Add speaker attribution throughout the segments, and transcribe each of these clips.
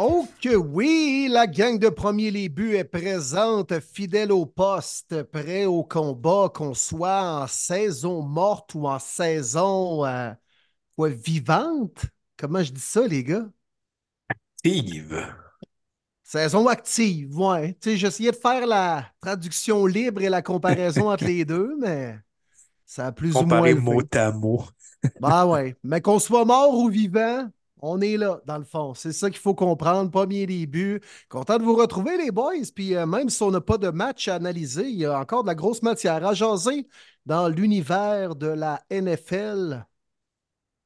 Speaker 1: Oh que oui, la gang de premier les buts est présente, fidèle au poste, prêt au combat, qu'on soit en saison morte ou en saison euh, vivante? Comment je dis ça, les gars?
Speaker 2: Yves.
Speaker 1: Saison active, ouais. Tu sais, j'essayais de faire la traduction libre et la comparaison entre les deux, mais ça a plus ou moins.
Speaker 2: mot
Speaker 1: fait.
Speaker 2: à mot.
Speaker 1: Ben ouais. Mais qu'on soit mort ou vivant, on est là, dans le fond. C'est ça qu'il faut comprendre. Premier début. Content de vous retrouver, les boys. Puis euh, même si on n'a pas de match à analyser, il y a encore de la grosse matière à jaser dans l'univers de la NFL.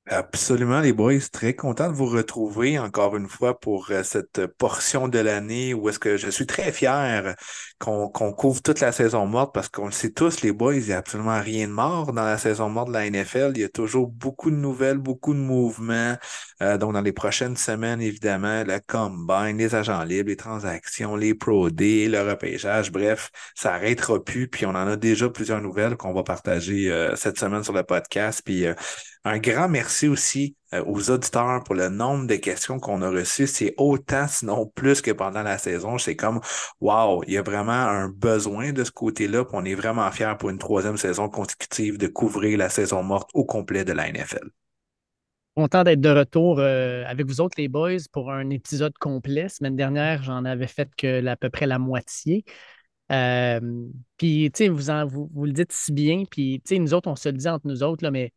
Speaker 2: Absolument, les boys. Très content de vous retrouver encore une fois pour euh, cette portion de l'année où est-ce que je suis très fier qu'on couvre toute la saison morte parce qu'on le sait tous, les boys, il n'y a absolument rien de mort dans la saison morte de la NFL. Il y a toujours beaucoup de nouvelles, beaucoup de mouvements. Euh, donc, dans les prochaines semaines, évidemment, le combine, les agents libres, les transactions, les pro le repêchage, bref, ça n'arrêtera plus. Puis on en a déjà plusieurs nouvelles qu'on va partager euh, cette semaine sur le podcast. Puis euh, un grand merci aussi euh, aux auditeurs pour le nombre de questions qu'on a reçues. C'est autant, sinon plus que pendant la saison. C'est comme, wow, il y a vraiment un besoin de ce côté-là. On est vraiment fiers pour une troisième saison consécutive de couvrir la saison morte au complet de la NFL.
Speaker 3: Content d'être de retour euh, avec vous autres, les boys, pour un épisode complet. Semaine dernière, j'en avais fait que à peu près la moitié. Euh, puis, tu sais, vous, vous, vous le dites si bien. Puis, tu sais, nous autres, on se le dit entre nous autres, là, mais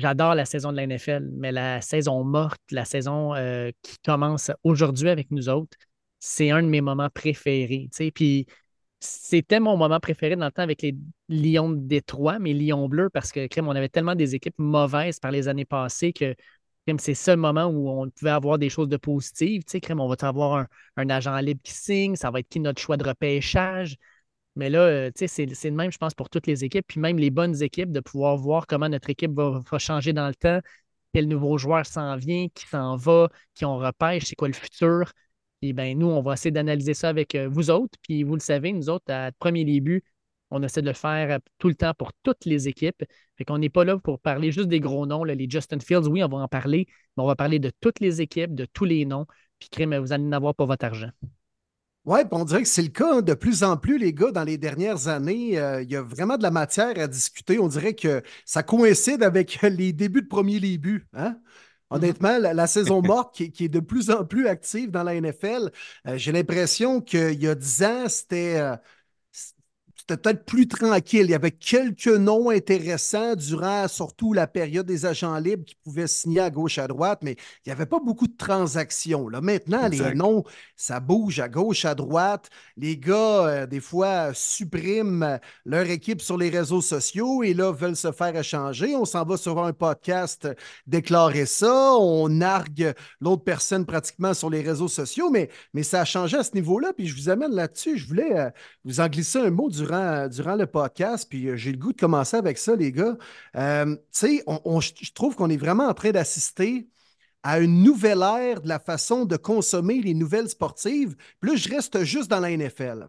Speaker 3: j'adore la saison de la NFL. Mais la saison morte, la saison euh, qui commence aujourd'hui avec nous autres, c'est un de mes moments préférés. Puis c'était mon moment préféré dans le temps avec les Lions de Détroit, mes Lions bleus, parce que crème, on avait tellement des équipes mauvaises par les années passées que c'est le moment où on pouvait avoir des choses de positives. Crème, on va avoir un, un agent libre qui signe, ça va être qui notre choix de repêchage. Mais là, euh, tu c'est le même, je pense, pour toutes les équipes, puis même les bonnes équipes, de pouvoir voir comment notre équipe va, changer dans le temps, quel nouveau joueur s'en vient, qui s'en va, qui on repêche, c'est quoi le futur. Puis ben, nous, on va essayer d'analyser ça avec euh, vous autres. Puis vous le savez, nous autres, à premier début, on essaie de le faire euh, tout le temps pour toutes les équipes. Fait qu'on n'est pas là pour parler juste des gros noms, là, les Justin Fields, oui, on va en parler, mais on va parler de toutes les équipes, de tous les noms. Puis crème, vous allez en avoir pour votre argent.
Speaker 1: Puis on dirait que c'est le cas hein, de plus en plus, les gars, dans les dernières années. euh, il y a vraiment de la matière à discuter. On dirait que ça coïncide avec les débuts de premier début. Hein? Honnêtement, la, la saison morte qui, qui est de plus en plus active dans la NFL, euh, j'ai l'impression qu'il y a 10 ans, c'était. euh, c'était peut-être plus tranquille. Il y avait quelques noms intéressants durant surtout la période des agents libres qui pouvaient signer à gauche, à droite, mais il n'y avait pas beaucoup de transactions. Là, maintenant, les noms, ça bouge à gauche, à droite. Les gars, euh, des fois, suppriment leur équipe sur les réseaux sociaux et là, veulent se faire échanger. On s'en va sur un podcast euh, déclarer ça. On nargue l'autre personne pratiquement sur les réseaux sociaux, mais, mais ça a changé à ce niveau-là. Puis je vous amène là-dessus. Je voulais euh, vous en glisser un mot durant, durant le podcast, puis euh, j'ai le goût de commencer avec ça, les gars. Euh, tu sais, on- je trouve qu'on est vraiment en train d'assister à une nouvelle ère de la façon de consommer les nouvelles sportives. Puis là, je reste juste dans la NFL.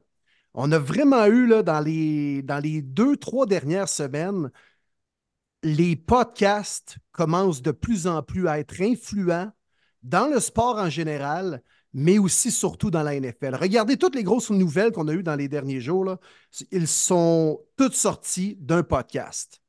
Speaker 1: On a vraiment eu, là, dans les, dans les deux, trois dernières semaines, les podcasts commencent de plus en plus à être influents dans le sport en général, mais aussi surtout dans la NFL. Regardez toutes les grosses nouvelles qu'on a eues dans les derniers jours. Là. Ils sont toutes sorties d'un podcast.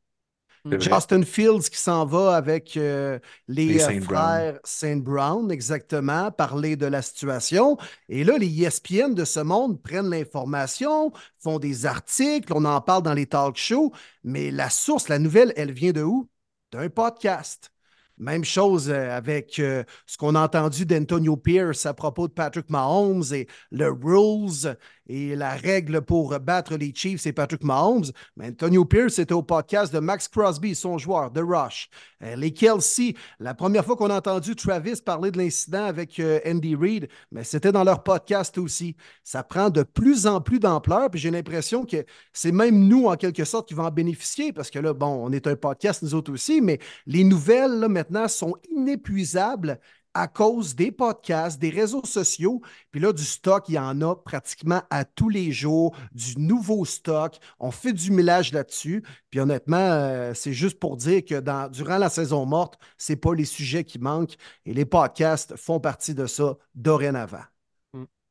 Speaker 1: Justin Fields qui s'en va avec euh, les, frères Saint Brown, exactement, parler de la situation. Et là, les ESPN de ce monde prennent l'information, font des articles, on en parle dans les talk shows, mais la source, la nouvelle, elle vient de où? D'un podcast. Même chose euh, avec euh, ce qu'on a entendu d'Antonio Pierce à propos de Patrick Mahomes et le rules et la règle pour battre les Chiefs, c'est Patrick Mahomes. Mais Antonio Pierce était au podcast de Max Crosby, son joueur, de Rush. Euh, les Kelsey, la première fois qu'on a entendu Travis parler de l'incident avec euh, Andy Reid, mais c'était dans leur podcast aussi. Ça prend de plus en plus d'ampleur, puis j'ai l'impression que c'est même nous, en quelque sorte, qui vont en bénéficier, parce que là, bon, on est un podcast, nous autres aussi, mais les nouvelles, là, maintenant, sont inépuisables à cause des podcasts, des réseaux sociaux. Puis là, du stock, il y en a pratiquement à tous les jours, du nouveau stock. On fait du millage là-dessus. Puis honnêtement, euh, c'est juste pour dire que durant la saison morte, ce n'est pas les sujets qui manquent et les podcasts font partie de ça dorénavant.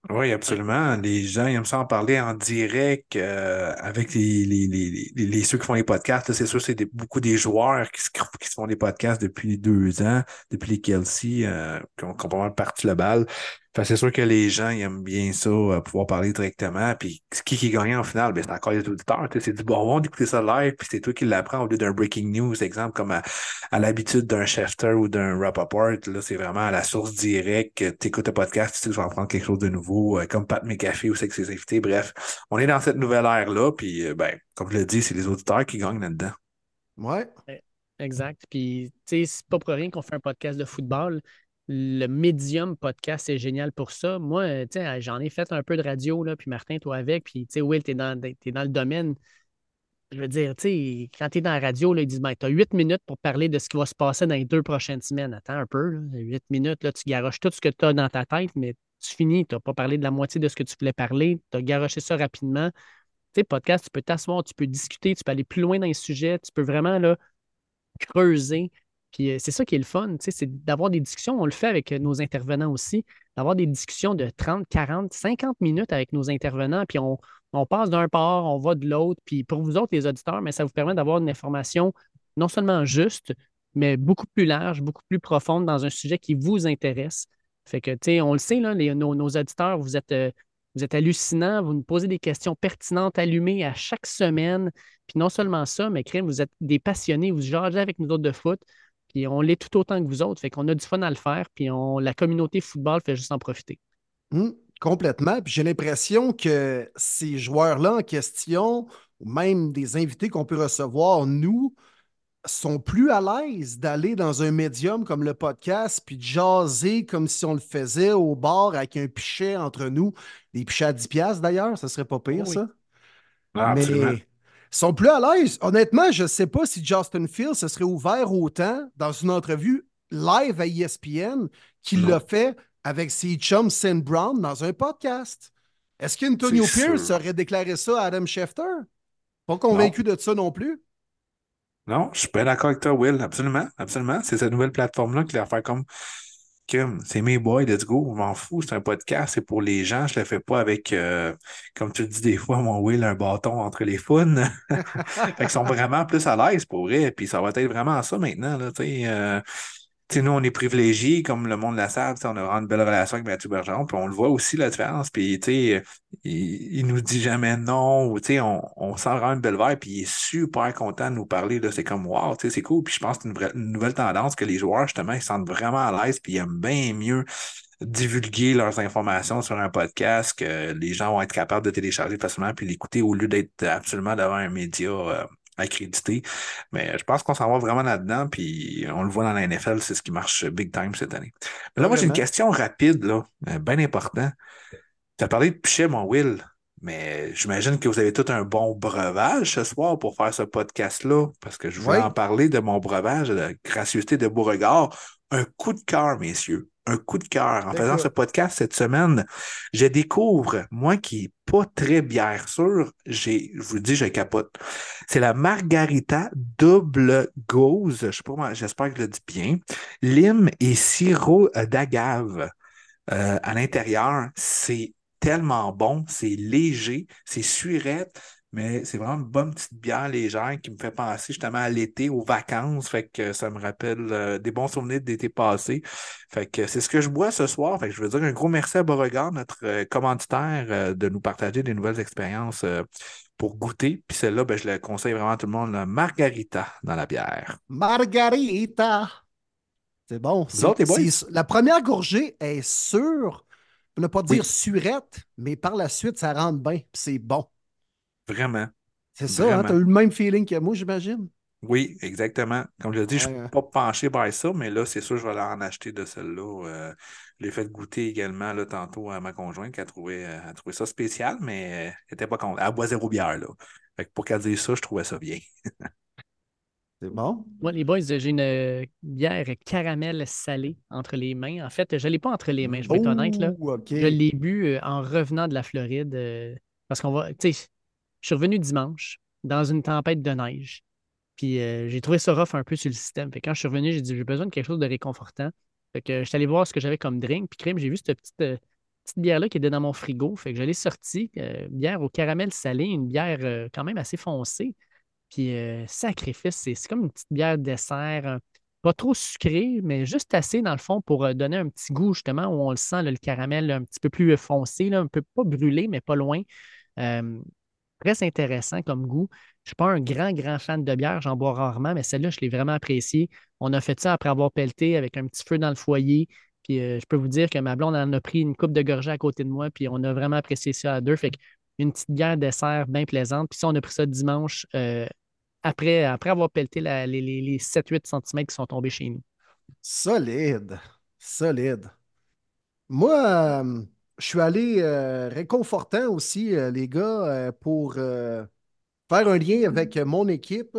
Speaker 2: Oui, absolument. Les gens ils aiment ça en parler en direct euh, avec les, les, les, ceux qui font les podcasts. C'est sûr, c'est beaucoup des joueurs qui se, qui font des podcasts depuis deux ans, depuis les Kelsey, euh, qui, ont, mal parti le bal c'est sûr que les gens aiment bien ça, euh, pouvoir parler directement. Puis qui qui gagne en finale? Ben, c'est encore les auditeurs. C'est du bon d'écouter ça live, puis c'est toi qui l'apprends au lieu d'un breaking news, exemple, comme à, l'habitude d'un Schefter ou d'un Rappaport. Là, c'est vraiment à la source directe. Tu écoutes un podcast, tu sais que tu vas apprendre quelque chose de nouveau, euh, comme Pat McAfee ou Sex invités. Bref, on est dans cette nouvelle ère-là, puis euh, ben, comme je l'ai dit, c'est les auditeurs qui gagnent là-dedans.
Speaker 1: Ouais.
Speaker 3: Exact. Puis, tu sais, c'est pas pour rien qu'on fait un podcast de football le médium podcast, c'est génial pour ça. Moi, euh, j'en ai fait un peu de radio, là, puis Martin, toi avec, puis Will, tu es dans, dans le domaine. Je veux dire, quand tu es dans la radio, ils disent ben, tu as huit minutes pour parler de ce qui va se passer dans les deux prochaines semaines. Attends un peu, huit minutes, là, tu garoches tout ce que tu as dans ta tête, mais tu finis, tu n'as pas parlé de la moitié de ce que tu voulais parler, tu as garoché ça rapidement. Tu sais, podcast, tu peux t'asseoir, tu peux discuter, tu peux aller plus loin dans les sujets, tu peux vraiment là, creuser. Puis euh, c'est ça qui est le fun, c'est d'avoir des discussions. On le fait avec euh, nos intervenants aussi, d'avoir des discussions de 30, 40, 50 minutes avec nos intervenants. Puis on, passe d'un part, on va de l'autre. Puis pour vous autres, les auditeurs, mais ça vous permet d'avoir une information non seulement juste, mais beaucoup plus large, beaucoup plus profonde dans un sujet qui vous intéresse. Fait que, tu sais, on le sait, là, nos, auditeurs, vous êtes, euh, vous êtes hallucinants, vous nous posez des questions pertinentes, allumées à chaque semaine. Puis non seulement ça, mais crème, vous êtes des passionnés, vous jasez avec nous autres de foot. Puis on l'est tout autant que vous autres. Fait qu'on a du fun à le faire. Puis on, la communauté football fait juste en profiter.
Speaker 1: Hum, complètement. Puis j'ai l'impression que ces joueurs-là en question, ou même des invités qu'on peut recevoir, nous, sont plus à l'aise d'aller dans un médium comme le podcast puis de jaser comme si on le faisait au bar avec un pichet entre nous. Des pichets à 10$ d'ailleurs, ça serait pas pire, ça.
Speaker 2: Ah, Mais
Speaker 1: sont plus à l'aise. Honnêtement, je ne sais pas si Justin Fields se serait ouvert autant dans une entrevue live à ESPN qu'il l'a fait avec ses chums Sam Brown dans un podcast. Est-ce qu'Antonio Pierce aurait déclaré ça à Adam Schefter? Pas convaincu de ça non plus?
Speaker 2: Non, je suis pas d'accord avec toi, Will. Absolument, absolument. C'est cette nouvelle plateforme-là qui va faire comme c'est mes boys, let's go, on m'en fout, c'est un podcast, c'est pour les gens, je le fais pas avec, euh, comme tu le dis des fois, mon Will, un bâton entre les founes. fait sont vraiment plus à l'aise pour vrai, puis ça va être vraiment ça maintenant, là. Euh, nous, on est privilégiés, comme le monde la salle, on a vraiment une belle relation avec Mathieu Bergeron, puis on le voit aussi, la différence. Puis, il, il nous dit jamais non, ou on, on sent vraiment une belle puis il est super content de nous parler. C'est comme, wow, c'est cool. Puis je pense que c'est une, nouvelle tendance que les joueurs, justement, ils se sentent vraiment à l'aise, puis ils aiment bien mieux divulguer leurs informations sur un podcast que les gens vont être capables de télécharger facilement puis l'écouter au lieu d'être absolument devant un média euh, accrédité. Mais je pense qu'on s'en va vraiment là-dedans, puis on le voit dans la NFL, c'est ce qui marche big time cette année. Mais là, moi, j'ai une question rapide, là, euh, bien important. Tu as parlé de pichet, mon Will, mais j'imagine que vous avez tout un bon breuvage ce soir pour faire ce podcast-là, parce que je voulais en parler de mon breuvage, de la gracieuseté de Beauregard. Un coup de cœur, messieurs un coup de cœur. En faisant ce podcast cette semaine, je découvre, moi qui très bière sûre, j'ai, je vous dis, je capote. C'est la Margarita double gauze, je sais j'espère que je le dis bien, lime et sirop d'agave euh, à l'intérieur. C'est tellement bon, c'est léger, c'est surette. Mais c'est vraiment une bonne petite bière légère qui me fait penser justement à l'été, aux vacances. Fait que ça me rappelle euh, des bons souvenirs d'été passé. Fait que c'est ce que je bois ce soir. Fait que je veux dire un gros merci à Beauregard, notre euh, commanditaire, euh, de nous partager des nouvelles expériences pour goûter. Puis celle-là, ben, je le conseille vraiment à tout le monde, la margarita dans la bière.
Speaker 1: Margarita! C'est bon. la première gorgée est sûre, pour ne pas dire surette, mais par la suite, ça rentre bien, c'est bon.
Speaker 2: Vraiment.
Speaker 1: C'est ça, hein, tu as eu le même feeling que moi, j'imagine?
Speaker 2: Oui, exactement. Comme je l'ai dit, je ne suis pas penché par ça, mais là, c'est sûr, je vais en acheter de celle-là. Euh, je l'ai fait goûter également là, tantôt à ma conjointe qui a trouvé, euh, a trouvé ça spécial, mais elle n'était pas contente. Elle boit zéro bière. Là. pour qu'elle dise ça, je trouvais ça bien.
Speaker 1: C'est bon?
Speaker 3: Moi, les boys, j'ai une euh, bière caramel salée entre les mains. En fait, je ne l'ai pas entre les mains, je vais être honnête. Là. Je l'ai bu euh, en revenant de la Floride. Euh, parce qu'on va. Tu sais, je suis revenu dimanche dans une tempête de neige. Puis j'ai trouvé ça rough un peu sur le système. Quand je suis revenu, j'ai dit j'ai besoin de quelque chose de réconfortant. Fait que je suis allé voir ce que j'avais comme drink. Puis crème, j'ai vu cette petite, petite bière-là qui était dans mon frigo. Fait que je l'ai sortie. bière au caramel salé, une bière quand même assez foncée. Puis euh, sacrifice, c'est comme une petite bière dessert, pas trop sucrée, mais juste assez dans le fond pour euh, donner un petit goût justement où on le sent, le caramel un petit peu plus foncé, un peu pas brûlé, mais pas loin. Très intéressant comme goût. Je ne suis pas un grand, grand fan de bière, j'en bois rarement, mais celle-là, je l'ai vraiment appréciée. On a fait ça après avoir pelleté avec un petit feu dans le foyer. Puis euh, je peux vous dire que ma blonde en a pris une coupe de gorgée à côté de moi, puis on a vraiment apprécié ça à deux. Fait une petite bière dessert bien plaisante. Puis ça, on a pris ça dimanche après, après avoir pelleté les, les 7-8 cm qui sont tombés chez nous.
Speaker 1: Solide. Solide. Moi, euh, je suis allé euh, réconfortant aussi, euh, les gars, pour faire un lien avec mon équipe.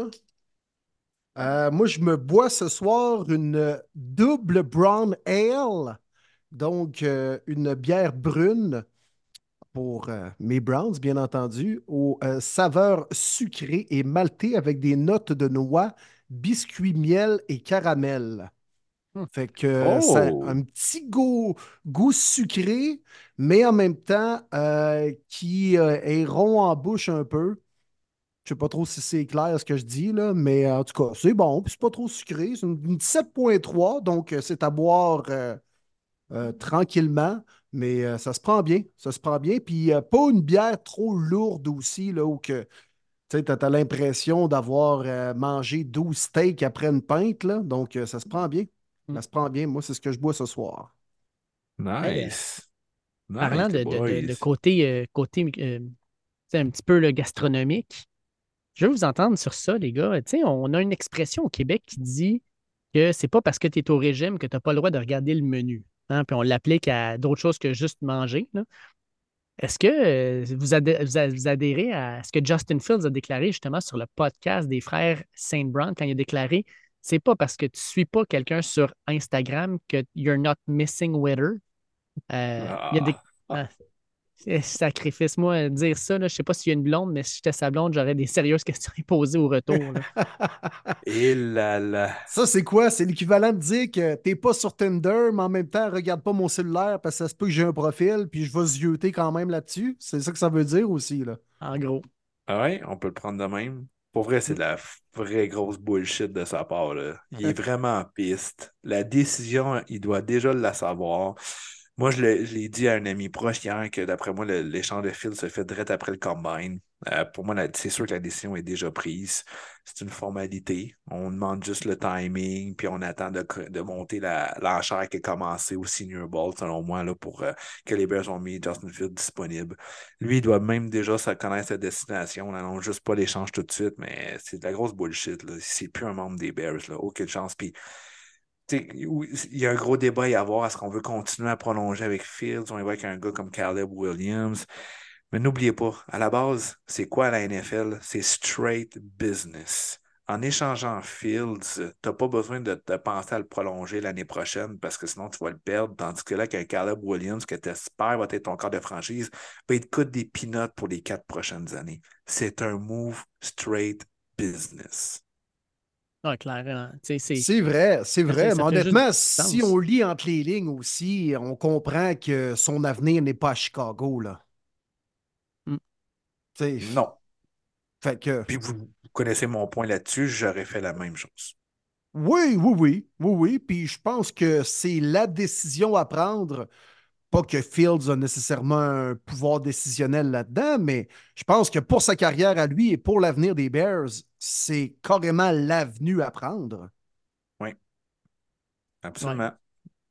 Speaker 1: moi, je me bois ce soir une double brown ale, donc une bière brune pour euh, mes Browns, bien entendu, aux euh, saveurs sucrées et maltées avec des notes de noix, biscuit, miel et caramel. Hmm. Fait que euh, ça oh! un petit goût, goût sucré, mais en même temps qui est rond en bouche un peu. Je ne sais pas trop si c'est clair ce que je dis, là, mais en tout cas, c'est bon, puis c'est pas trop sucré. C'est une 7.3, donc c'est à boire tranquillement. Mais euh, ça se prend bien. Ça se prend bien. Puis euh, pas une bière trop lourde aussi, là, où que tu as, l'impression d'avoir euh, mangé 12 steaks après une pinte. Là. Donc, ça se prend bien. Ça mm. se prend bien. Moi, c'est ce que je bois ce soir.
Speaker 2: Nice.
Speaker 3: Parlant de, côté, côté un petit peu le gastronomique, je veux vous entendre sur ça, les gars. on a une expression au Québec qui dit que c'est pas parce que tu es au régime que tu n'as pas le droit de regarder le menu. Hein, puis on l'applique à d'autres choses que juste manger. Est-ce que euh, vous, adhérez à ce que Justin Fields a déclaré justement sur le podcast des frères Saint Brown quand il a déclaré c'est pas parce que tu ne suis pas quelqu'un sur Instagram que you're not missing with her. Euh, il y a des, ah. Ah, eh, sacrifice, moi, dire ça, là, je sais pas s'il y a une blonde, mais si j'étais sa blonde, j'aurais des sérieuses questions à poser au retour.
Speaker 2: Et là là.
Speaker 1: Ça, c'est quoi? C'est l'équivalent de dire que t'es pas sur Tinder, mais en même temps, regarde pas mon cellulaire parce que ça se peut que j'ai un profil, puis je vais zioter quand même là-dessus. C'est ça que ça veut dire aussi, là.
Speaker 3: En gros.
Speaker 2: Ah ouais, on peut le prendre de même? Pour vrai, c'est de la vraie grosse bullshit de sa part. Là. Il est vraiment en piste. La décision, il doit déjà la savoir. Moi, je l'ai dit à un ami proche hier que d'après moi, l'échange de fils se fait direct après le combine. Euh, pour moi, c'est sûr que la décision est déjà prise. C'est une formalité. On demande juste le timing, puis on attend de, monter l'enchère qui a commencé au Senior Bowl, selon moi, là, pour euh, que les Bears ont mis Justin Field disponible. Lui, il doit même déjà connaître sa destination. non juste pas l'échange tout de suite, mais c'est de la grosse bullshit. C'est plus un membre des Bears. Aucune chance. Puis il y a un gros débat à y avoir. Est-ce qu'on veut continuer à prolonger avec Fields? On va avec un gars comme Caleb Williams. Mais n'oubliez pas, à la base, c'est quoi la NFL? C'est straight business. En échangeant Fields, tu n'as pas besoin de, te penser à le prolonger l'année prochaine parce que sinon tu vas le perdre. Tandis que là, qu'un Caleb Williams que tu espères va être ton corps de franchise, ben, il te coûte des peanuts pour les quatre prochaines années. C'est un move straight business.
Speaker 3: Ah, clairement.
Speaker 1: C'est vrai, c'est vrai. Mais honnêtement, si on lit entre les lignes aussi, on comprend que son avenir n'est pas à Chicago. Là.
Speaker 2: Hmm. Non.
Speaker 1: Fait que.
Speaker 2: Puis vous, connaissez mon point là-dessus, j'aurais fait la même chose.
Speaker 1: Oui, oui, oui, oui, oui. Puis je pense que c'est la décision à prendre. Pas que Fields a nécessairement un pouvoir décisionnel là-dedans, mais je pense que pour sa carrière à lui et pour l'avenir des Bears, c'est carrément l'avenue à prendre.
Speaker 2: Oui. Absolument.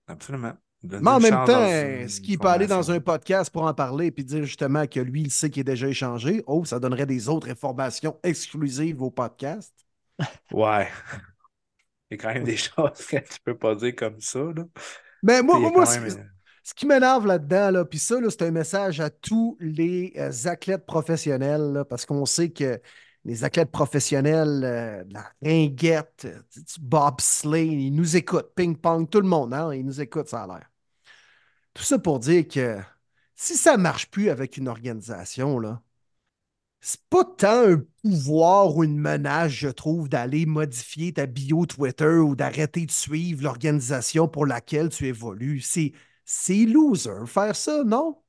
Speaker 2: Absolument.
Speaker 1: Mais en même temps, est-ce qu'il peut aller dans un podcast pour en parler et dire justement que lui, il sait qu'il est déjà échangé? Oh, ça donnerait des autres informations exclusives au podcast.
Speaker 2: Ouais. Il y a quand même des choses que tu peux pas dire comme ça. Là.
Speaker 1: Mais moi, moi, ce qui m'énerve là-dedans, là, puis ça, c'est un message à tous les euh, athlètes professionnels, parce qu'on sait que les athlètes professionnels, euh, la ringuette, euh, Bob Slay, ils nous écoutent, ping-pong, tout le monde, hein, ils nous écoutent, ça a l'air. Tout ça pour dire que si ça ne marche plus avec une organisation, là, c'est pas tant un pouvoir ou une menace, je trouve, d'aller modifier ta bio Twitter ou d'arrêter de suivre l'organisation pour laquelle tu évolues. C'est c'est loser faire ça, non?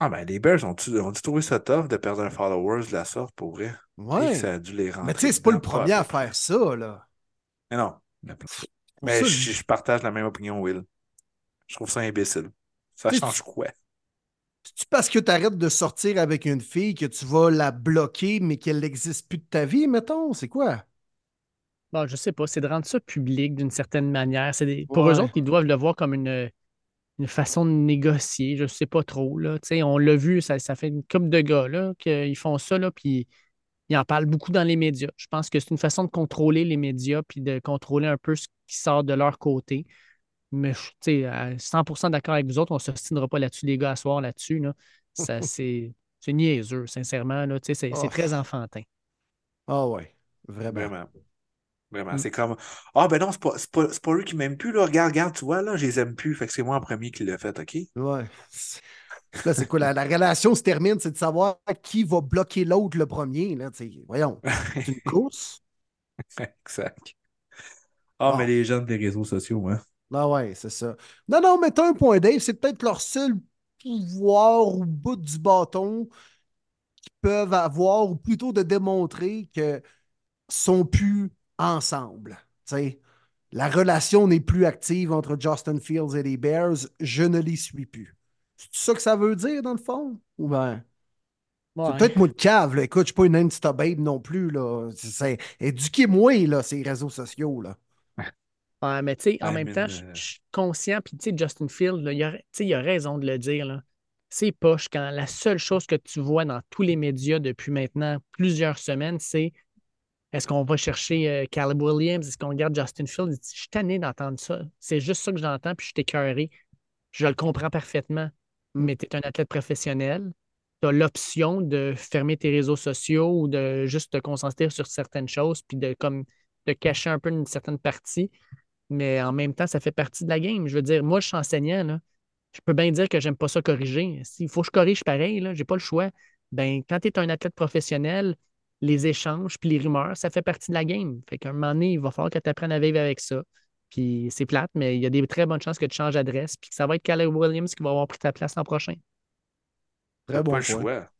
Speaker 2: Ah ben les Bears ont-tu trouvé ça tough de perdre un followers de la sorte pour vrai?
Speaker 1: Ouais.
Speaker 2: ça a dû les rendre.
Speaker 1: Mais tu sais, c'est pas le premier à faire ça, là.
Speaker 2: Mais non. Mais je, partage la même opinion, Will. Je trouve ça imbécile. Ça change quoi?
Speaker 1: C'est-tu parce que tu arrêtes de sortir avec une fille que tu vas la bloquer, mais qu'elle n'existe plus de ta vie, mettons? C'est quoi?
Speaker 3: Bon, je sais pas. C'est de rendre ça public d'une certaine manière. Pour eux autres, ils doivent le voir comme une, une façon de négocier. Je sais pas trop. Là. on l'a vu, ça, fait une couple de gars là, qu'ils font ça, là, puis ils en parlent beaucoup dans les médias. Je pense que c'est une façon de contrôler les médias puis de contrôler un peu ce qui sort de leur côté. Mais je suis 100% d'accord avec vous autres, on ne s'ostinera pas là-dessus, les gars, à soir là-dessus. Là. c'est, niaiseux, sincèrement. Là, c'est, oh. très enfantin.
Speaker 1: Ah ouais, vraiment.
Speaker 2: Vraiment. Vraiment. Mm. C'est comme Ah ben non, c'est pas, pas, pas, eux qui m'aiment plus. Là. Regarde, regarde, tu vois, là, je les aime plus. Fait que c'est moi en premier qui l'a fait, OK?
Speaker 1: Ouais. Là, c'est quoi? La, relation se termine, c'est de savoir qui va bloquer l'autre le premier. Là, voyons. C'est une course.
Speaker 2: exact. Ah, mais les jeunes des réseaux sociaux, hein.
Speaker 1: Ah ouais, c'est ça. Non, non, mais t'as un point, Dave. C'est peut-être leur seul pouvoir au bout du bâton qu'ils peuvent avoir, ou plutôt de démontrer que sont plus ensemble. la relation n'est plus active entre Justin Fields et les Bears. Je ne les suis plus. C'est ça que ça veut dire, dans le fond? Ou ben. C'est peut-être moi de cave, là. Écoute, je suis pas une Insta babe non plus, là. Éduquez-moi, là, ces réseaux sociaux, là.
Speaker 3: Ouais, mais tu sais, en même temps, je suis conscient, puis tu sais, Justin Fields, il a, il a raison de le dire, là. C'est poche quand la seule chose que tu vois dans tous les médias depuis maintenant plusieurs semaines, c'est est-ce qu'on va chercher euh, Caleb Williams? Est-ce qu'on regarde Justin Fields? Je suis tanné d'entendre ça. C'est juste ça que j'entends, puis je suis écœuré. Je le comprends parfaitement. Mais tu es un athlète professionnel. Tu as l'option de fermer tes réseaux sociaux ou de juste te concentrer sur certaines choses, puis de, comme, de cacher un peu une certaine partie. Mais en même temps, ça fait partie de la game. Je veux dire, moi, je suis enseignant. Là. Je peux bien dire que j'aime pas ça corriger. S'il faut que je corrige pareil, je n'ai pas le choix. Ben, quand tu es un athlète professionnel, les échanges puis les rumeurs, ça fait partie de la game. Fait qu'à un moment donné, il va falloir que tu apprennes à vivre avec ça. Puis c'est plate, mais il y a des très bonnes chances que tu changes d'adresse puis que ça va être Caleb Williams qui va avoir pris ta place l'an prochain.
Speaker 2: Très bon pas choix.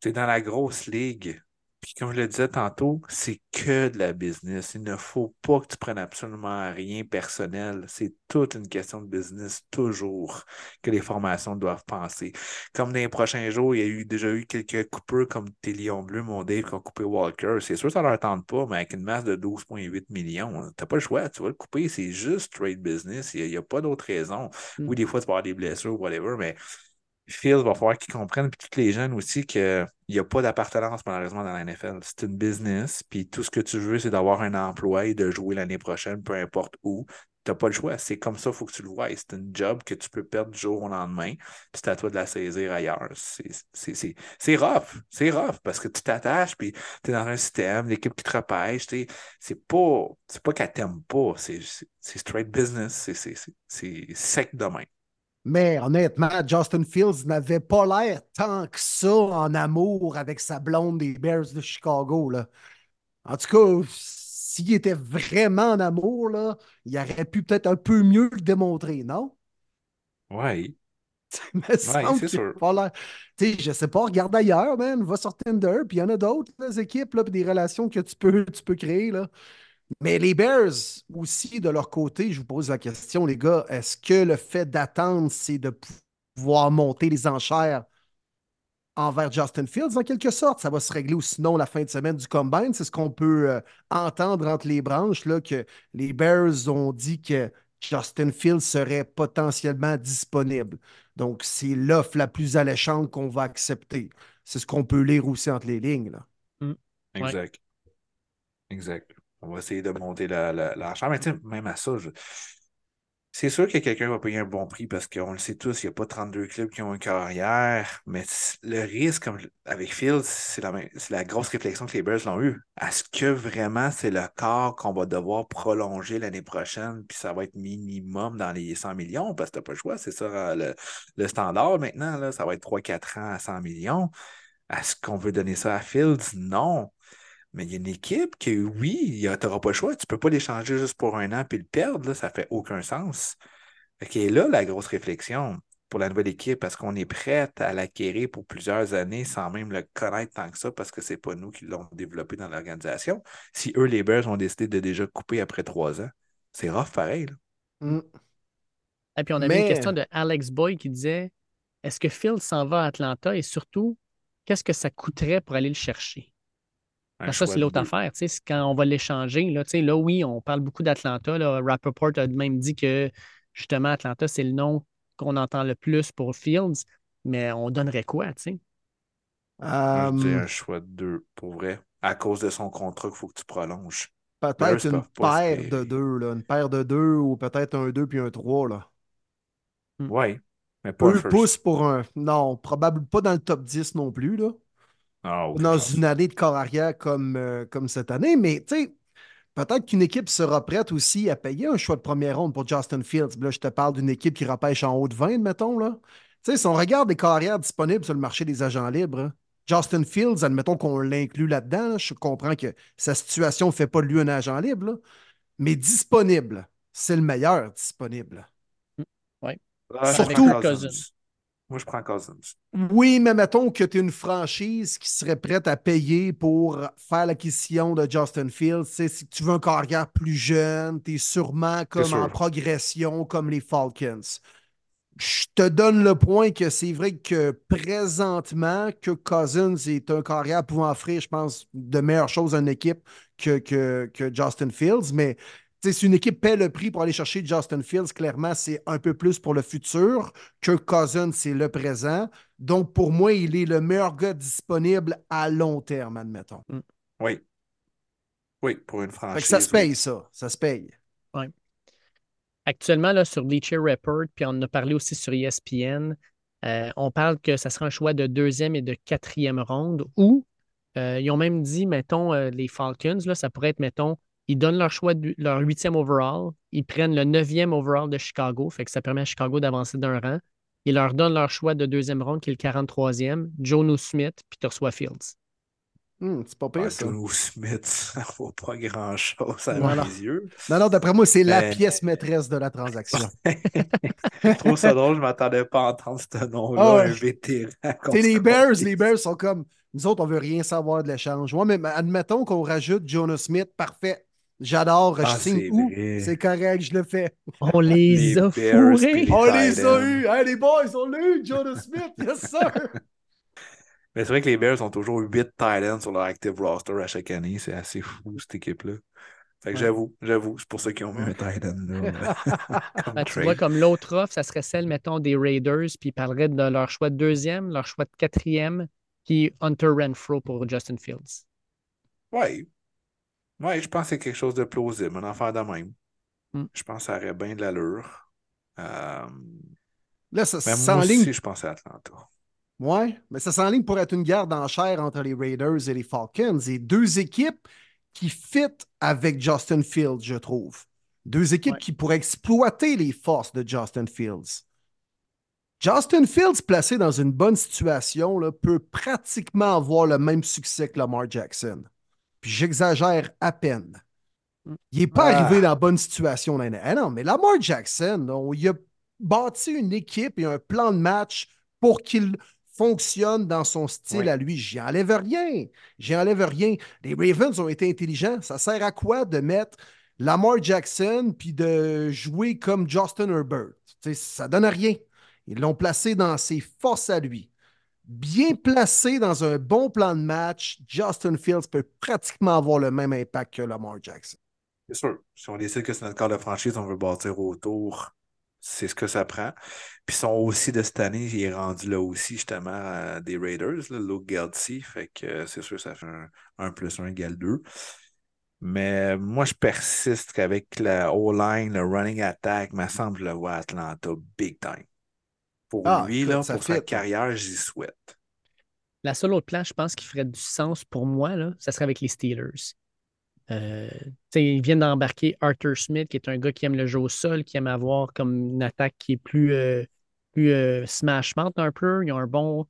Speaker 2: Tu es dans la grosse ligue. Puis comme je le disais tantôt, c'est que de la business. Il ne faut pas que tu prennes absolument rien personnel. C'est toute une question de business, toujours, que les formations doivent penser. Comme dans les prochains jours, il y a eu, déjà eu quelques coupeurs comme tes Lions Bleus, mon Dave, qui ont coupé Walker. C'est sûr que ça ne leur tente pas, mais avec une masse de 12,8 millions, tu n'as pas le choix. Tu vas le couper. C'est juste trade business. Il n'y a, pas d'autre raison. Mm. Oui, des fois, tu vas avoir des blessures ou whatever, mais Phil va falloir qu'ils comprennent, puis tous les jeunes aussi, qu'il n'y a pas d'appartenance malheureusement dans la NFL. C'est une business, puis tout ce que tu veux, c'est d'avoir un emploi et de jouer l'année prochaine, peu importe où. Tu n'as pas le choix. C'est comme ça, il faut que tu le vois. C'est une job que tu peux perdre du jour au lendemain, puis c'est à toi de la saisir ailleurs. C'est rough. C'est rough parce que tu t'attaches, puis tu es dans un système, l'équipe qui te repêche. C'est pas, pas qu'elle t'aime pas. C'est straight business. C'est sec demain.
Speaker 1: Mais honnêtement, Justin Fields n'avait pas l'air tant que ça en amour avec sa blonde des Bears de Chicago. Là. En tout cas, s'il était vraiment en amour, là, il aurait pu peut-être un peu mieux le démontrer, non?
Speaker 2: Oui.
Speaker 1: Mais semble
Speaker 2: sûr.
Speaker 1: Je sais pas, regarde ailleurs, man. Va sur Tinder, puis il y en a d'autres équipes, là, puis des relations que tu peux, tu peux créer. Là. Mais les Bears aussi, de leur côté, je vous pose la question, les gars, est-ce que le fait d'attendre, c'est de pouvoir monter les enchères envers Justin Fields en quelque sorte? Ça va se régler ou sinon la fin de semaine du combine. C'est ce qu'on peut euh, entendre entre les branches, là, que les Bears ont dit que Justin Fields serait potentiellement disponible. Donc, c'est l'offre la plus alléchante qu'on va accepter. C'est ce qu'on peut lire aussi entre les lignes. Là.
Speaker 2: Mm. Exact. Exact. On va essayer de monter la, la, Mais même à ça, c'est sûr que quelqu'un va payer un bon prix parce qu'on le sait tous, il n'y a pas 32 clubs qui ont une carrière, mais le risque comme avec Fields, c'est la, la grosse réflexion que les Bears l'ont eue. Est-ce que vraiment c'est le corps qu'on va devoir prolonger l'année prochaine, puis ça va être minimum dans les 100 millions, parce que tu n'as pas le choix, c'est ça euh, le, standard maintenant, là, ça va être 3-4 ans à 100 millions. Est-ce qu'on veut donner ça à Fields? Non. Mais il y a une équipe que, oui, tu n'auras pas le choix. Tu ne peux pas l'échanger juste pour un an puis le perdre. Là, ça ne fait aucun sens. Et là, la grosse réflexion pour la nouvelle équipe, est-ce qu'on est prêt à l'acquérir pour plusieurs années sans même le connaître tant que ça parce que ce n'est pas nous qui l'ont développé dans l'organisation? Si eux, les Bears, ont décidé de déjà couper après trois ans, c'est rough pareil.
Speaker 3: Mm. Et puis on avait une question de Alex Boy qui disait Est-ce que Phil s'en va à Atlanta et surtout, qu'est-ce que ça coûterait pour aller le chercher? Ça, c'est l'autre affaire. Quand on va l'échanger, là, là, oui, on parle beaucoup d'Atlanta. Rappaport a même dit que justement, Atlanta, c'est le nom qu'on entend le plus pour Fields, mais on donnerait quoi, tu sais?
Speaker 2: un choix de deux, pour vrai. À cause de son contrat qu'il faut que tu prolonges.
Speaker 1: Peut-être une paire de deux, là. Une paire de deux ou peut-être un deux puis un trois, là.
Speaker 2: Hmm. Oui. Mais pas
Speaker 1: un pouces pour un. Non, probablement pas dans le top 10 non plus, là.
Speaker 2: Ah,
Speaker 1: dans une année de corps arrière comme, euh, comme cette année. Mais tu sais, peut-être qu'une équipe sera prête aussi à payer un choix de première ronde pour Justin Fields. Là, je te parle d'une équipe qui repêche en haut de 20, mettons. Là. Tu sais, si on regarde les carrières disponibles sur le marché des agents libres, hein, Justin Fields, admettons qu'on l'inclut là-dedans, je comprends que sa situation ne fait pas de lui un agent libre, mais disponible, c'est le meilleur disponible.
Speaker 3: Oui.
Speaker 1: Surtout,
Speaker 2: moi, je prends Cousins.
Speaker 1: Oui, mais mettons que tu es une franchise qui serait prête à payer pour faire l'acquisition de Justin Fields. Si tu veux un carrière plus jeune, tu es sûrement comme en progression comme les Falcons. Je te donne le point que c'est vrai que présentement, que Cousins est un carrière pouvant offrir, je pense, de meilleures choses à une équipe que, que, que Justin Fields, mais si une équipe paie le prix pour aller chercher Justin Fields, clairement, c'est un peu plus pour le futur. que Cousins, c'est le présent. Donc, pour moi, il est le meilleur gars disponible à long terme, admettons. Mm.
Speaker 2: Oui. Oui, pour une franchise.
Speaker 1: ça se paye, ça. Ça se paye.
Speaker 3: Oui. Actuellement, là, sur Bleacher Report, puis on en a parlé aussi sur ESPN, euh, on parle que ça sera un choix de deuxième et de quatrième ronde ou euh, ils ont même dit, mettons, euh, les Falcons, là, ça pourrait être, mettons, ils donnent leur choix, de, leur huitième overall. Ils prennent le neuvième overall de Chicago, fait que ça permet à Chicago d'avancer d'un rang. Ils leur donnent leur choix de deuxième ronde, qui est le 43e, Jono Smith, puis tu reçois Fields.
Speaker 1: Hmm, c'est pas pire, ah, ça.
Speaker 2: Jono Smith, ça vaut pas grand-chose à mes yeux.
Speaker 1: Non, non, d'après moi, c'est la pièce maîtresse de la transaction.
Speaker 2: je trouve ça drôle, je m'attendais pas à entendre ce nom-là, ah un vétéran.
Speaker 1: les Bears, les Bears sont comme, nous autres, on veut rien savoir de l'échange. Ouais, mais admettons qu'on rajoute Jono Smith, parfait. J'adore, je ah, signe où? C'est correct, je le fais.
Speaker 3: On les, a fourrés.
Speaker 1: On les a eus. Hey, les boys, on l'a eu, Jonah Smith, yes sir.
Speaker 2: Mais c'est vrai que les Bears ont toujours 8 Titans sur leur active roster à chaque année. C'est assez fou, cette équipe-là. Fait que j'avoue, j'avoue, c'est pour ça qu'ils ont mis un Titan. Là,
Speaker 3: ben, tu vois, comme l'autre offre, ça serait celle, mettons, des Raiders, puis ils parleraient de leur choix de deuxième, leur choix de quatrième, puis Hunter Renfro pour Justin Fields.
Speaker 2: Oui, oui, je pense que c'est quelque chose de plausible, un affaire de même. Hmm. Je pense que ça aurait bien de l'allure. Euh...
Speaker 1: Là, ça s'enligne.
Speaker 2: Je pense à Atlanta.
Speaker 1: Oui, mais ça s'enligne pour être une guerre d'enchères entre les Raiders et les Falcons. Et deux équipes qui fit avec Justin Fields, je trouve. Deux équipes qui pourraient exploiter les forces de Justin Fields. Justin Fields, placé dans une bonne situation, là, peut pratiquement avoir le même succès que Lamar Jackson puis j'exagère à peine. Il n'est pas arrivé dans la bonne situation. Là. Ah non, mais Lamar Jackson, il, a, bâti une équipe et un plan de match pour qu'il fonctionne dans son style à lui. J'y enlève rien. J'y enlève rien. Les Ravens ont été intelligents. Ça sert à quoi de mettre Lamar Jackson puis de jouer comme Justin Herbert? Ça ça donne rien. Ils l'ont placé dans ses forces à lui. Bien placé dans un bon plan de match, Justin Fields peut pratiquement avoir le même impact que Lamar Jackson.
Speaker 2: C'est sûr. Si on décide que c'est notre corps de franchise, on veut bâtir autour c'est ce que ça prend. Puis son aussi de cette année, il rendu là aussi, justement, des Raiders, là, Luke Geltzy. Fait que c'est sûr, ça fait un, plus un égale 2. Mais moi, je persiste qu'avec la O-line, le running attack, me semble le vois Atlanta big time. Pour
Speaker 1: ah,
Speaker 2: lui, là, pour sa carrière, j'y souhaite.
Speaker 3: La seule autre plan, je pense, qui ferait du sens pour moi, là, ça serait avec les Steelers. Euh, ils viennent d'embarquer Arthur Smith, qui est un gars qui aime le jeu au sol, qui aime avoir comme une attaque qui est plus, euh, plus euh, smashante un peu. Ils ont un bon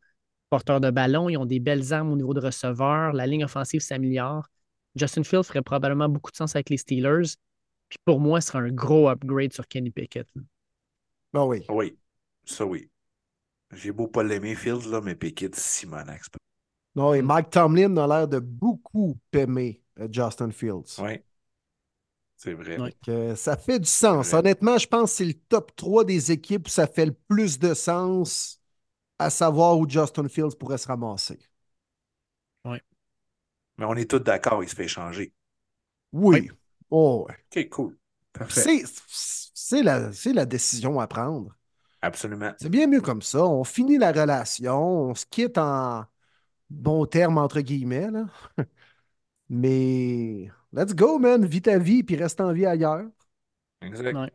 Speaker 3: porteur de ballon, ils ont des belles armes au niveau de receveur, la ligne offensive s'améliore. Justin Field ferait probablement beaucoup de sens avec les Steelers. Puis pour moi, ce serait un gros upgrade sur Kenny Pickett.
Speaker 1: Ben oui.
Speaker 2: Oui, ça oui. J'ai beau pas l'aimer, Field, là, mais Pickett, Simonax.
Speaker 1: Non, et Mike Tomlin a l'air de beaucoup aimer euh, Justin Fields.
Speaker 2: Oui. C'est vrai.
Speaker 1: ça fait du sens. Honnêtement, je pense que c'est le top 3 des équipes où ça fait le plus de sens à savoir où Justin Fields pourrait se ramasser.
Speaker 3: Oui.
Speaker 2: Mais on est tous d'accord, il se fait changer.
Speaker 1: Oui. Oh,
Speaker 2: OK, cool.
Speaker 1: C'est la, la décision à prendre.
Speaker 2: Absolument.
Speaker 1: C'est bien mieux comme ça. On finit la relation, on se quitte en bon terme entre guillemets. Là. Mais let's go, man. Vis ta vie puis reste en vie ailleurs.
Speaker 2: Exact.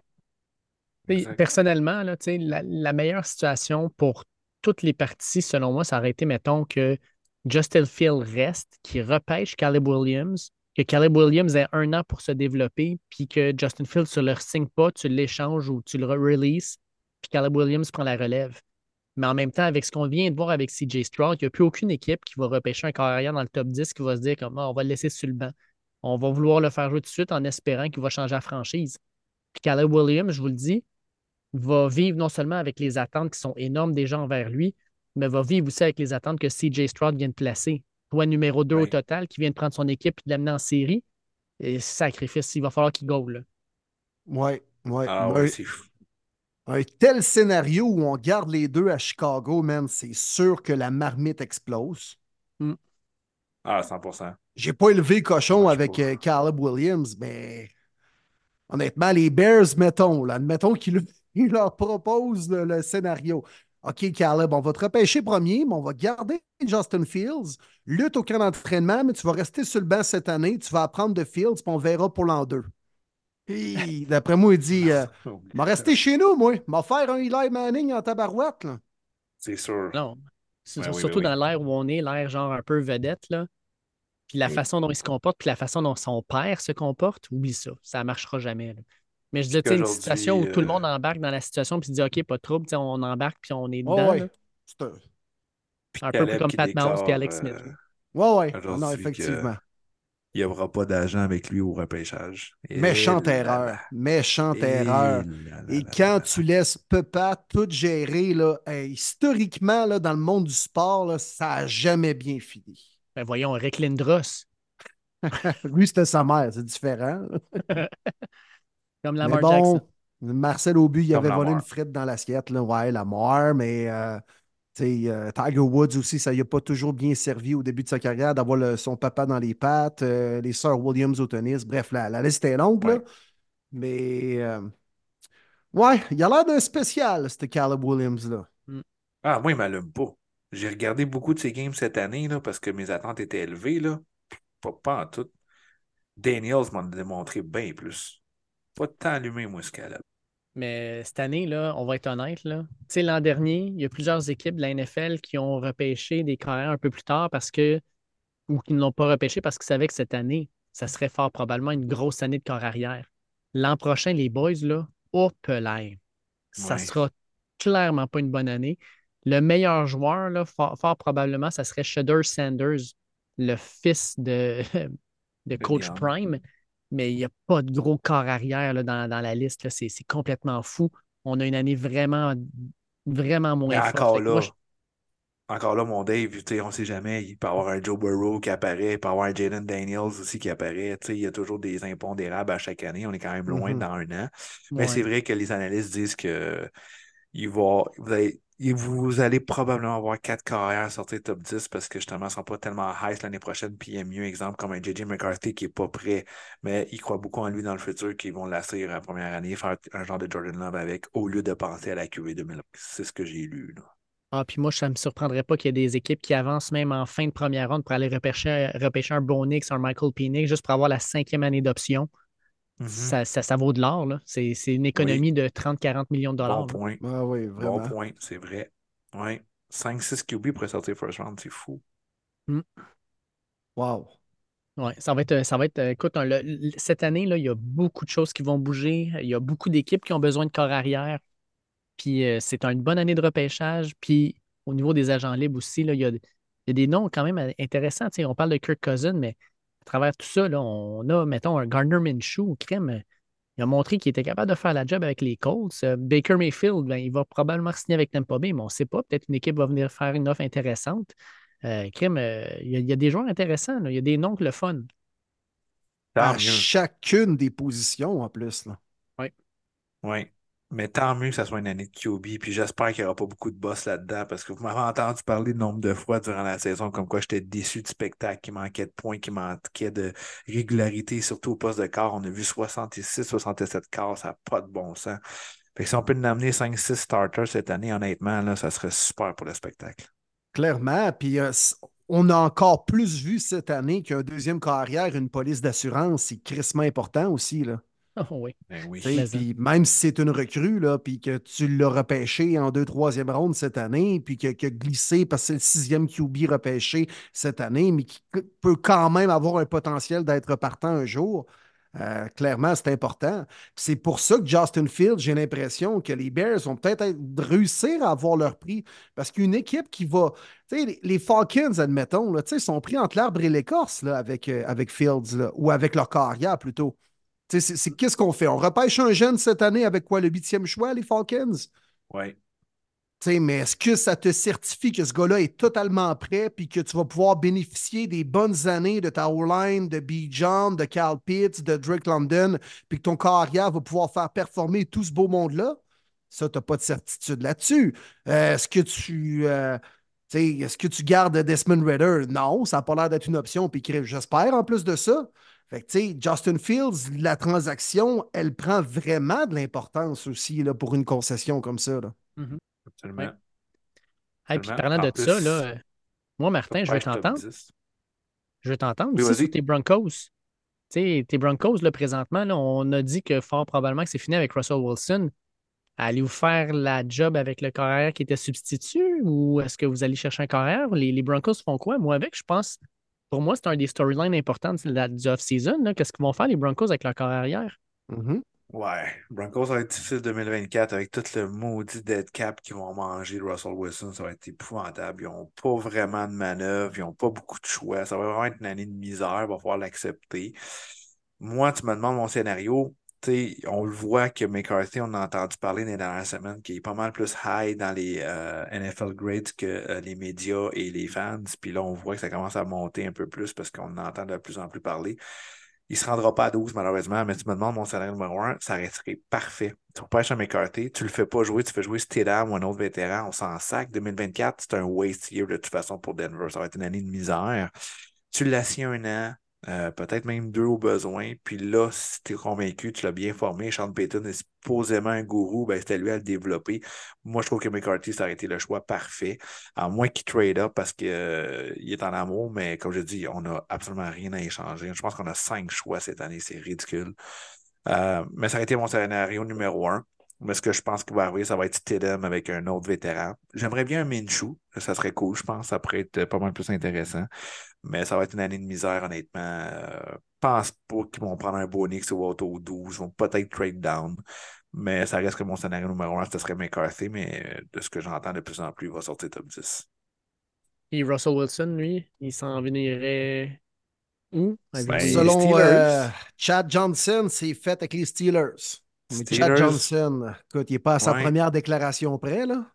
Speaker 3: Personnellement, là, la, la meilleure situation pour toutes les parties, selon moi, ça aurait été, mettons, que Justin Field reste, qui repêche Caleb Williams, que Caleb Williams ait un an pour se développer, puis que Justin Field ne le signe pas, tu l'échanges ou tu le releases, puis Caleb Williams prend la relève. Mais en même temps, avec ce qu'on vient de voir avec CJ Stroud, il n'y a plus aucune équipe qui va repêcher un carrière dans le top 10 qui va se dire comme ah, on va le laisser sur le banc. On va vouloir le faire jouer tout de suite en espérant qu'il va changer la franchise. Puis Caleb Williams, je vous le dis, va vivre non seulement avec les attentes qui sont énormes déjà envers lui, mais va vivre aussi avec les attentes que CJ Stroud vient de placer. Toi, numéro 2 au total, qui vient de prendre son équipe et de l'amener en série. Et sacrifice, il va falloir qu'il goal.
Speaker 1: Oui, oui.
Speaker 2: Ah, ouais, c'est fou
Speaker 1: un tel scénario où on garde les deux à Chicago, man, c'est sûr que la marmite explose.
Speaker 2: Hmm. Ah, 100%.
Speaker 1: J'ai pas élevé cochon avec euh, Caleb Williams, mais honnêtement, les Bears, mettons, là, admettons qu'ils leur proposent le, scénario. OK, Caleb, on va te repêcher premier, mais on va garder Justin Fields. Lutte au camp d'entraînement, mais tu vas rester sur le banc cette année. Tu vas apprendre de Fields, puis on verra pour l'an 2. D'après moi, il dit euh, m'a resté chez nous, moi. M'a faire un Eli Manning en tabarouette. Là.
Speaker 2: C'est sûr.
Speaker 3: Non. Ben surtout dans l'air où on est, l'air genre un peu vedette. Là. Puis la façon dont il se comporte, puis la façon dont son père se comporte, oublie ça. Ça ne marchera jamais. Mais je dis, tu sais, une situation où tout le euh, monde embarque dans la situation, puis se dit, OK, pas de trouble, on embarque, puis on est dedans.
Speaker 1: ouais.
Speaker 3: un... peu comme Pat Mouse et Alex Smith.
Speaker 1: Euh, ouais, ouais. Non, effectivement
Speaker 2: il n'y aura pas d'agent avec lui au repêchage.
Speaker 1: Méchante erreur. Méchante erreur. Et quand tu laisses Pepa tout gérer, là, historiquement, là, dans le monde du sport, ça n'a jamais bien fini.
Speaker 3: Ben voyons, Rick Lindros.
Speaker 1: lui, c'était sa mère, c'est différent.
Speaker 3: Comme Lamar Jackson.
Speaker 1: Marcel Aubu, il avait volé une frite dans l'assiette. Ouais, la mort, mais euh, euh, Tiger Woods aussi, ça lui a pas toujours bien servi au début de sa carrière d'avoir son papa dans les pattes, euh, les sœurs Williams au tennis. Bref, la, la liste est longue. Mais euh, ouais, il a l'air d'un spécial, ce Caleb Williams-là.
Speaker 2: Mm. Ah, moi, il m'allume pas. J'ai regardé beaucoup de ses games cette année là, parce que mes attentes étaient élevées. Là. Pas, pas en tout. Daniels m'a démontré bien plus. Pas tant allumé, moi, ce Caleb.
Speaker 3: Mais cette année, là, on va être honnête, l'an dernier, il y a plusieurs équipes de la NFL qui ont repêché des carrières un peu plus tard parce que ou qui ne l'ont pas repêché parce qu'ils savaient que cette année, ça serait fort probablement une grosse année de corps arrière. L'an prochain, les boys, là, au l'air. Ça sera clairement pas une bonne année. Le meilleur joueur, là, fort, probablement, ça serait Shudder Sanders, le fils de, de Coach Prime mais il n'y a pas de gros corps arrière là, dans, la liste. C'est complètement fou. on a une année vraiment, vraiment moins forte.
Speaker 2: Encore là, encore là, mon Dave, on ne sait jamais. Il peut y avoir un Joe Burrow qui apparaît, il peut y avoir un Jaden Daniels aussi qui apparaît. Il y a toujours des impondérables à chaque année. On est quand même loin mm-hmm. dans un an. Mais c'est vrai que les analystes disent que il va, vous, allez, vous allez probablement avoir quatre carrières sortir top 10 parce que justement, ils ne sont pas tellement high l'année prochaine. Puis il y a mieux exemple comme un JJ McCarthy qui n'est pas prêt, mais il croit beaucoup en lui dans le futur, qu'ils vont l'assurer la première année, faire un genre de Jordan Love avec, au lieu de penser à la QV 2000. C'est ce que j'ai lu. Là.
Speaker 3: Ah, puis moi, ça ne me surprendrait pas qu'il y ait des équipes qui avancent même en fin de première ronde pour aller repêcher, repêcher un Bonix, un Michael Penix, juste pour avoir la cinquième année d'option. Mm-hmm. ça, ça, vaut de l'or. C'est une économie de 30-40 millions de dollars.
Speaker 2: Bon point.
Speaker 1: Ah oui, vraiment.
Speaker 2: Bon point, c'est vrai. Oui. 5-6 QB pour sortir first round, c'est fou.
Speaker 3: Mm.
Speaker 1: Wow.
Speaker 3: Oui, ça va être, ça va être écoute, cette année, là, il y a beaucoup de choses qui vont bouger. Il y a beaucoup d'équipes qui ont besoin de corps arrière. Puis euh, c'est une bonne année de repêchage. Puis au niveau des agents libres aussi, là, il, y a, des noms quand même intéressants. on parle de Kirk Cousin, mais travers tout ça, là, on a, mettons, un Gardner Minshew, crème. Il a montré qu'il était capable de faire la job avec les Colts. Euh, Baker Mayfield, ben, il va probablement signer avec Tampa Bay, mais on ne sait pas. Peut-être une équipe va venir faire une offre intéressante. Euh, crème, il, y a, des joueurs intéressants. Il y a des noms que le fun.
Speaker 1: À chacune des positions en plus.
Speaker 3: Oui.
Speaker 2: Oui. Mais tant mieux que ça soit une année de QB. Puis j'espère qu'il n'y aura pas beaucoup de boss là-dedans parce que vous m'avez entendu parler de nombre de fois durant la saison comme quoi j'étais déçu du spectacle, qui manquait de points, qui manquait de régularité, surtout au poste de quart. On a vu 66, 67 quarts, ça n'a pas de bon sens. Fait que si on peut nous amener 5-6 starters cette année, honnêtement, là, ça serait super pour le spectacle.
Speaker 1: Clairement. Puis euh, on a encore plus vu cette année qu'un deuxième carrière, une police d'assurance. C'est crissement important aussi. Là.
Speaker 3: Oui.
Speaker 2: Ben
Speaker 1: même si c'est une recrue, là, puis que tu l'as repêché en deux, troisième ronde cette année, puis qu'il a glissé parce que c'est le sixième QB repêché cette année, mais qui peut quand même avoir un potentiel d'être partant un jour. Euh, clairement, c'est important. C'est pour ça que Justin Fields, j'ai l'impression que les Bears vont peut-être réussir à avoir leur prix. Parce qu'une équipe qui va. Les, les Falcons, admettons, là, sont pris entre l'arbre et l'écorce avec, euh, avec Fields, ou avec leur carrière plutôt. C'est qu'est-ce qu'on fait? On repêche un jeune cette année avec quoi? Le huitième choix, les Falcons?
Speaker 2: Oui.
Speaker 1: mais est-ce que ça te certifie que ce gars-là est totalement prêt puis que tu vas pouvoir bénéficier des bonnes années de ta O-line, de B. John, de Cal Pitts, de Drake London, puis que ton carrière va pouvoir faire performer tout ce beau monde-là? Ça, tu n'as pas de certitude là-dessus. Euh, est-ce que tu. Euh, est-ce que tu gardes Desmond Ritter? Non, ça n'a pas l'air d'être une option. Puis j'espère en plus de ça. Fait que, tu sais, Justin Fields, la transaction, elle prend vraiment de l'importance aussi là, pour une concession comme ça. Là.
Speaker 3: Mm-hmm. Absolument. puis parlant de ça, là, moi, Martin, je vais t'entendre. Je vais t'entendre aussi sur tes Broncos. Tu sais, tes Broncos, là, présentement, là, on a dit que fort probablement que c'est fini avec Russell Wilson. Allez-vous faire la job avec le carrière qui était substitut ou est-ce que vous allez chercher un carrière? Les, les Broncos font quoi? Moi, avec, je pense pour moi, c'est un des storylines importants du off-season. Qu'est-ce qu'ils vont faire les Broncos avec leur corps arrière?
Speaker 1: Mm-hmm.
Speaker 2: Ouais, Broncos va être difficile 2024 avec tout le maudit dead cap qu'ils vont manger de Russell Wilson. Ça va être épouvantable. Ils n'ont pas vraiment de manœuvre, ils n'ont pas beaucoup de choix. Ça va vraiment être une année de misère, il va falloir l'accepter. Moi, tu me demandes mon scénario on le voit que McCarthy, on a entendu parler dans les dernières semaines, qui est pas mal plus high dans les euh, NFL grades que euh, les médias et les fans. Puis là, on voit que ça commence à monter un peu plus parce qu'on entend de plus en plus parler. Il ne se rendra pas à 12, malheureusement, mais tu me demandes mon salaire numéro 1, ça resterait parfait. Tu repêches un McCarthy, tu le fais pas jouer, tu fais jouer Stidham ou un autre vétéran, on s'en sac. 2024, c'est un waste year de toute façon pour Denver. Ça va être une année de misère. Tu l'assieds un an, euh, peut-être même deux au besoin. Puis là, si tu es convaincu, tu l'as bien formé, Sean Payton est supposément un gourou, ben, c'était lui à le développer. Moi, je trouve que McCarthy, ça aurait été le choix parfait, à moins qu'il trade up parce qu'il euh, est en amour, mais comme je dis, on n'a absolument rien à échanger. Je pense qu'on a cinq choix cette année, c'est ridicule. Euh, mais ça aurait été mon scénario numéro un. Mais ce que je pense qu'il va arriver, ça va être Stidham avec un autre vétéran. J'aimerais bien un Minshew. Ça serait cool, je pense. Ça pourrait être pas mal plus intéressant. Mais ça va être une année de misère, honnêtement. Je euh, pense pas qu'ils vont prendre un Bonix ou auto 12. Ils vont peut-être trade down. Mais ça reste que mon scénario numéro un, ce serait McCarthy. Mais euh, de ce que j'entends de plus en plus, il va sortir top 10.
Speaker 3: Et Russell Wilson, lui, il s'en venirait où?
Speaker 1: Ben, selon euh, Chad Johnson, c'est fait avec les Steelers. Chad Johnson, écoute, il n'est pas à sa première déclaration près, là.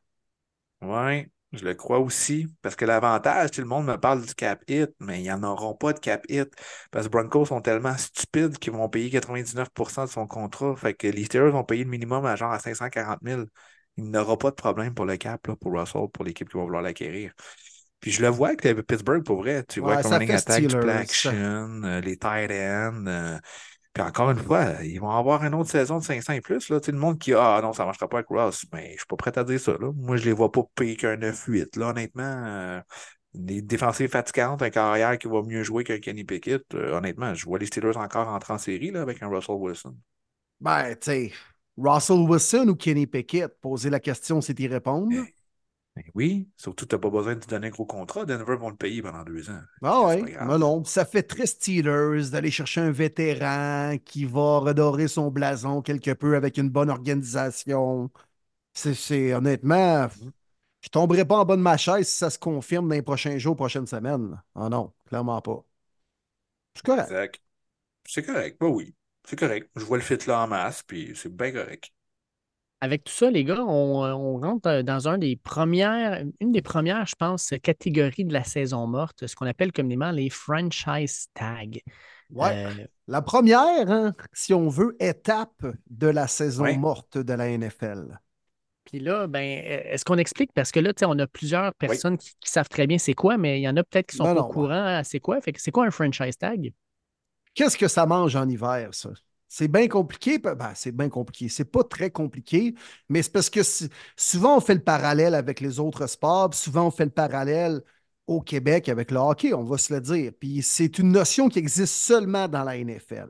Speaker 2: Oui, je le crois aussi. Parce que l'avantage, tout le monde me parle du cap hit, mais ils n'en auront pas de cap hit. Parce que Broncos sont tellement stupides qu'ils vont payer 99% de son contrat. Fait que les Steelers vont payer le minimum à genre à 540 000. Il n'aura pas de problème pour le cap, là, pour Russell, pour l'équipe qui va vouloir l'acquérir. Puis je le vois avec Pittsburgh pour vrai. Tu vois, comme running attack, du play action, euh, les tight ends. Euh, puis encore une fois, ils vont avoir une autre saison de 500 et plus. Là. Tu sais, le monde qui Ah non, ça ne marchera pas avec Ross. Mais je ne suis pas prêt à dire ça. Là. Moi, je ne les vois pas payer qu'un 9-8. Là, honnêtement, euh, des défensives fatigantes, un carrière qui va mieux jouer qu'un Kenny Pickett. Euh, honnêtement, je vois les Steelers encore entrer en série là, avec un Russell Wilson.
Speaker 1: Ben, tu sais, Russell Wilson ou Kenny Pickett, poser la question, c'est y répondre.
Speaker 2: Ben oui, surtout tu n'as pas besoin de te donner un gros contrat. Denver vont le payer pendant deux ans.
Speaker 1: Ah oui, mais non. Ça fait très Steelers d'aller chercher un vétéran qui va redorer son blason quelque peu avec une bonne organisation. C'est honnêtement, je ne tomberai pas en bas de ma chaise si ça se confirme dans les prochains jours, prochaines semaines. Ah non, clairement pas. C'est correct.
Speaker 2: C'est correct, bah oui. C'est correct. Je vois le fit là en masse, puis c'est bien correct
Speaker 3: avec tout ça, les gars, on, rentre euh, dans un des premières, une des premières, je pense, catégories de la saison morte, ce qu'on appelle communément les franchise tags.
Speaker 1: Ouais. Euh, la première, hein, si on veut, étape de la saison morte de la NFL.
Speaker 3: Puis là, ben, est-ce qu'on explique? Parce que là, on a plusieurs personnes qui, savent très bien c'est quoi, mais il y en a peut-être qui sont pas au courant c'est quoi. Fait que c'est quoi un franchise tag?
Speaker 1: Qu'est-ce que ça mange en hiver, ça? C'est bien compliqué. Ben, c'est bien compliqué. C'est pas très compliqué, mais c'est parce que souvent on fait le parallèle avec les autres sports, souvent on fait le parallèle au Québec avec le hockey, on va se le dire. Puis c'est une notion qui existe seulement dans la NFL.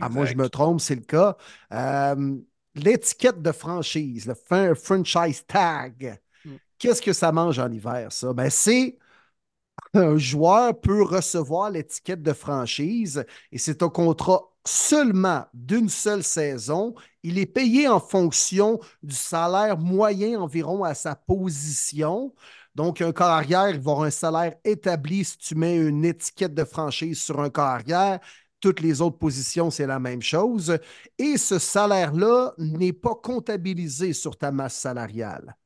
Speaker 1: Ah, moi, je me trompe, c'est le cas. Euh, l'étiquette de franchise, le franchise tag, mm. qu'est-ce que ça mange en hiver, ça? Ben, c'est un joueur peut recevoir l'étiquette de franchise et c'est un contrat seulement d'une seule saison. Il est payé en fonction du salaire moyen environ à sa position. Donc, un carrière, il va avoir un salaire établi si tu mets une étiquette de franchise sur un carrière. Toutes les autres positions, c'est la même chose. Et ce salaire-là n'est pas comptabilisé sur ta masse salariale.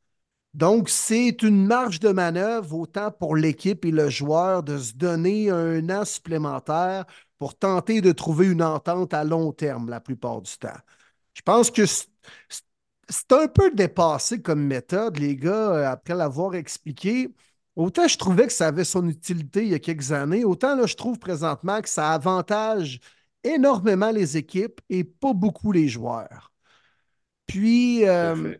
Speaker 1: Donc, c'est une marge de manœuvre autant pour l'équipe et le joueur de se donner un an supplémentaire pour tenter de trouver une entente à long terme la plupart du temps. Je pense que c'est un peu dépassé comme méthode, les gars, euh, après l'avoir expliqué. Autant je trouvais que ça avait son utilité il y a quelques années, autant là, je trouve présentement que ça avantage énormément les équipes et pas beaucoup les joueurs. Puis, euh,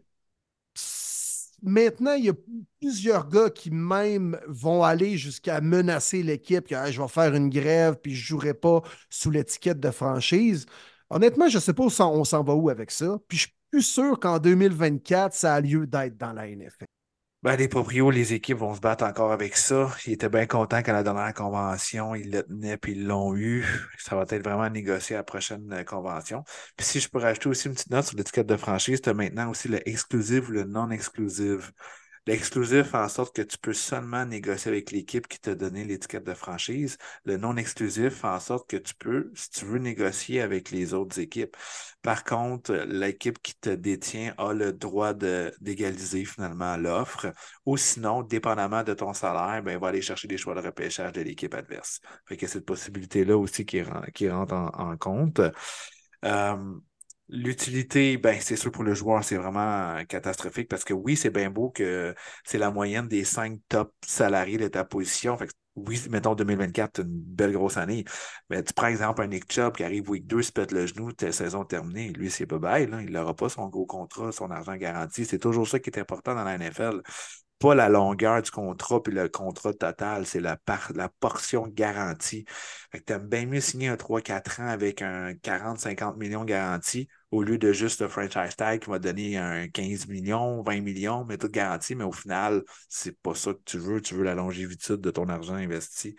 Speaker 1: Maintenant, il y a plusieurs gars qui même vont aller jusqu'à menacer l'équipe, que je vais faire une grève puis je ne jouerai pas sous l'étiquette de franchise. Honnêtement, je ne sais pas où on s'en va où avec ça. Puis je suis plus sûr qu'en 2024, ça a lieu d'être dans la NFL.
Speaker 2: Ben, les proprios, les équipes vont se battre encore avec ça. Ils étaient bien contents qu'à la dernière convention, ils le tenaient puis ils l'ont eu. Ça va être vraiment négocié à la prochaine euh, convention. Puis si je peux rajouter aussi une petite note sur l'étiquette de franchise, tu as maintenant aussi le exclusive ou le non exclusive. L'exclusif fait en sorte que tu peux seulement négocier avec l'équipe qui t'a donné l'étiquette de franchise. Le non exclusif fait en sorte que tu peux, si tu veux, négocier avec les autres équipes. Par contre, l'équipe qui te détient a le droit d'égaliser finalement l'offre. Ou sinon, dépendamment de ton salaire, ben, va aller chercher des choix de repêchage de l'équipe adverse. Fait que cette possibilité-là aussi qui, qui rentre en, compte. Euh, L'utilité, ben, c'est sûr pour le joueur, c'est vraiment catastrophique parce que oui, c'est bien beau que c'est la moyenne des cinq top salariés de ta position. Fait oui, mettons 2024, une belle grosse année. Mais tu prends exemple un Nick Chubb qui arrive week 2, se pète le genou, ta saison terminée. Lui, c'est pas bye, il n'aura pas son gros contrat, son argent garanti. C'est toujours ça qui est important dans la NFL pas la longueur du contrat puis le contrat total, c'est la, la portion garantie. Fait que tu aimes bien mieux signer un 3-4 ans avec un 40-50 millions garanti au lieu de juste le franchise tag qui va donner un 15 millions, 20 millions, mais tout garanti, mais au final, c'est pas ça que tu veux. Tu veux la longévité de ton argent investi.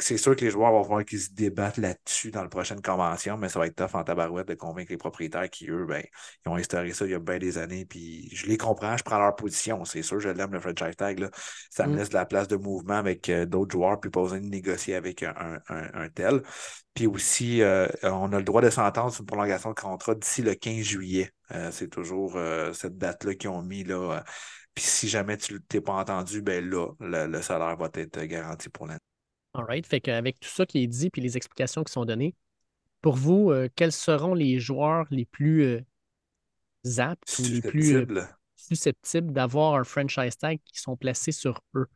Speaker 2: C'est sûr que les joueurs vont voir qu'ils se débattent là-dessus dans la prochaine convention, mais ça va être tough en tabarouette de convaincre les propriétaires qui, eux, ben, ils ont instauré ça il y a bien des années, puis je les comprends, je prends leur position. C'est sûr, je l'aime, le franchise tag. Là. Ça me mm. laisse de la place de mouvement avec euh, d'autres joueurs, puis pas besoin de négocier avec un, tel. Puis aussi, euh, on a le droit de s'entendre sur une prolongation de contrat d'ici le 15 juillet. Euh, c'est toujours cette date-là qu'ils ont mis là. puis si jamais tu t'es pas entendu, ben là, le salaire va être garanti pour l'année.
Speaker 3: All right. Fait qu'avec tout ça qui est dit puis les explications qui sont données, pour vous, euh, quels seront les joueurs les plus euh, aptes ou les plus euh, susceptibles d'avoir un franchise tag qui sont placés sur eux?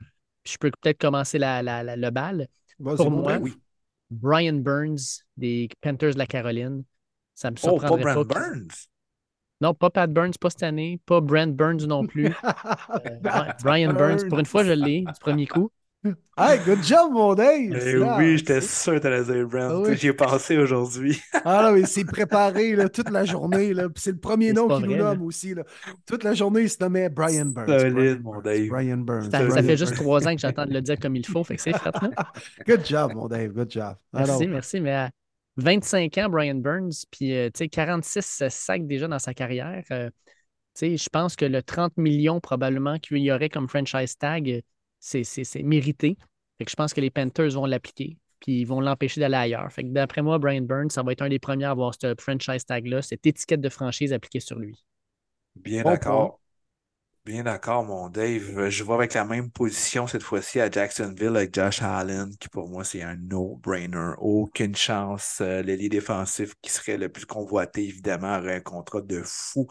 Speaker 3: je peux peut-être commencer la, la, le bal. Pour moi, oui. Brian Burns des Panthers de la Caroline. Ça me surprendrait oh, pas. Brand Burns? Non, pas Pat Burns, pas cette année, pas Brent Burns non plus. Brian Burns, pour une fois, je l'ai du premier coup.
Speaker 1: Hey, good job, mon Dave!
Speaker 2: Eh oui, j'étais sûr que tu allais dire Brent. Ah J'y ai pensé aujourd'hui.
Speaker 1: ah non, mais c'est préparé là, toute la journée. Là. c'est le premier nom qu'il nous nomme aussi. Là. Toute la journée, il se nommait Brian Burns.
Speaker 2: Solide, mon Dave.
Speaker 1: Brian Burns.
Speaker 3: Ça, fait juste trois ans que j'attends de le dire comme il faut. Fait que c'est fait.
Speaker 1: good job, mon Dave. Good job.
Speaker 3: Merci, merci. Mais à 25 ans, Brian Burns, puis euh, 46 sacs déjà dans sa carrière. Euh, je pense que le 30 millions probablement qu'il y aurait comme franchise tag c'est mérité. Fait que je pense que les Panthers vont l'appliquer, puis ils vont l'empêcher d'aller ailleurs. Fait que d'après moi, Brian Burns, ça va être un des premiers à avoir ce franchise tag-là, cette étiquette de franchise appliquée sur lui.
Speaker 2: Bien d'accord. Bien d'accord, mon Dave. Je vais avec la même position cette fois-ci à Jacksonville avec Josh Allen, qui pour moi, c'est un no-brainer. Aucune chance. Euh, L'ailier défensif qui serait le plus convoité, évidemment, aurait un contrat de fou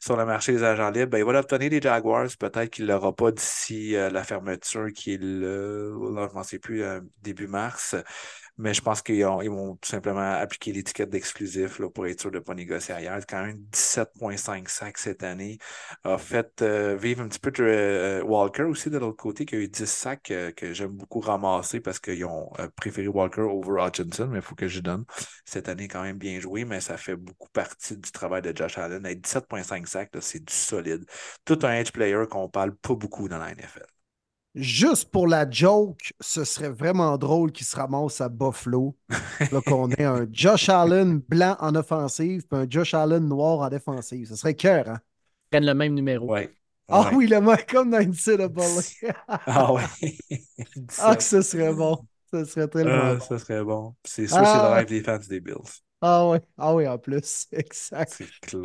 Speaker 2: sur le marché des agents libres. Ben, il va l'obtenir des Jaguars. Peut-être qu'il ne l'aura pas d'ici euh, la fermeture qui est le, je ne sais plus, euh, début mars mais je pense qu'ils vont tout simplement appliquer l'étiquette d'exclusif pour être sûr de ne pas négocier ailleurs. Quand même 17,5 sacs cette année. A fait euh, vivre un petit peu de euh, Walker aussi de l'autre côté, qui a eu 10 sacs euh, que j'aime beaucoup ramasser parce qu'ils ont préféré Walker over Hutchinson, mais il faut que je donne. Cette année, quand même bien joué, mais ça fait beaucoup partie du travail de Josh Allen. 17,5 sacs, c'est du solide. Tout un edge player qu'on parle pas beaucoup dans la NFL
Speaker 1: juste pour la joke, ce serait vraiment drôle qu'il se ramasse à Buffalo. Là, qu'on ait un Josh Allen blanc en offensive et un Josh Allen noir en défensive. Ce serait cœur, hein?
Speaker 3: Prennent le même numéro.
Speaker 2: Ouais.
Speaker 1: Ah oui, le même comme dans Incredible.
Speaker 2: ah oui.
Speaker 1: ah, que ce serait bon. Ce serait tellement ah, bon.
Speaker 2: Ce serait bon. C'est sûr, c'est le ah. rêve des fans des Bills.
Speaker 1: Ah oui, ah oui, en plus. Exact. C'est clair.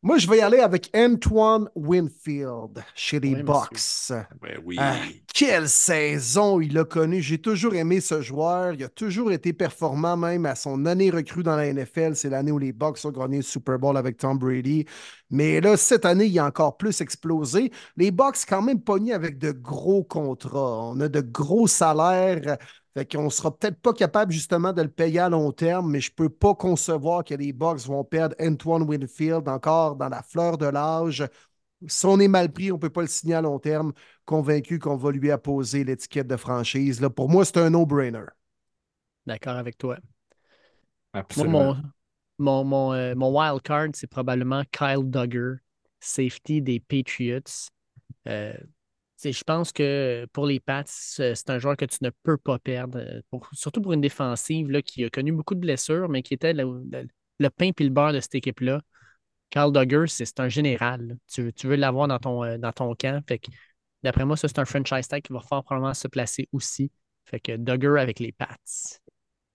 Speaker 1: Moi, je vais y aller avec Antoine Winfield chez les Bucks.
Speaker 2: Ben oui.
Speaker 1: Ah, quelle saison il a connu. J'ai toujours aimé ce joueur. Il a toujours été performant, même à son année recrue dans la NFL. C'est l'année où les Bucks ont gagné le Super Bowl avec Tom Brady. Mais là, cette année, il a encore plus explosé. Les Bucks, quand même, pognés avec de gros contrats. On a de gros salaires. Fait qu'on sera peut-être pas capable justement de le payer à long terme, mais je peux pas concevoir que les Bucks vont perdre Antoine Winfield encore dans la fleur de l'âge. Si on est mal pris, on ne peut pas le signer à long terme, convaincu qu'on va lui apposer l'étiquette de franchise. Là, pour moi, c'est un no-brainer.
Speaker 3: D'accord avec toi.
Speaker 2: Absolument.
Speaker 3: mon, mon, euh, mon, wild card, c'est probablement Kyle Duggar, safety des Patriots. Euh, je pense que pour les Pats, c'est un joueur que tu ne peux pas perdre, euh, surtout pour une défensive là, qui a connu beaucoup de blessures, mais qui était le, pain et le beurre de cette équipe-là. Carl Duggar, c'est un général. Tu, veux l'avoir dans ton, euh, dans ton camp. Fait d'après moi, ça, c'est un franchise tag qui va fort probablement se placer aussi. Fait que Duggar avec les Pats.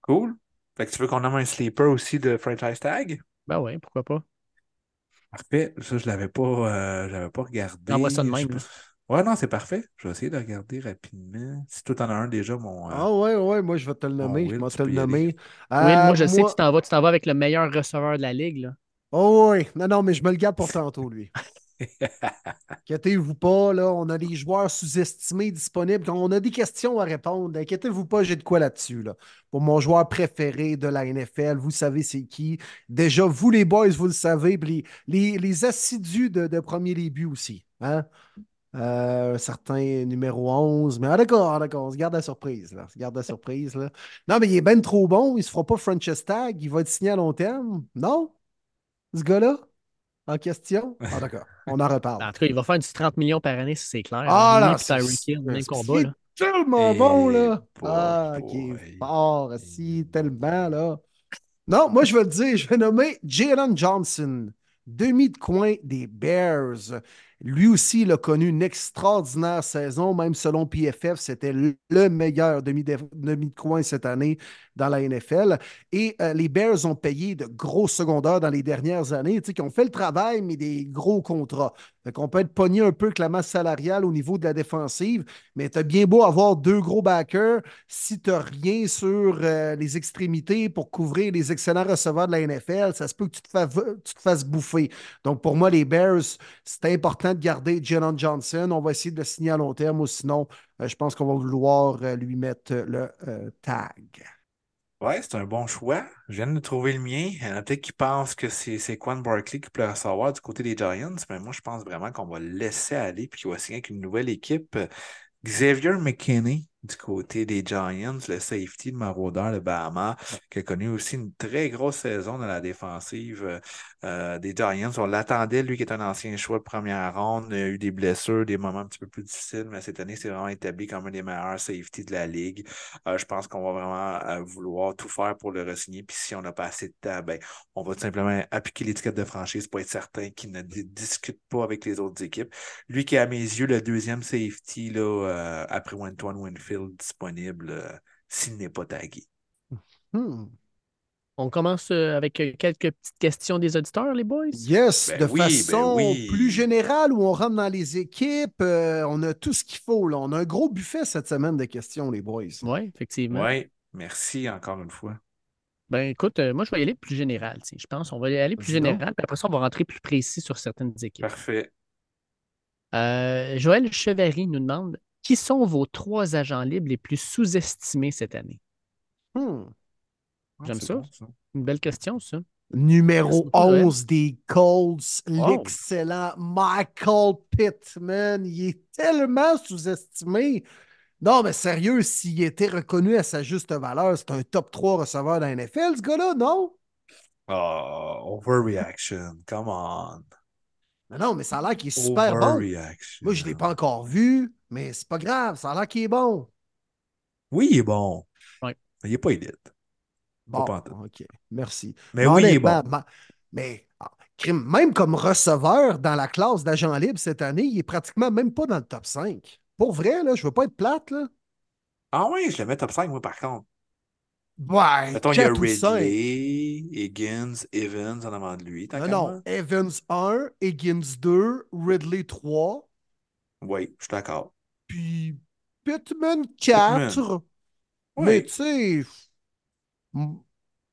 Speaker 2: Cool. Fait que tu veux qu'on ait un sleeper aussi de franchise tag?
Speaker 3: Ben oui, pourquoi pas.
Speaker 2: Parfait. Ça, je ne l'avais pas, euh, pas regardé.
Speaker 3: Envoie ça de même.
Speaker 2: Ouais, non, c'est parfait. Je vais essayer de regarder rapidement. Si toi, en as un déjà, mon.
Speaker 1: Euh, ah, ouais, ouais, moi, je vais te le nommer. je vais te le nommer.
Speaker 3: oui, moi, je sais que tu t'en vas. Tu t'en vas avec le meilleur receveur de la ligue, là.
Speaker 1: Oh, oui. Non, non, mais je me le garde pour tantôt, lui. Inquiétez-vous pas, là, on a des joueurs sous-estimés disponibles. On a des questions à répondre. Inquiétez-vous pas, j'ai de quoi là-dessus. Là. Pour mon joueur préféré de la NFL, vous savez c'est qui. Déjà, vous les boys, vous le savez. Les, les, les assidus de, de premier début aussi. Hein? Euh, un certain numéro 11. Mais ah, d'accord, d'accord, on se garde la surprise. Là. On se garde la surprise. Là. Non, mais il est bien trop bon. Il ne se fera pas franchise tag. Il va être signé à long terme. Non? Ce gars-là? En question? Ah, d'accord. On en reparle.
Speaker 3: En tout cas, il va faire du 30 millions par année, si c'est clair.
Speaker 1: Ah, là,
Speaker 3: c'est combat.
Speaker 1: tellement bon,
Speaker 2: Et
Speaker 1: là.
Speaker 2: boy,
Speaker 1: Ah, qui est fort, si, tellement, là. Non, moi, je vais le dire, je vais nommer Jalen Johnson, demi de coin des Bears. Lui aussi, il a connu une extraordinaire saison, même selon PFF, c'était le le meilleur demi de, demi de coin cette année dans la NFL. Et euh, les Bears ont payé de gros secondaires dans les dernières années, qui ont fait le travail, mais des gros contrats. Fait qu'on peut être pogné un peu avec la masse salariale au niveau de la défensive, mais tu as bien beau avoir deux gros backers, si tu n'as rien sur euh, les extrémités pour couvrir les excellents receveurs de la NFL, ça se peut que tu te, fasses bouffer. Donc, pour moi, les Bears, c'est important de garder Jalen Johnson. On va essayer de le signer à long terme ou sinon, euh, je pense qu'on va vouloir euh, lui mettre le tag.
Speaker 2: Ouais, c'est un bon choix. Je viens de trouver le mien. Il y en a peut-être qui pensent que c'est Quan Barkley qui peut recevoir du côté des Giants, mais moi, je pense vraiment qu'on va le laisser aller puis qu'il va signer avec une nouvelle équipe. Xavier McKinney du côté des Giants, le safety de Maraudeur, le Bahama, qui a connu aussi une très grosse saison dans la défensive euh, des Giants. On l'attendait, lui qui est un ancien choix de première ronde, il a eu des blessures, des moments un petit peu plus difficiles, mais cette année, c'est vraiment établi comme un des meilleurs safety de la ligue. Euh, je pense qu'on va vraiment euh, vouloir tout faire pour le re-signer. Puis si on n'a pas assez de temps, ben, on va tout simplement appliquer l'étiquette de franchise pour être certain qu'il ne di- discute pas avec les autres équipes. Lui qui est à mes yeux le deuxième safety là, euh, après Antoine Winfield disponible euh, s'il n'est pas tagué.
Speaker 1: Hmm.
Speaker 3: On commence euh, avec euh, quelques petites questions des auditeurs, les boys?
Speaker 1: Yes,
Speaker 2: Ben
Speaker 1: de
Speaker 2: oui, ben
Speaker 1: façon
Speaker 2: oui.
Speaker 1: plus générale où on rentre dans les équipes, euh, on a tout ce qu'il faut. Là. On a un gros buffet cette semaine de questions, les boys.
Speaker 3: Oui, effectivement.
Speaker 2: Oui, merci encore une fois.
Speaker 3: Ben écoute, euh, moi, je vais y aller plus général. Je pense qu'on va y aller plus général, puis après ça, on va rentrer plus précis sur certaines équipes.
Speaker 2: Parfait.
Speaker 3: Euh, Joël Chevary nous demande qui sont vos trois agents libres les plus sous-estimés cette année?
Speaker 1: Hmm.
Speaker 2: Ah,
Speaker 3: J'aime ça.
Speaker 2: bon, ça.
Speaker 3: Une belle question, ça.
Speaker 1: Numéro
Speaker 3: Merci beaucoup, Joël.
Speaker 1: 11 des Colts,
Speaker 3: Wow.
Speaker 1: l'excellent Michael Pittman. Il est tellement sous-estimé. Non, mais sérieux, s'il était reconnu à sa juste valeur, c'est un top 3 receveur dans la NFL, ce gars-là, non?
Speaker 2: Oh, overreaction. Come on.
Speaker 1: Mais non, mais ça a l'air qu'il est super bon. Moi, je ne l'ai pas encore vu, mais c'est pas grave, ça a l'air qu'il est bon.
Speaker 2: Oui, il est bon.
Speaker 3: Ouais.
Speaker 2: Mais il n'est pas élite.
Speaker 1: Bon,
Speaker 2: pas.
Speaker 1: OK, merci.
Speaker 2: Mais oui, il est bon.
Speaker 1: ma- mais ah, même comme receveur dans la classe d'agent libre cette année, il est pratiquement même pas dans le top 5. Pour vrai, là, je veux pas être plate, là.
Speaker 2: Ah oui, je le mets top 5, moi, par contre.
Speaker 1: Ouais,
Speaker 2: Mettons, il y a
Speaker 1: 4 ou 5.
Speaker 2: Ridley, Higgins, Evans en avant de lui.
Speaker 1: Non, non.
Speaker 2: moi.
Speaker 1: Evans 1, Higgins 2, Ridley 3,
Speaker 2: Oui, je suis d'accord.
Speaker 1: puis Pittman 4.
Speaker 2: Oui.
Speaker 1: Mais tu sais,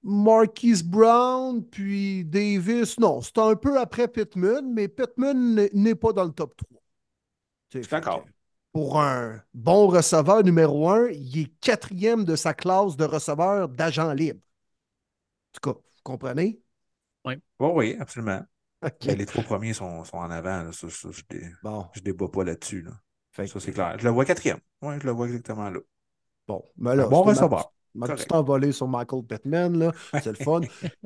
Speaker 1: Marquise Brown, puis Davis, non, c'est un peu après Pittman, mais Pittman n'est- pas dans le top 3. Tu sais,
Speaker 2: Je suis d'accord.
Speaker 1: que Pour un bon receveur numéro un, il est quatrième de sa classe de receveur d'agent libre. En tout cas, vous comprenez?
Speaker 2: Oui, oui, absolument.
Speaker 1: OK.
Speaker 2: Les trois premiers sont, sont en avant. là. Ça, ça, je ne
Speaker 1: Bon,
Speaker 2: débat pas là-dessus. Là. Ça,
Speaker 1: que-
Speaker 2: c'est clair. Je le vois quatrième. Oui, je le vois exactement là.
Speaker 1: bon, mais là,
Speaker 2: Un bon receveur.
Speaker 1: Ma petite envolée sur Michael Pittman, là, c'est le fun.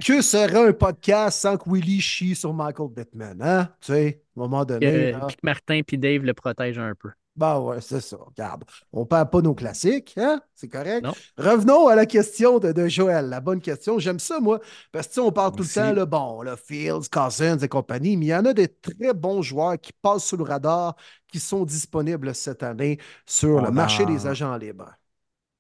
Speaker 1: que serait un podcast sans que Willy chie sur Michael Pittman, hein? Tu sais, à un moment donné.
Speaker 3: Euh,
Speaker 1: là.
Speaker 3: puis que Martin et Dave le protègent un peu.
Speaker 1: Ben ouais, c'est ça. Regarde, on perd pas nos classiques, hein? C'est correct?
Speaker 3: Non.
Speaker 1: Revenons à la question de, de Joël. La bonne question. J'aime ça, moi, parce que tu sais, on parle tout le temps, là, bon, là, Fields, Cousins et compagnie, mais il y en a des très bons joueurs qui passent sous le radar, qui sont disponibles cette année sur le marché
Speaker 2: en-
Speaker 1: des agents libres.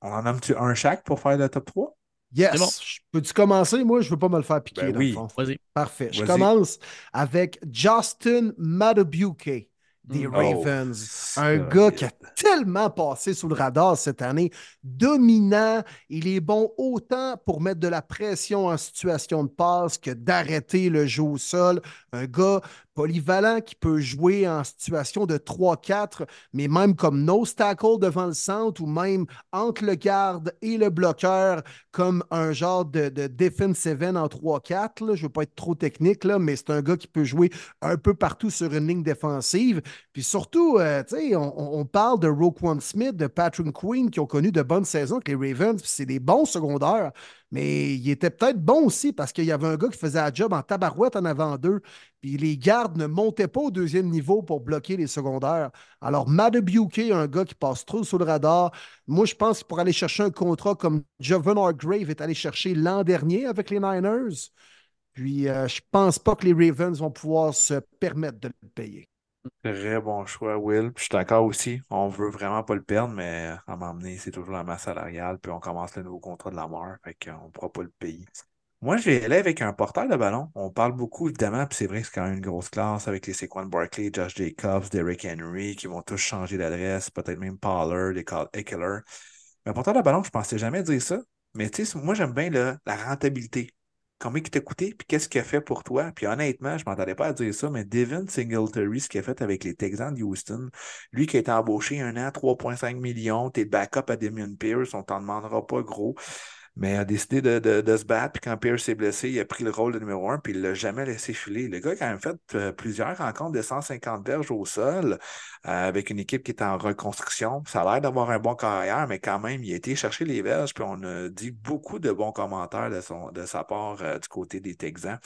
Speaker 2: On en nomme-tu un chaque pour faire le top 3?
Speaker 1: Yes!
Speaker 3: Bon.
Speaker 1: Peux-tu commencer? Moi, je veux pas me le faire piquer,
Speaker 2: Ben oui.
Speaker 1: le.
Speaker 3: Vas-y.
Speaker 1: Parfait. Je commence avec Justin Matabuke des
Speaker 3: Mm.
Speaker 1: Ravens.
Speaker 2: Oh,
Speaker 1: un
Speaker 2: solide.
Speaker 1: gars qui a tellement passé sous le radar cette année, dominant. Il est bon autant pour mettre de la pression en situation de passe que d'arrêter le jeu au sol. Un gars polyvalent qui peut jouer en situation de 3-4, mais même comme no tackle devant le centre ou même entre le garde et le bloqueur, comme un genre de, de defensive end en 3-4. là. Je ne veux pas être trop technique, mais c'est un gars qui peut jouer un peu partout sur une ligne défensive. Puis surtout, euh, on, on- parle de Roquan Smith, de Patrick Queen qui ont connu de bonnes saisons avec les Ravens, c'est des bons secondaires. Mais il était peut-être bon aussi parce qu'il y avait un gars qui faisait la job en tabarouette en avant d'eux, puis les gardes ne montaient pas au deuxième niveau pour bloquer les secondaires. Alors, Madubuke, un gars qui passe trop sous le radar, moi, je pense que pour aller chercher un contrat comme Jovan Grave est allé chercher l'an dernier avec les Niners, puis euh, je pense pas que les Ravens vont pouvoir se permettre de le payer.
Speaker 2: Très bon choix, Will. je suis d'accord aussi. On veut vraiment pas le perdre, mais à m'emmener, c'est toujours la masse salariale. Puis on commence le nouveau contrat de la mort. Fait qu'on ne pourra pas le payer. Moi, je vais aller avec un porteur de ballon. On parle beaucoup, évidemment, puis c'est vrai que c'est quand même une grosse classe avec les Saquon Barkley, Josh Jacobs, Derrick Henry, qui vont tous changer d'adresse, peut-être même Pollard, Eckler. Mais un porteur de ballon, je pensais jamais dire ça. Mais tu sais, moi, j'aime bien la rentabilité combien il t'a coûté, puis qu'est-ce qu'il a fait pour toi? Puis honnêtement, je ne m'entendais pas à dire ça, mais Devin Singletary, ce qu'il a fait avec les Texans de Houston, lui qui a été embauché un an, 3,5 millions, t'es backup à Damien Pierce, on t'en demandera pas gros mais a décidé de, se battre. Puis quand Pierce s'est blessé, il a pris le rôle de numéro un, puis il ne l'a jamais laissé filer. Le gars a quand même fait euh, plusieurs rencontres de 150 berges au sol euh, avec une équipe qui est en reconstruction. Ça a l'air d'avoir un bon carrière, mais quand même, il a été chercher les verges, puis on a dit beaucoup de bons commentaires de, son, de sa part euh, du côté des Texans.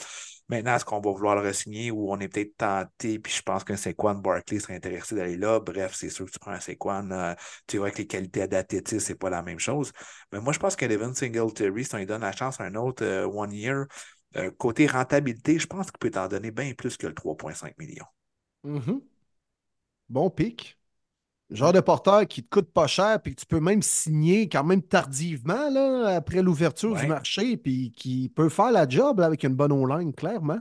Speaker 2: Maintenant, est-ce qu'on va vouloir le re-signer ou on est peut-être tenté, puis je pense qu'un Sequan Barkley serait intéressé d'aller là. Bref, c'est sûr que tu prends un Sequan, euh, tu vois que les qualités d'athlétisme, c'est pas la même chose. Mais moi, je pense que Devin Singletary, si on lui donne la chance à un autre euh, one year, euh, côté rentabilité, je pense qu'il peut t'en donner bien plus que le 3,5 millions.
Speaker 1: Mm-hmm. Bon pic genre de porteur qui te coûte pas cher, puis que tu peux même signer quand même tardivement là, après l'ouverture du marché, puis qui peut faire la job avec une bonne online, clairement.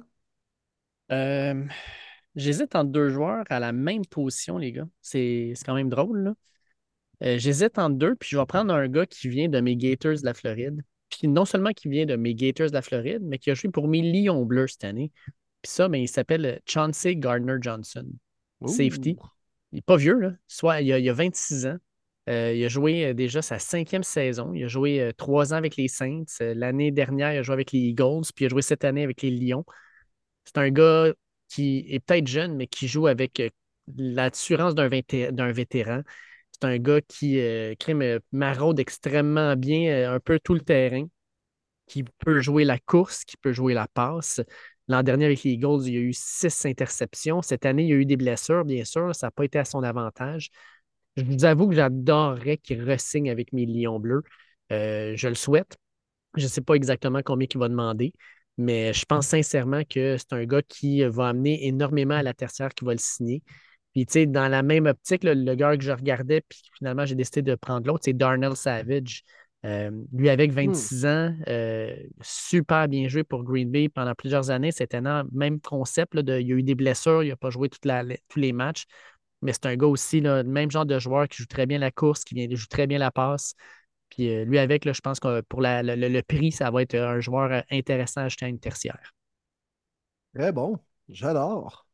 Speaker 3: Euh, j'hésite entre deux joueurs à la même position, les gars. C'est quand même drôle. Là. Euh, j'hésite entre deux, puis je vais prendre un gars qui vient de mes Gators de la Floride. Puis non seulement qui vient de mes Gators de la Floride, mais qui a joué pour mes Lions Bleus cette année. Puis ça, ben, il s'appelle Chauncey Gardner-Johnson. Safety. Il n'est pas vieux, là. Soit il a, a 26 ans. Euh, il a joué euh, déjà sa cinquième saison. Il a joué euh, trois ans avec les Saints. L'année dernière, il a joué avec les Eagles, puis il a joué cette année avec les Lions. C'est un gars qui est peut-être jeune, mais qui joue avec l'assurance d'un vétéran. C'est un gars qui maraude extrêmement bien, un peu tout le terrain, qui peut jouer la course, qui peut jouer la passe. L'an dernier, avec les Eagles, il y a eu six interceptions. Cette année, il y a eu des blessures, bien sûr. Ça n'a pas été à son avantage. Je vous avoue que j'adorerais qu'il ressigne avec mes Lions bleus. Euh, je le souhaite. Je ne sais pas exactement combien il va demander, mais je pense sincèrement que c'est un gars qui va amener énormément à la tertiaire qui va le signer. Puis, tu sais, dans la même optique, le gars que je regardais, puis finalement, j'ai décidé de prendre l'autre, c'est Darnell Savage. Euh, lui, avec 26 hmm. ans, euh, super bien joué pour Green Bay pendant plusieurs années. C'était un même concept. de, il y a eu des blessures, il n'a pas joué tous les matchs. Mais c'est un gars aussi, le même genre de joueur qui joue très bien la course, qui vient, joue très bien la passe. Puis euh, lui, avec, je pense que pour le, prix, ça va être un joueur intéressant à acheter à une tertiaire.
Speaker 1: Très bon. J'adore.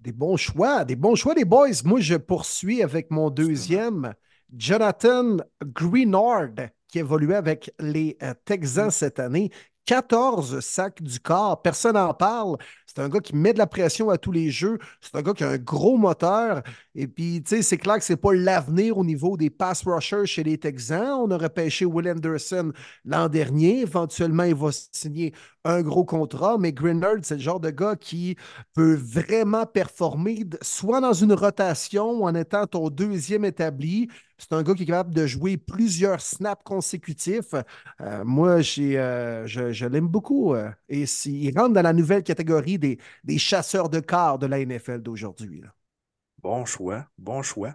Speaker 1: Des bons choix, des bons choix, les boys. Moi, je poursuis avec mon deuxième, Jonathan Greenard qui évoluait avec les euh, Texans cette année. 14 sacs du corps, personne n'en parle. C'est un gars qui met de la pression à tous les jeux. C'est un gars qui a un gros moteur. Et puis, tu sais, c'est clair que ce n'est pas l'avenir au niveau des pass rushers chez les Texans. On aurait pêché Will Anderson l'an dernier. Éventuellement, il va signer un gros contrat. Mais Grinnard, c'est le genre de gars qui peut vraiment performer, soit dans une rotation en étant ton deuxième établi, c'est un gars qui est capable de jouer plusieurs snaps consécutifs. Euh, moi, euh, je, l'aime beaucoup. Euh, et il rentre dans la nouvelle catégorie des, des chasseurs de quart de la NFL d'aujourd'hui.
Speaker 2: Bon choix, bon choix.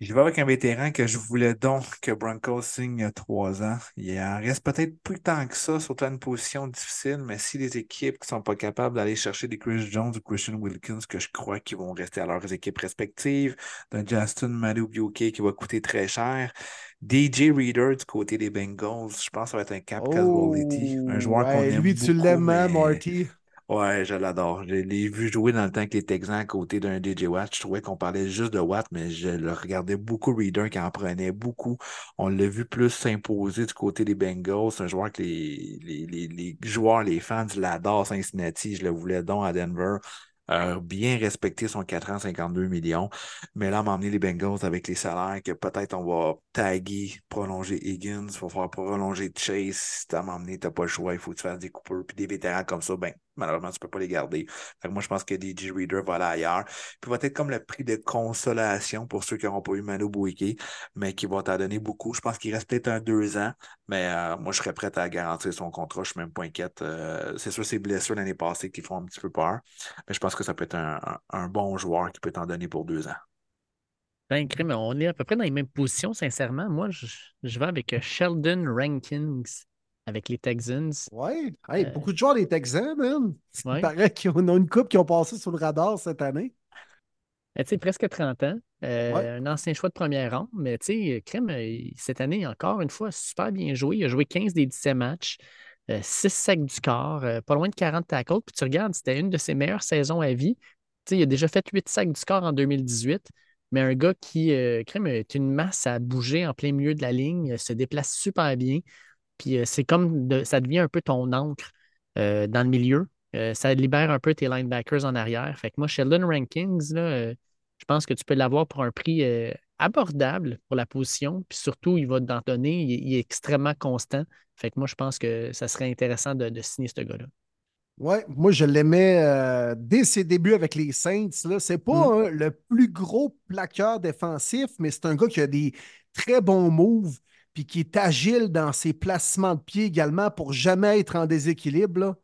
Speaker 2: Je vais avec un vétéran que je voulais donc que Broncos signe trois ans. Il en reste peut-être plus tant que ça, surtout à une position difficile, mais si les équipes qui ne sont pas capables d'aller chercher des Chris Jones ou Christian Wilkins, que je crois qu'ils vont rester à leurs équipes respectives, d'un Justin Madubuke qui va coûter très cher, DJ Reader du côté des Bengals, je pense que ça va être un cap oh, un joueur qu'on aime Lui, tu l'aimes, hein, Marty? Ouais, je l'adore. Je l'ai vu jouer dans le temps que les Texans à côté d'un DJ Watt. Je trouvais qu'on parlait juste de Watt, mais je le regardais beaucoup Reader qui en prenait beaucoup. On l'a vu plus s'imposer du côté des Bengals. C'est un joueur que les, les, les, joueurs, les fans l'adorent Cincinnati. Je le voulais donc à Denver. a bien respecté son 4 ans, 52 millions. Mais là, emmené les Bengals avec les salaires que peut-être on va taguer, prolonger Higgins, il va falloir prolonger Chase. Si t'as m'emmené, t'as pas le choix, il faut que tu fasses des coupeurs. Puis des vétérans comme ça, ben, malheureusement, tu peux pas les garder. moi, je pense que DJ Reader va aller ailleurs. Puis va être comme le prix de consolation pour ceux qui n'auront pas eu Manu Bouike, mais qui vont t'en donner beaucoup. Je pense qu'il reste peut-être un deux ans, mais euh, moi, je serais prêt à garantir son contrat. Je suis même pas inquiète. Euh, c'est sûr, c'est blessures l'année passée qui font un petit peu peur, mais je pense que ça peut être un, bon joueur qui peut t'en donner pour deux ans.
Speaker 3: Ben, on est à peu près dans les mêmes positions, sincèrement. Moi, je, je vais avec Sheldon Rankins avec les Texans.
Speaker 1: Oui, euh, beaucoup de joueurs des Texans, man. Il paraît qu'on a une coupe qui ont passé sous le radar cette année.
Speaker 3: Ben, sais, presque 30 ans. Euh, un ancien choix de première rang. Mais tu sais, Crème, euh, cette année, encore une fois, super bien joué. Il a joué 15 des 17 matchs, 6 sacs du corps, pas loin de 40 tackles. Puis tu regardes, c'était une de ses meilleures saisons à vie. Tu sais, il a déjà fait 8 sacs du corps en 2018. Mais un gars qui, Crème, est une masse à bouger en plein milieu de la ligne, se déplace super bien. Puis euh, c'est comme ça devient un peu ton encre euh, dans le milieu. Euh, ça libère un peu tes linebackers en arrière. Fait que moi, Sheldon Rankings, je pense que tu peux l'avoir pour un prix abordable pour la position. Puis surtout, il va t'en donner. Il, est extrêmement constant. Fait que moi, je pense que ça serait intéressant de, signer ce gars-là.
Speaker 1: Oui, moi je l'aimais dès ses débuts avec les Saints. Ce n'est pas mm. le plus gros plaqueur défensif, mais c'est un gars qui a des très bons moves puis qui est agile dans ses placements de pied également pour jamais être en déséquilibre.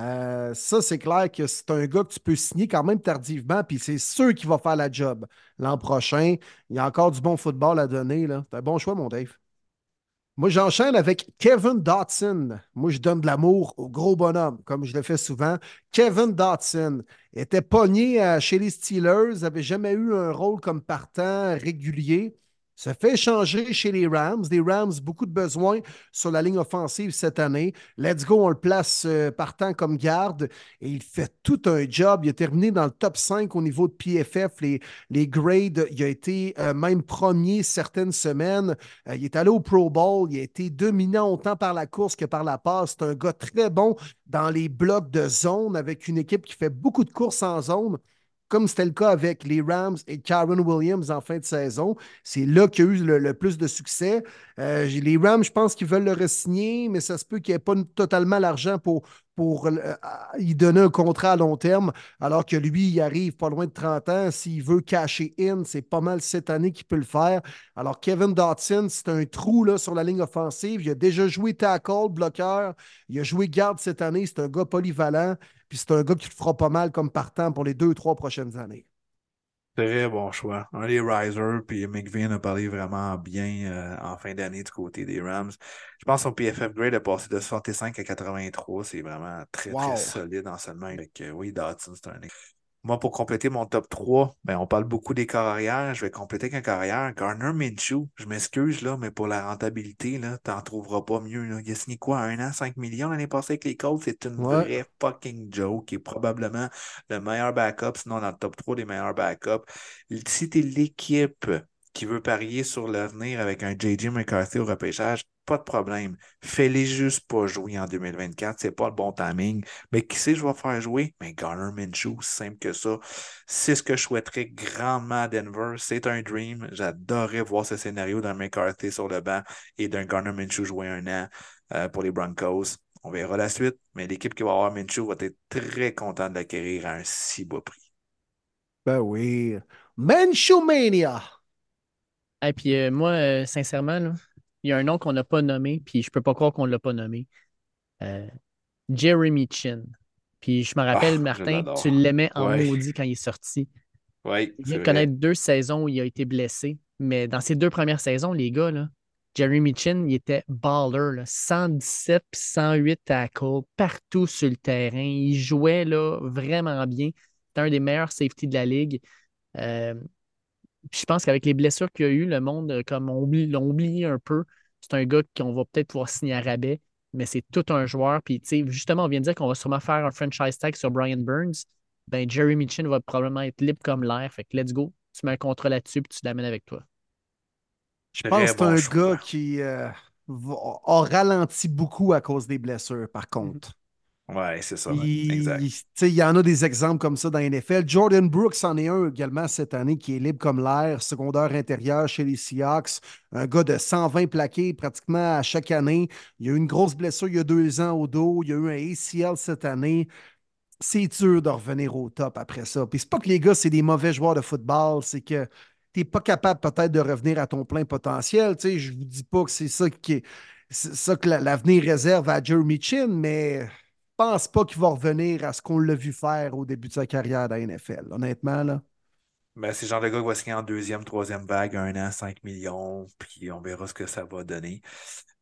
Speaker 1: Euh, ça, c'est clair que c'est un gars que tu peux signer quand même tardivement, puis c'est sûr qu'il va faire la job l'an prochain. Il y a encore du bon football à donner. C'est un bon choix, mon Dave. Moi, j'enchaîne avec Kevin Dotson. Moi, je donne de l'amour au gros bonhomme, comme je le fais souvent. Kevin Dotson était pogné euh, chez les Steelers, n'avait jamais eu un rôle comme partant régulier se fait changer chez les Rams. Des Rams, beaucoup de besoins sur la ligne offensive cette année. Let's go, on le place euh, partant comme garde et il fait tout un job. Il a terminé dans le top 5 au niveau de PFF, les, grades. Il a été euh, même premier certaines semaines. Euh, il est allé au Pro Bowl. Il a été dominant autant par la course que par la passe. C'est un gars très bon dans les blocs de zone avec une équipe qui fait beaucoup de courses en zone comme c'était le cas avec les Rams et Karen Williams en fin de saison. C'est là qu'il y a eu le, plus de succès. Euh, les Rams, je pense qu'ils veulent le re-signer, mais ça se peut qu'il n'y ait pas totalement l'argent pour, pour euh, y donner un contrat à long terme, alors que lui, il arrive pas loin de 30 ans. S'il veut cacher in, c'est pas mal cette année qu'il peut le faire. Alors, Kevin Dotson, c'est un trou là, sur la ligne offensive. Il a déjà joué tackle, bloqueur. Il a joué garde cette année. C'est un gars polyvalent. Puis c'est un gars qui te fera pas mal comme partant pour les deux ou trois prochaines années.
Speaker 2: Très bon choix. Un des risers, puis McVeigh a parlé vraiment bien euh, en fin d'année du côté des Rams. Je pense que son PFF grade est passé de 65 à 83. C'est vraiment très, très solide en seulement. Avec, euh, oui, Dotson, c'est un moi, pour compléter mon top 3, ben, on parle beaucoup des carrières. Je vais compléter qu'un carrière. Garner Minshew, je m'excuse, là, mais pour la rentabilité, tu n'en trouveras pas mieux. Là. Il a signé quoi, un an, 5 millions l'année passée avec les Colts? C'est une vraie fucking joke. qui est probablement le meilleur backup, sinon dans le top 3 des meilleurs backups. Si tu es l'équipe qui veut parier sur l'avenir avec un JJ McCarthy au repêchage, pas de problème. Fais-les juste pas jouer en 2024. C'est pas le bon timing. Mais qui sait, je vais faire jouer? Mais Garner Minshew, simple que ça. C'est ce que je souhaiterais grandement à Denver. C'est un dream. J'adorerais voir ce scénario d'un McCarthy sur le banc et d'un Garner Minshew jouer un an euh, pour les Broncos. On verra la suite, mais l'équipe qui va avoir Minshew va être très contente d'acquérir à un si beau prix.
Speaker 1: Ben oui. Minshew Mania!
Speaker 3: Et puis euh, moi, euh, sincèrement, il y a un nom qu'on n'a pas nommé, puis je peux pas croire qu'on ne l'a pas nommé. Euh, Jeremy Chin. Puis je me rappelle, ah, Martin, tu l'aimais en maudit quand il est sorti.
Speaker 2: Oui.
Speaker 3: Il vient de connaître deux saisons où il a été blessé. Mais dans ces deux premières saisons, les gars, là, Jeremy Chin, il était baller. 117 108 tackles partout sur le terrain. Il jouait là, vraiment bien. C'était un des meilleurs safety de la ligue. Euh, je pense qu'avec les blessures qu'il y a eu, le monde, euh, comme on l'a oublié un peu, c'est un gars qu'on va peut-être pouvoir signer à rabais, mais c'est tout un joueur. Puis, justement, on vient de dire qu'on va sûrement faire un franchise tag sur Brian Burns. Ben, Jerry Mitchin va probablement être libre comme l'air. Fait que let's go. Tu mets un contrat là-dessus puis tu l'amènes avec toi.
Speaker 1: Je pense que c'est un gars qui euh, a ralenti beaucoup à cause des blessures, par contre.
Speaker 2: Ouais, c'est ça.
Speaker 1: Il, il y en a des exemples comme ça dans NFL. Jordan Brooks en est un également cette année qui est libre comme l'air, secondaire intérieur chez les Seahawks. Un gars de 120 plaqués pratiquement à chaque année. Il y a eu une grosse blessure il y a deux ans au dos. Il y a eu un ACL cette année. C'est dur de revenir au top après ça. Puis c'est pas que les gars, c'est des mauvais joueurs de football, c'est que tu n'es pas capable peut-être de revenir à ton plein potentiel. Tu sais, je vous dis pas que c'est ça, ça que l'avenir réserve à Jeremy Chin, mais pense pas qu'il va revenir à ce qu'on l'a vu faire au début de sa carrière dans la NFL, honnêtement. Là.
Speaker 2: Ben, c'est le genre de gars qui va signer en deuxième, troisième vague, un an, 5 millions, puis on verra ce que ça va donner.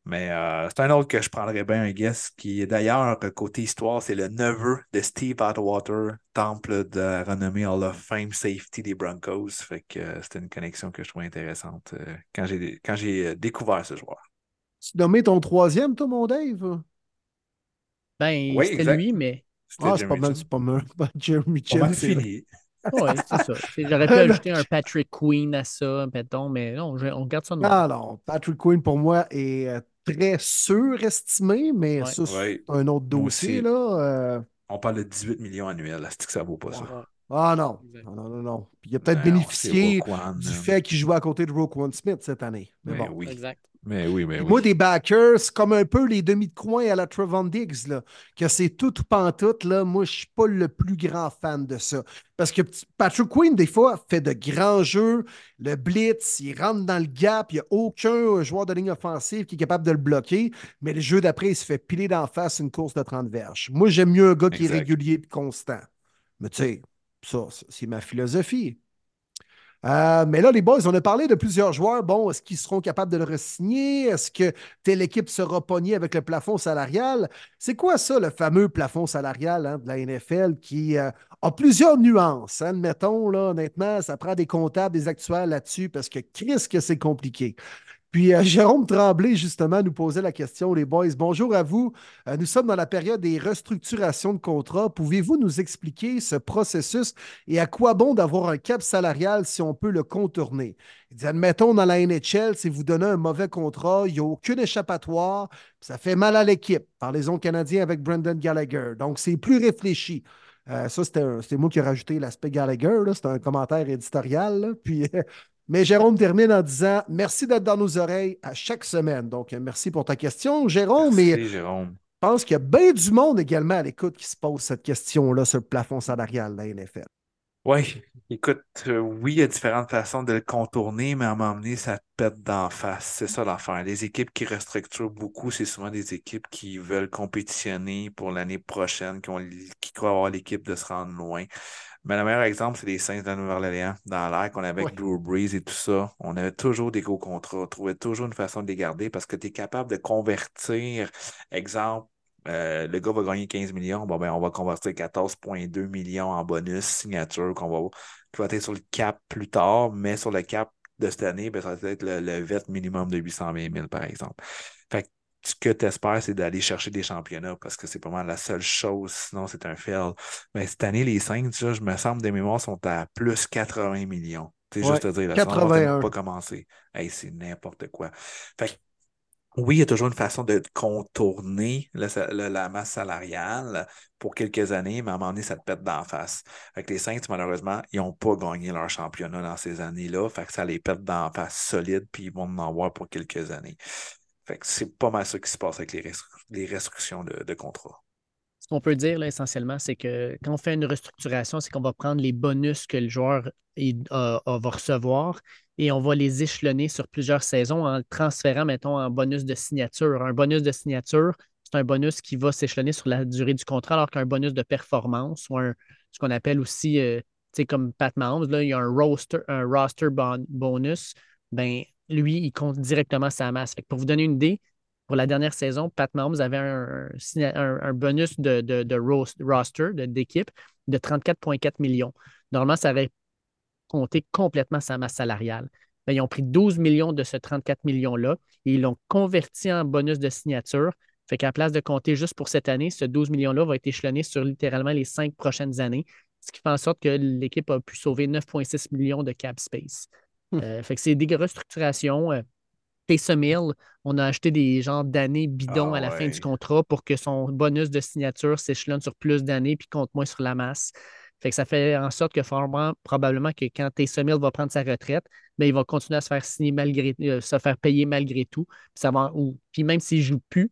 Speaker 2: Mais euh, c'est un autre que je prendrais bien, un guess, qui est d'ailleurs, côté histoire, c'est le neveu de Steve Atwater, temple de la renommée Hall of Fame Safety des Broncos. Fait que euh, c'était une connexion que je trouvais intéressante euh, quand j'ai découvert ce joueur.
Speaker 1: Tu nommé ton troisième, toi, mon Dave?
Speaker 3: Ben, c'était lui, mais.
Speaker 1: Ah, c'est pas mal, c'est pas mal. Jeremy Chin.
Speaker 2: fini.
Speaker 3: oui, c'est ça. J'aurais pu ajouter un Patrick Queen à ça, mettons, mais non, on garde ça.
Speaker 1: Non, non. Patrick Queen, pour moi, est euh, très surestimé, mais ça, c'est un autre dossier. Là, euh.
Speaker 2: On parle de 18 millions annuels. C'est que ça vaut pas ça?
Speaker 1: Ah non. non, non, non, Puis il a peut-être bénéficié du fait qu'il jouait à côté de Roquan Smith cette année. Mais,
Speaker 2: ben
Speaker 1: bon.
Speaker 2: Oui. Exact. Mais oui, mais
Speaker 1: Moi, des backers, c'est comme un peu les demi de coin à la Trevon Diggs, là, que c'est tout ou pantoute. Là, moi, je ne suis pas le plus grand fan de ça. Parce que Patrick Quinn, des fois, fait de grands jeux. Le blitz, il rentre dans le gap. Il n'y a aucun joueur de ligne offensive qui est capable de le bloquer. Mais le jeu d'après, il se fait piler d'en face une course de 30 verges. Moi, j'aime mieux un gars qui est régulier et constant. Mais tu sais, ça, c'est ma philosophie. Euh, mais là, les boys, on a parlé de plusieurs joueurs. Bon, est-ce qu'ils seront capables de le re-signer? Est-ce que telle équipe sera pognée avec le plafond salarial? C'est quoi ça, le fameux plafond salarial hein, de la NFL qui euh, a plusieurs nuances? Hein, admettons, là, honnêtement, ça prend des comptables, des actuels là-dessus parce que Chris, que c'est compliqué. Puis euh, Jérôme Tremblay, justement, nous posait la question, les boys. Bonjour à vous. Euh, nous sommes dans la période des restructurations de contrats. Pouvez-vous nous expliquer ce processus et à quoi bon d'avoir un cap salarial si on peut le contourner? Il dit, admettons, dans la NHL, si vous donnez un mauvais contrat, il n'y a aucune échappatoire, ça fait mal à l'équipe. Parlez-en Canadien avec Brendan Gallagher. Donc, c'est plus réfléchi. Euh, ça, c'était moi qui ai rajouté l'aspect Gallagher. C'était un commentaire éditorial. Puis mais Jérôme termine en disant Merci d'être dans nos oreilles à chaque semaine. Donc, merci pour ta question, Jérôme.
Speaker 2: Merci, Jérôme.
Speaker 1: Je pense qu'il y a bien du monde également à l'écoute qui se pose cette question-là sur le plafond salarial de la NFL.
Speaker 2: Oui, écoute, euh, oui, il y a différentes façons de le contourner, mais à un moment donné, ça te pète d'en face. C'est ça l'affaire. Les équipes qui restructurent beaucoup, c'est souvent des équipes qui veulent compétitionner pour l'année prochaine, qui, ont, qui croient avoir l'équipe de se rendre loin. Mais le meilleur exemple, c'est les Saints de la Nouvelle-Orléans, dans l'air qu'on avait avec Drew Brees et tout ça. On avait toujours des gros contrats, on trouvait toujours une façon de les garder parce que tu es capable de convertir, exemple, euh, le gars va gagner 15 millions, bon, ben, on va convertir 14,2 millions en bonus signature qu'on va, être sur le cap plus tard, mais sur le cap de cette année, ben, ça va être le, le VET minimum de 820 000, par exemple. Fait que ce que tu espères, c'est d'aller chercher des championnats parce que c'est pas mal la seule chose, sinon c'est un fail. Mais cette année, les Saints, je me semble, des mémoires sont à plus 80 millions. C'est juste à dire, la 81. pas commencé. c'est n'importe quoi. Fait oui, il y a toujours une façon de contourner la masse salariale pour quelques années, mais à un moment donné, ça te pète d'en face. Avec les Saints, malheureusement, ils n'ont pas gagné leur championnat dans ces années-là. Fait que ça les pète d'en face solide, puis ils vont en avoir pour quelques années c'est pas mal ça qui se passe avec les, restrictions de, contrat.
Speaker 3: Ce qu'on peut dire là, essentiellement, c'est que quand on fait une restructuration, c'est qu'on va prendre les bonus que le joueur va recevoir et on va les échelonner sur plusieurs saisons en le transférant, mettons, en bonus de signature. Un bonus de signature, c'est un bonus qui va s'échelonner sur la durée du contrat, alors qu'un bonus de performance ou ce qu'on appelle aussi, euh, comme Pat Mahomes, là, il y a un roster, un roster bonus. Ben, lui, il compte directement sa masse. pour vous donner une idée, pour la dernière saison, Pat Mahomes avait un, bonus de, de, roster, d'équipe, de 34,4 millions. Normalement, ça aurait compté complètement sa masse salariale. Ben, ils ont pris 12 millions de ce 34 millions-là et ils l'ont converti en bonus de signature. Fait qu'à place de compter juste pour cette année, ce 12 millions-là va être échelonné sur littéralement les cinq prochaines années, ce qui fait en sorte que l'équipe a pu sauver 9,6 millions de cap space. Euh, fait que c'est des restructurations. Euh, Taysom Hill, on a acheté des genres d'années bidons
Speaker 2: Ah
Speaker 3: à la fin du contrat pour que son bonus de signature s'échelonne sur plus d'années puis compte moins sur la masse. Fait que ça fait en sorte que probablement, probablement que quand Taysom Hill va prendre sa retraite, ben, il va continuer à se faire signer malgré euh, se faire payer malgré tout. Puis, ça va, ou, puis même s'il ne joue plus,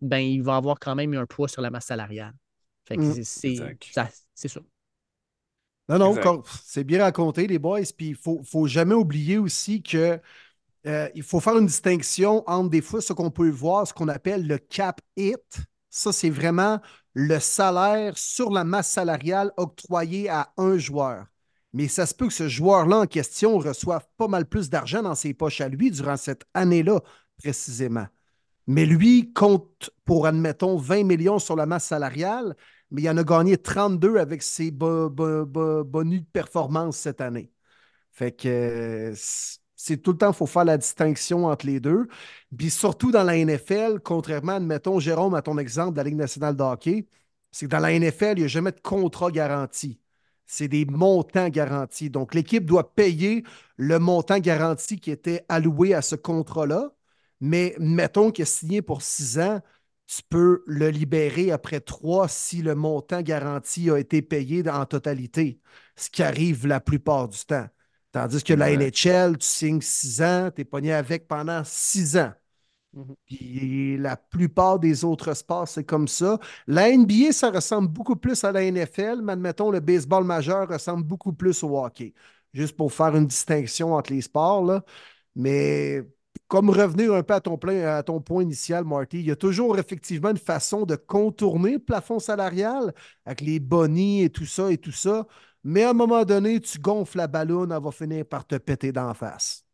Speaker 3: ben, il va avoir quand même un poids sur la masse salariale. Fait que
Speaker 1: Mm.
Speaker 3: ça- c'est ça.
Speaker 1: Non, non, c'est bien raconté, les boys. Puis il faut, faut jamais oublier aussi que euh, il faut faire une distinction entre des fois ce qu'on peut voir, ce qu'on appelle le cap hit. Ça, c'est vraiment le salaire sur la masse salariale octroyée à un joueur. Mais ça se peut que ce joueur-là en question reçoive pas mal plus d'argent dans ses poches à lui durant cette année-là, précisément. Mais lui compte pour, admettons, 20 millions sur la masse salariale, mais il en a gagné 32 avec ses bo- bo- bo- bonus de performance cette année. Fait que c'est tout le temps, il faut faire la distinction entre les deux. Puis surtout dans la NFL, contrairement, admettons, Jérôme, à ton exemple de la Ligue nationale de hockey, c'est que dans la NFL, il n'y a jamais de contrat garanti. C'est des montants garantis. Donc, l'équipe doit payer le montant garanti qui était alloué à ce contrat-là. Mais mettons qu'il est signé pour six ans, tu peux le libérer après trois si le montant garanti a été payé en totalité, ce qui arrive la plupart du temps. Tandis que la. NHL, tu signes six ans, tu es pogné avec pendant six ans.
Speaker 3: Mhm.
Speaker 1: Puis la plupart des autres sports, c'est comme ça. La NBA, ça ressemble beaucoup plus à la NFL, mais admettons, le baseball majeur ressemble beaucoup plus au hockey. Juste pour faire une distinction entre les sports, là. Mais comme revenir un peu à ton, point initial, Marty, il y a toujours effectivement une façon de contourner le plafond salarial avec les bonnies et tout ça et tout ça. Mais à un moment donné, tu gonfles la ballonne, elle va finir par te péter d'en face.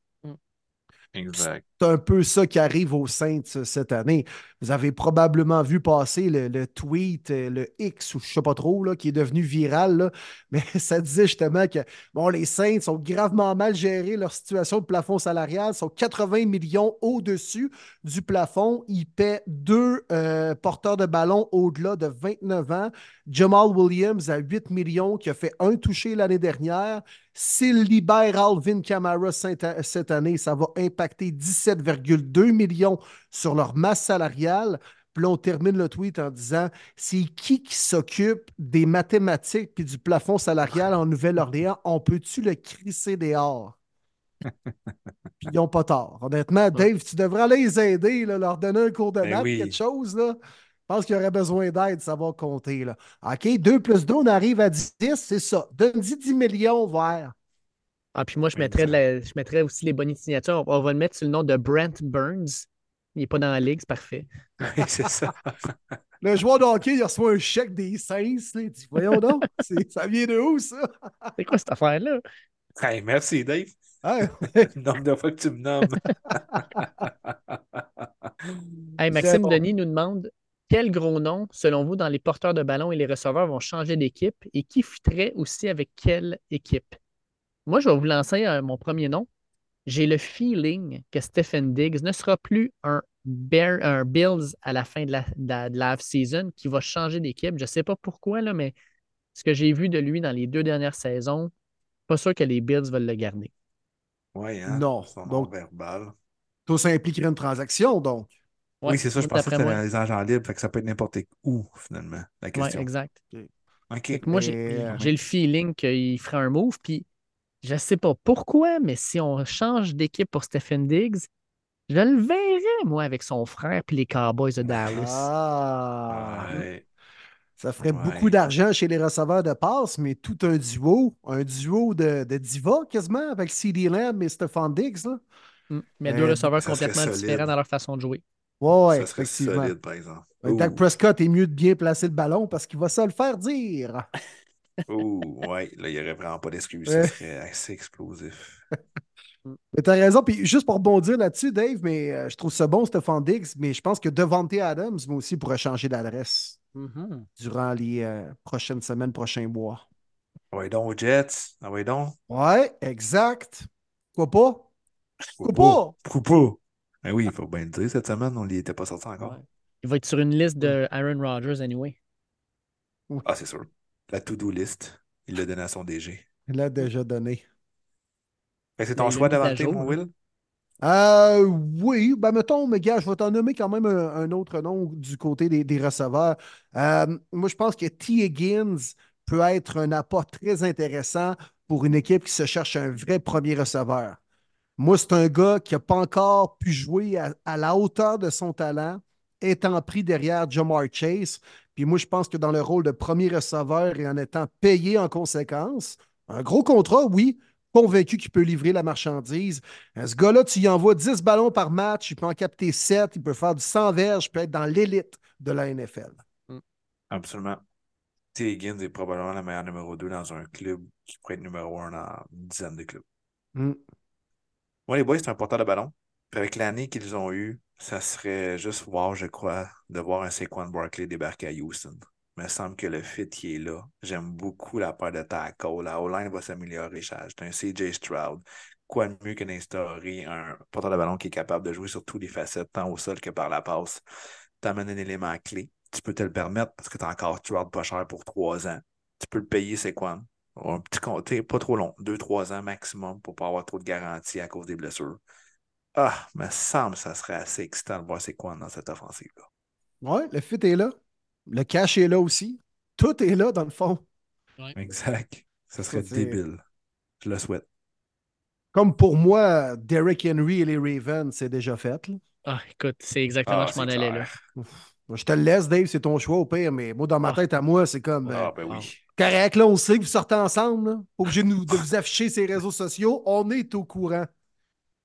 Speaker 2: Exact.
Speaker 1: C'est un peu ça qui arrive aux Saints cette année. Vous avez probablement vu passer le, tweet, euh, le X ou je ne sais pas trop, là, qui est devenu viral. Mais ça disait justement que bon, les Saints ont gravement mal géré leur situation de plafond salarial, sont 80 millions au-dessus du plafond. Ils paient deux euh, porteurs de ballon au-delà de 29 ans. Jamal Williams à 8 millions, qui a fait un touché l'année dernière. S'il libère Alvin Kamara cette année, ça va impacter 17,2 millions sur leur masse salariale. Puis là, on termine le tweet en disant c'est qui qui s'occupe des mathématiques puis du plafond salarial en Nouvelle-Orléans? On peut-tu le crisser dehors? Puis ils n'ont pas tort. Honnêtement, Dave, tu devrais aller les aider, là, leur donner un cours de
Speaker 2: Ben
Speaker 1: maths,
Speaker 2: oui.
Speaker 1: quelque chose. Là. Je pense qu'il y aurait besoin d'aide, ça va compter. Là. OK, 2 plus 2, on arrive à 10, c'est ça. Donne-y 10 millions vers.
Speaker 3: Ah, puis moi, je mettrais, de la- je mettrais aussi les bonnes signatures. On, on va le mettre sur le nom de Brent Burns. Il n'est pas dans la ligue, c'est parfait.
Speaker 2: Oui, c'est ça.
Speaker 1: Le joueur de hockey, il reçoit un chèque des Saints. là. Il dit Voyons donc, c'est- ça vient de où, ça?
Speaker 3: C'est quoi cette affaire-là?
Speaker 2: Hey, merci, Dave.
Speaker 1: Hein?
Speaker 2: Le nombre de fois que tu me nommes.
Speaker 3: Hey, Maxime
Speaker 1: bon.
Speaker 3: Denis nous demande quel gros nom, selon vous, dans les porteurs de ballon et les receveurs vont changer d'équipe et qui fitterait aussi avec quelle équipe? Moi, je vais vous lancer euh, mon premier nom. J'ai le feeling que Stephen Diggs ne sera plus un, Bear- un Bills à la fin de la, de la, de la off-season qui va changer d'équipe. Je ne sais pas pourquoi, là, mais ce que j'ai vu de lui dans les deux dernières saisons, pas sûr que les Bills veulent le garder.
Speaker 2: Oui, hein?
Speaker 1: Non. Donc-
Speaker 2: verbal.
Speaker 1: Tout ça impliquerait une transaction, donc.
Speaker 3: Ouais,
Speaker 2: oui, c'est ça. Je pensais que c'était les agents libres, fait que ça peut être n'importe où, finalement, la question.
Speaker 3: exact. Moi, j'ai
Speaker 1: euh,
Speaker 3: j'ai le feeling qu'il ferait un move, puis je sais pas pourquoi, mais si on change d'équipe pour Stephen Diggs, je le verrais, moi, avec son frère puis les Cowboys de Dallas.
Speaker 1: Ah
Speaker 2: Ouais.
Speaker 1: Ça ferait
Speaker 2: Ouais.
Speaker 1: beaucoup d'argent chez les receveurs de passe, mais tout un duo, un duo de, de diva quasiment avec CD Lamb et Stephon Diggs. Là.
Speaker 3: Mm. Mais
Speaker 1: Euh,
Speaker 3: deux receveurs complètement différents dans leur façon de jouer.
Speaker 1: Ouais, ouais,
Speaker 2: ça serait
Speaker 1: effectivement.
Speaker 2: solide, par exemple.
Speaker 1: Ouais, Dak
Speaker 2: Ouh.
Speaker 1: Prescott est mieux de bien placer le ballon parce qu'il va se le faire dire.
Speaker 2: Ouh, ouais, là, il n'y aurait vraiment pas d'excuse.
Speaker 1: Ouais.
Speaker 2: Ça serait assez explosif.
Speaker 1: Mais t'as raison. Puis juste pour rebondir là-dessus, Dave, mais euh, je trouve ça bon, Stephon Diggs, mais je pense que Devante Adams, moi aussi, pourrait changer d'adresse
Speaker 3: Mhm.
Speaker 1: durant les euh, prochaines semaines, prochains mois.
Speaker 2: Ouais, donc, aux Jets. Ah ouais, donc.
Speaker 1: Ouais, exact. Pourquoi pas?
Speaker 2: Pourquoi
Speaker 1: Pourquoi
Speaker 2: pas? Pourquoi pas? Ben oui, il faut bien le dire, cette semaine, on n'y était pas sorti encore.
Speaker 3: Ouais. Il va être sur une liste de Aaron Rodgers anyway.
Speaker 2: Ah, c'est sûr. La to-do list, il l'a donné à son DG.
Speaker 1: Il l'a déjà donné.
Speaker 2: C'est ton choix d'avancer, mon. Will?
Speaker 1: Euh, oui, ben mettons, mais gars, je vais t'en nommer quand même un, un autre nom du côté des, des receveurs. Euh, moi, je pense que T. Higgins peut être un apport très intéressant pour une équipe qui se cherche un vrai premier receveur. Moi, c'est un gars qui n'a pas encore pu jouer à, à la hauteur de son talent, étant pris derrière Jamar Chase. Puis moi, je pense que dans le rôle de premier receveur et en étant payé en conséquence, un gros contrat, oui, convaincu qu'il peut livrer la marchandise. Euh, Ce gars-là, tu y envoies 10 ballons par match, il peut en capter 7, il peut faire du 100 verges, il peut être dans l'élite de la NFL.
Speaker 2: Absolument. T. Higgins est probablement le meilleur numéro 2 dans un club qui pourrait être numéro 1 dans une dizaine de clubs.
Speaker 1: Mm.
Speaker 2: Moi, les boys, c'est un porteur de ballon. Puis avec l'année qu'ils ont eue, ça serait juste voir, je crois, de voir un Saquon Barkley débarquer à Houston. Il me semble que le fit qui est là. J'aime beaucoup la paire de tackle. La O-line va s'améliorer. J'ai un CJ Stroud. Quoi de mieux que d'instaurer un porteur de ballon qui est capable de jouer sur tous les facettes, tant au sol que par la passe? T'amènes un élément clé. Tu peux te le permettre parce que tu as encore Stroud pas cher pour trois ans. Tu peux le payer, c'est quoi? Un petit compte, pas trop long, deux, trois ans maximum pour pas avoir trop de garantie à cause des blessures. Ah, me semble que ça serait assez excitant de voir c'est quoi dans cette offensive-là.
Speaker 1: Ouais, le fit est là. Le cash est là aussi. Tout est là, dans le fond.
Speaker 2: Exact. Ça serait débile. Je le souhaite.
Speaker 1: Comme pour moi, Derrick Henry et les Ravens, c'est déjà fait. là.
Speaker 3: Ah, écoute, c'est exactement
Speaker 2: Ah,
Speaker 3: je m'en allais là.
Speaker 1: Je te le laisse, Dave, c'est ton choix au pire, mais moi, dans ma
Speaker 3: Ah.
Speaker 1: tête, à moi, c'est comme. euh,
Speaker 2: Ah, ben oui.
Speaker 1: correct, là, on sait que vous sortez ensemble. Là. Pas obligé de, nous- de vous afficher ces réseaux sociaux. On est au courant.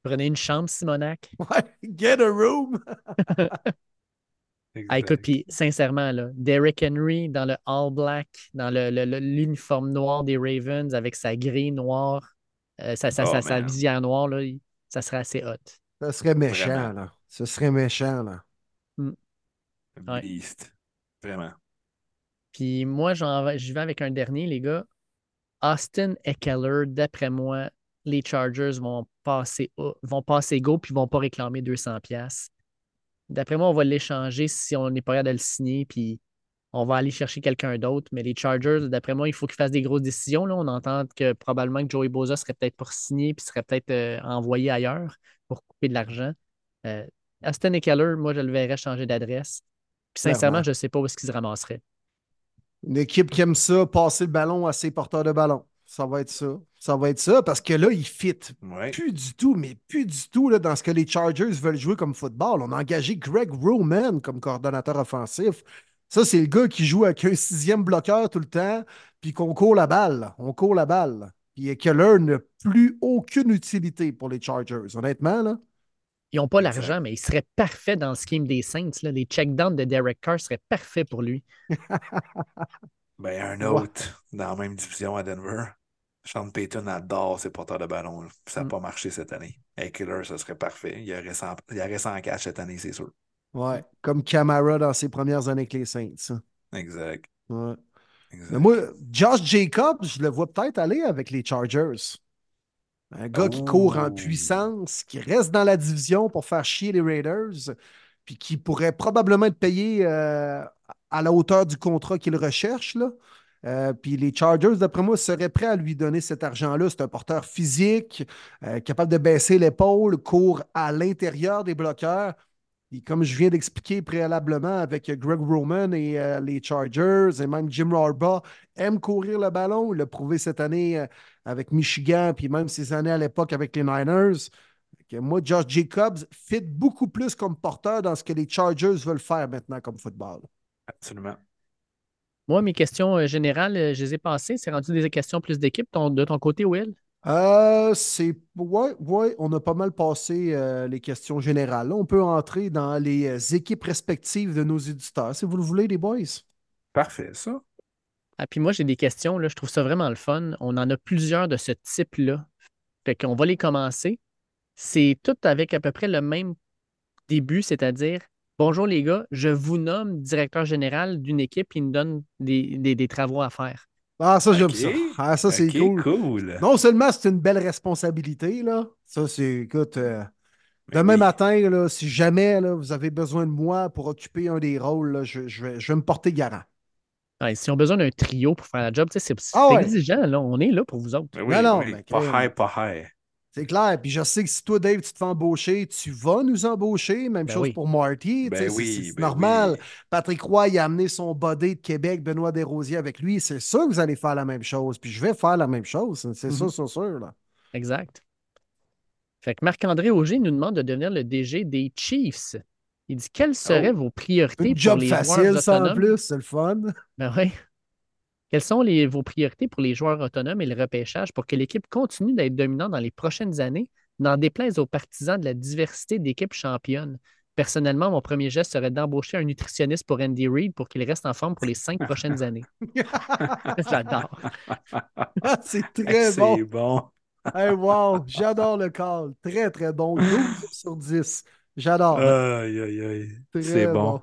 Speaker 3: Prenez une chambre, Simonac.
Speaker 1: Ouais, get a room.
Speaker 3: Ah, écoute, puis sincèrement, là, Derrick Henry dans le All Black, dans le- le- le- l'uniforme noir des Ravens avec sa grille noire, euh, sa, sa-
Speaker 2: Oh,
Speaker 3: sa- sa
Speaker 2: man.
Speaker 3: visière noire, là, ça serait assez hot.
Speaker 1: Ça serait méchant,
Speaker 2: Vraiment.
Speaker 1: là. Ce serait méchant, là.
Speaker 3: Ouais.
Speaker 2: Beast. Vraiment.
Speaker 3: Puis moi, j'y vais avec un dernier, les gars. Austin Eckler, d'après moi, les Chargers vont passer, vont passer go puis vont pas réclamer 200$. piastres. D'après moi, on va l'échanger si on n'est pas capable de le signer, puis on va aller chercher quelqu'un d'autre. Mais les Chargers, d'après moi, il faut qu'ils fassent des grosses décisions. Là. On entend que probablement que Joey Bosa serait peut-être pour signer puis serait peut-être euh, envoyé ailleurs pour couper de l'argent. Euh, Austin Eckler, moi, je le verrais changer d'adresse. Puis sincèrement,
Speaker 1: Clairement.
Speaker 3: je ne sais pas où est-ce qu'il se ramasserait.
Speaker 1: Une équipe qui aime ça, passer le ballon à ses porteurs de ballon. Ça va être ça. Ça va être ça parce que là, il fit
Speaker 2: Ouais.
Speaker 1: plus du tout, mais plus du tout là, dans ce que les Chargers veulent jouer comme football. On a engagé Greg Roman comme coordonnateur offensif. Ça, c'est le gars qui joue avec un sixième bloqueur tout le temps, puis qu'on court la balle. On court la balle. Puis Keller n'a plus aucune utilité pour les Chargers. Honnêtement, là.
Speaker 3: Ils n'ont pas l'argent, mais il serait parfait dans le scheme des Saints. là. Les checkdowns de Derek Carr seraient parfaits pour lui.
Speaker 2: Ben, un
Speaker 1: Ouais.
Speaker 2: autre dans la même division à Denver. Sean Payton adore ses porteurs de ballon. là. Ça n'a
Speaker 3: Mm.
Speaker 2: pas marché cette année. Avec Killer, ça serait parfait. Il y aurait 100, il aurait 100 catch cette année, c'est sûr.
Speaker 1: Ouais. Comme Camara dans ses premières années avec les Saints.
Speaker 2: Exact.
Speaker 1: Ouais.
Speaker 2: exact.
Speaker 1: Mais moi, Josh Jacobs, je le vois peut-être aller avec les Chargers. Un gars qui court en
Speaker 2: Oh.
Speaker 1: puissance, qui reste dans la division pour faire chier les Raiders, puis qui pourrait probablement être payé euh, à la hauteur du contrat qu'il recherche. Là. Euh, puis les Chargers, d'après moi, seraient prêts à lui donner cet argent-là. C'est un porteur physique, euh, capable de baisser l'épaule, court à l'intérieur des bloqueurs. Puis comme je viens d'expliquer préalablement avec Greg Roman et euh, les Chargers, et même Jim Harbaugh aime courir le ballon. Il l'a prouvé cette année avec Michigan, puis même ces années à l'époque avec les Niners. Que moi, Josh Jacobs fit beaucoup plus comme porteur dans ce que les Chargers veulent faire maintenant comme football.
Speaker 2: Absolument.
Speaker 3: Moi, mes questions euh, générales, euh, je les ai passées. C'est rendu des questions plus d'équipe. Ton- de ton côté, Will?
Speaker 1: Euh, c'est. Ouais, ouais, on a pas mal passé euh, les questions générales. Là, on peut entrer dans les équipes respectives de nos éditeurs, si vous le voulez, les boys.
Speaker 2: Parfait, ça.
Speaker 3: Ah, puis moi, j'ai des questions. Là, je trouve ça vraiment le fun. On en a plusieurs de ce type-là. Fait qu'on va les commencer. C'est tout avec à peu près le même début, c'est-à-dire Bonjour les gars, je vous nomme directeur général d'une équipe qui nous donne des, des- des travaux à faire.
Speaker 1: Ah, ça, j'aime ça. Ah, ça, c'est cool.
Speaker 2: cool.
Speaker 1: Non seulement c'est une belle responsabilité, là. Ça, c'est, écoute, euh,
Speaker 2: Mais
Speaker 1: demain
Speaker 2: oui.
Speaker 1: matin, là, si jamais là, vous avez besoin de moi pour occuper un des rôles, là, je, je vais, je vais me porter garant.
Speaker 3: Ouais, si on a besoin d'un trio pour faire la job, tu sais, c'est c'est
Speaker 1: Ah ouais.
Speaker 3: exigeant. Là. On est là pour vous autres.
Speaker 2: Oui,
Speaker 1: Non, non,
Speaker 2: oui.
Speaker 1: mais
Speaker 2: Pas high, pas high.
Speaker 1: C'est clair. Puis je sais que si toi, Dave, tu te fais embaucher, tu vas nous embaucher. Même
Speaker 3: Ben
Speaker 1: chose
Speaker 3: oui.
Speaker 1: pour Marty.
Speaker 2: Ben
Speaker 1: c'est-
Speaker 2: oui,
Speaker 1: c'est
Speaker 2: ben
Speaker 1: normal.
Speaker 2: oui.
Speaker 1: Patrick Roy, il a amené son body de Québec, Benoît Desrosiers avec lui. C'est sûr que vous allez faire la même chose. Puis je vais faire la même chose. C'est
Speaker 3: Mhm.
Speaker 1: sûr, sûr, sûr. Là.
Speaker 3: Exact. Fait que Marc-André Auger nous demande de devenir le DG des Chiefs. Il dit quelles seraient vos priorités pour
Speaker 1: job
Speaker 3: les
Speaker 1: facile,
Speaker 3: joueurs
Speaker 1: ça en
Speaker 3: autonomes?
Speaker 1: plus. C'est le fun.
Speaker 3: Ben oui. Quelles sont les- vos priorités pour les joueurs autonomes et le repêchage pour que l'équipe continue d'être dominante dans les prochaines années, n'en déplaise aux partisans de la diversité d'équipes championnes? Personnellement, mon premier geste serait d'embaucher un nutritionniste pour Andy Reid pour qu'il reste en forme pour les cinq prochaines années. J'adore.
Speaker 1: Ah, c'est très
Speaker 2: C'est
Speaker 1: bon.
Speaker 2: bon.
Speaker 1: Hey, wow, j'adore le call. Très, très bon. 12 sur 10. J'adore.
Speaker 2: Aïe, aïe, C'est bon.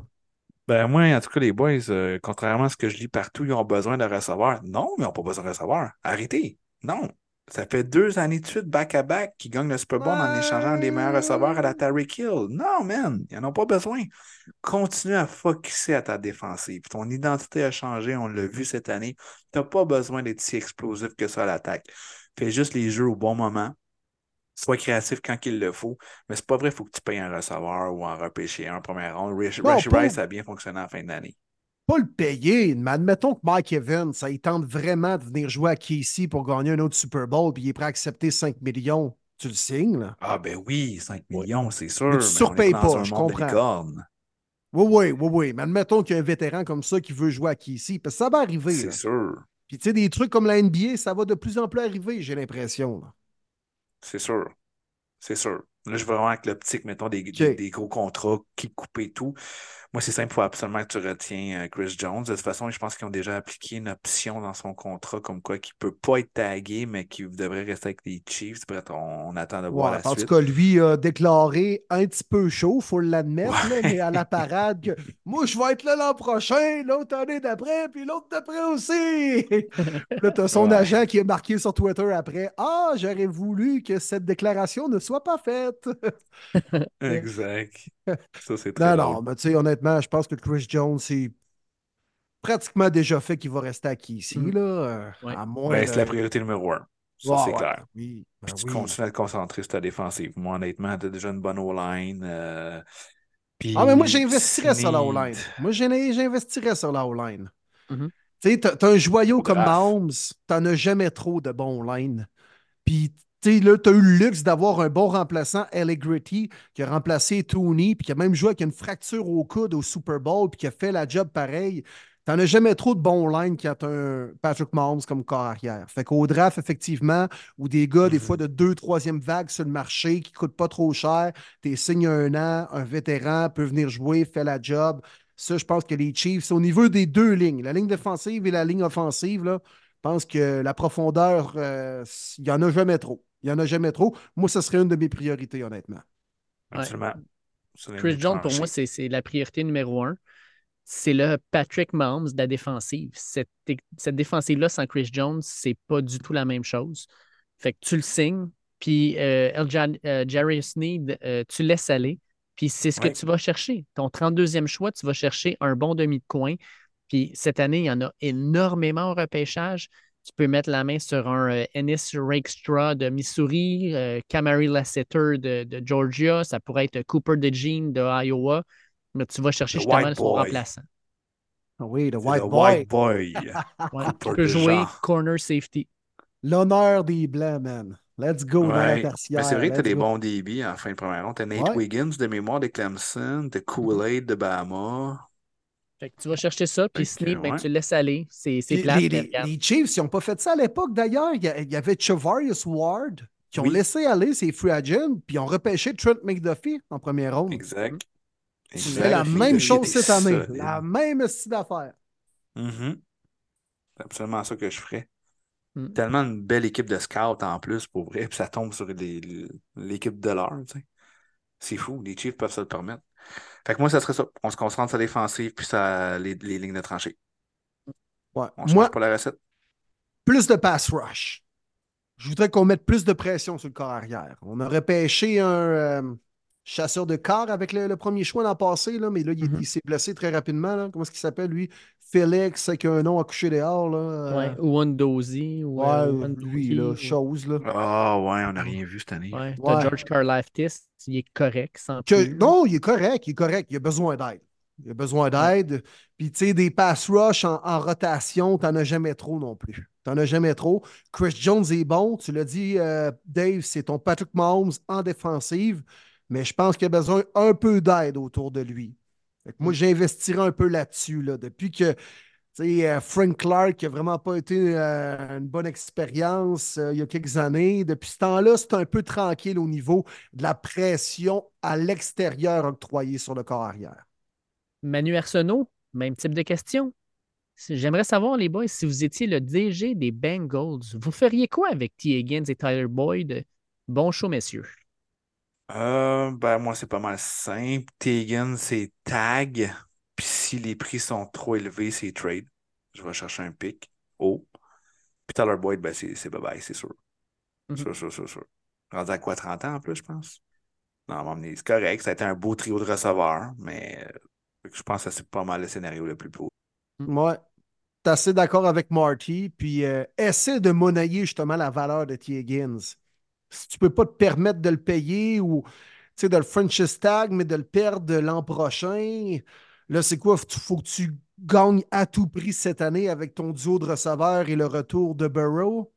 Speaker 2: Ben moi, en tout cas, les boys, euh, contrairement à ce que je lis partout, ils ont besoin de recevoir. Non, mais ils n'ont pas besoin de recevoir. Arrêtez. Non. Ça fait deux années de suite, back-à-back, qu'ils gagnent le Super Bowl en échangeant des meilleurs receveurs à la Tyreek Hill. Non, man, ils n'en ont pas besoin. Continue à focusser à ta défensive. Ton identité a changé, on l'a vu cette année. Tu n'as pas besoin d'être si explosif que ça à l'attaque. Fais juste les jeux au bon moment. Sois créatif quand il le faut. Mais c'est pas vrai, il faut que tu payes un receveur ou en repêcher un en première ronde. Rich,
Speaker 1: Non,
Speaker 2: Rice a bien fonctionné en fin d'année.
Speaker 1: Pas le payer, mais admettons que Mike Evans, ça il tente vraiment de venir jouer à Casey pour gagner un autre Super Bowl, puis il est prêt à accepter 5 millions. Tu le signes, là?
Speaker 2: Ah ben oui, 5 millions, c'est sûr.
Speaker 1: Mais tu surpayes pas, je comprends. Oui, oui, oui, oui. Mais admettons qu'il y a un vétéran comme ça qui veut jouer à Casey, parce que ça va arriver.
Speaker 2: C'est sûr.
Speaker 1: Puis tu sais, des trucs comme la NBA, ça va de plus en plus arriver, j'ai l'impression.
Speaker 2: C'est sûr. C'est sûr. Là, je veux vraiment avec l'optique, mettons, des,
Speaker 1: OK.
Speaker 2: des, des gros contrats qui coupent et tout. Moi, c'est simple, il faut absolument que tu retiens euh, Chris Jones. De toute façon, je pense qu'ils ont déjà appliqué une option dans son contrat comme quoi qu'il ne peut pas être tagué, mais qu'il devrait rester avec les Chiefs. Bref, on, on attend de voir
Speaker 1: Ouais,
Speaker 2: la
Speaker 1: en
Speaker 2: suite.
Speaker 1: tout cas, lui a déclaré un petit peu chaud, il faut l'admettre,
Speaker 2: Ouais.
Speaker 1: mais à la parade que moi, je vais être là l'an prochain, l'autre année d'après, puis l'autre d'après aussi. Là, tu as son
Speaker 2: Ouais.
Speaker 1: agent qui a marqué sur Twitter après Ah, j'aurais voulu que cette déclaration ne soit pas faite.
Speaker 2: Exact. Ça, c'est très
Speaker 1: Non,
Speaker 2: drôle.
Speaker 1: non, mais tu sais, honnêtement, je pense que Chris Jones, c'est pratiquement déjà fait qu'il va rester acquis ici,
Speaker 3: Mm.
Speaker 1: là. euh,
Speaker 3: Ouais.
Speaker 1: À moins.
Speaker 2: Ben,
Speaker 1: de-
Speaker 2: c'est la priorité numéro un. Ça, c'est
Speaker 1: ouais,
Speaker 2: clair.
Speaker 1: Oui, ben
Speaker 2: Puis tu
Speaker 1: oui.
Speaker 2: continues à te concentrer sur ta défensive. Moi, honnêtement, tu as déjà une bonne O-line. euh, puis
Speaker 1: Ah, mais moi, j'investirais sur la. O-line. Moi, j'in- j'investirais sur la O-line.
Speaker 3: Mhm.
Speaker 1: Tu sais, t'as t'as un joyau
Speaker 2: Au
Speaker 1: comme
Speaker 2: draft.
Speaker 1: Mahomes, t'en as jamais trop de bons line. Puis, tu sais, là, t'as eu le luxe d'avoir un bon remplaçant, Allegretti, qui a remplacé Tony, puis qui a même joué avec une fracture au coude au Super Bowl, puis qui a fait la job pareil. T'en as jamais trop de bons line quand t'as un Patrick Mahomes comme corps arrière. Fait qu'au draft, effectivement, ou des gars, des
Speaker 2: Mhm.
Speaker 1: fois, de deux, troisième vague sur le marché, qui coûtent pas trop cher, t'es signes un an, un vétéran peut venir jouer, fait la job. Ça, je pense que les Chiefs, au niveau des deux lignes, la ligne défensive et la ligne offensive, là, je pense que la profondeur, euh, il n'y en a jamais trop. Il n'y en a jamais trop. Moi, ce serait une de mes priorités, honnêtement.
Speaker 2: Absolument.
Speaker 3: Chris Jones, pour moi, c'est c'est la priorité numéro un. C'est le Patrick Mahomes de la défensive. Cette, cette défensive-là, sans Chris Jones, c'est pas du tout la même chose. Fait que tu le signes, puis euh, euh, Jerry Sneed, euh, tu laisses aller, puis c'est ce que
Speaker 2: Ouais.
Speaker 3: tu vas chercher. Ton 32e choix, tu vas chercher un bon demi de coin. Puis cette année, il y en a énormément au repêchage. Tu peux mettre la main sur un euh, Ennis Rakestraw de Missouri, euh, Camary Lasseter de, de Georgia, ça pourrait être Cooper DeJean de Iowa, mais tu vas chercher
Speaker 2: The
Speaker 3: justement son remplaçant.
Speaker 1: Ah oui, le White
Speaker 2: White Boy.
Speaker 3: Ouais, tu peux jouer corner safety.
Speaker 1: l'honneur des Blancs, man. Let's go dans la
Speaker 2: Ouais.
Speaker 1: tertiaire.
Speaker 2: Mais c'est vrai que tu as des bons débits en fin de première ronde. Tu as Nate
Speaker 1: Ouais.
Speaker 2: Wiggins de mémoire de Clemson, de Kool-Aid de Bahama.
Speaker 3: Fait que tu vas chercher ça, puis Sneed, ben,
Speaker 2: ouais.
Speaker 3: tu le laisses aller. C'est c'est
Speaker 1: Les, les- Chiefs, ils n'ont pas fait ça à l'époque, d'ailleurs. Il y, a- il y avait Chavarius Ward qui ont
Speaker 2: Oui.
Speaker 1: laissé aller ses free agents, puis ils ont repêché Trent McDuffie en première ronde.
Speaker 2: Exact.
Speaker 1: Tu
Speaker 2: Exact.
Speaker 1: fais la même chose cette année. La même style d'affaires.
Speaker 2: Mhm. C'est absolument ça que je ferais.
Speaker 3: Mm.
Speaker 2: Tellement une belle équipe de scouts en plus, pour vrai, puis ça tombe sur les- l'équipe de l'heure, tu sais. C'est fou, les Chiefs peuvent se le permettre. Fait que moi, ça serait ça. On se concentre sur la défensive puis sur les, les lignes de tranchée.
Speaker 1: Ouais.
Speaker 2: On change
Speaker 1: Moi,
Speaker 2: pas la recette.
Speaker 1: plus de pass rush. Je voudrais qu'on mette plus de pression sur le corps arrière. On aurait pêché un, euh, chasseur de corps avec le, premier choix l'an passé, là, mais là, il,
Speaker 3: Mhm.
Speaker 1: s'est blessé très rapidement. là. Comment est-ce qu'il s'appelle, lui? Félix, avec un nom à coucher dehors. Là. euh,
Speaker 3: Ouais, ou Wandozy, ou
Speaker 1: ouais,
Speaker 3: euh,
Speaker 1: lui, là,
Speaker 3: ou-
Speaker 1: chose. Là.
Speaker 2: Ah ouais, on n'a rien vu cette année.
Speaker 3: Ouais,
Speaker 1: Ouais.
Speaker 3: George Karlaftis, il est correct, sans
Speaker 1: Que-
Speaker 3: plus.
Speaker 1: non, il est correct, il est correct. Il a besoin d'aide. Il a besoin d'aide. Puis, tu sais, des pass rush en, en rotation, t'en as jamais trop non plus. T'en as jamais trop. Chris Jones est bon. Tu l'as dit, euh, Dave, c'est ton Patrick Mahomes en défensive. Mais je pense qu'il a besoin un peu d'aide autour de lui. Moi, j'investirais un peu là-dessus. Là, depuis que euh, Frank Clark n'a vraiment pas été euh, une bonne expérience euh, il y a quelques années. Depuis ce temps-là, c'est un peu tranquille au niveau de la pression à l'extérieur octroyée sur le corps arrière.
Speaker 3: Manu Arsenault, même type de question. J'aimerais savoir, les boys, si vous étiez le DG des Bengals, vous feriez quoi avec T. Higgins et Tyler Boyd? Bon show, messieurs.
Speaker 2: Euh, ben, moi, c'est pas mal simple. Tegan, c'est tag. Puis si les prix sont trop élevés, c'est trade. Je vais chercher un pic haut. Puis Tyler Boyd, ben, c'est bye-bye, c'est sûr.
Speaker 3: Mhm.
Speaker 2: Sûr, sûr, sûr, sûr. Rendu à quoi, 30 ans en plus, je pense? Non, c'est correct. Ça a été un beau trio de receveurs, mais euh, je pense que c'est pas mal le scénario le plus beau.
Speaker 1: Ouais. T'es assez d'accord avec Marty, puis euh, essaie de monnayer justement la valeur de T. Higgins. Si tu peux pas te permettre de le payer ou de le franchise tag, mais de le perdre l'an prochain, là, c'est quoi? Il faut que tu gagnes à tout prix cette année avec ton duo de receveurs et le retour de Burrow.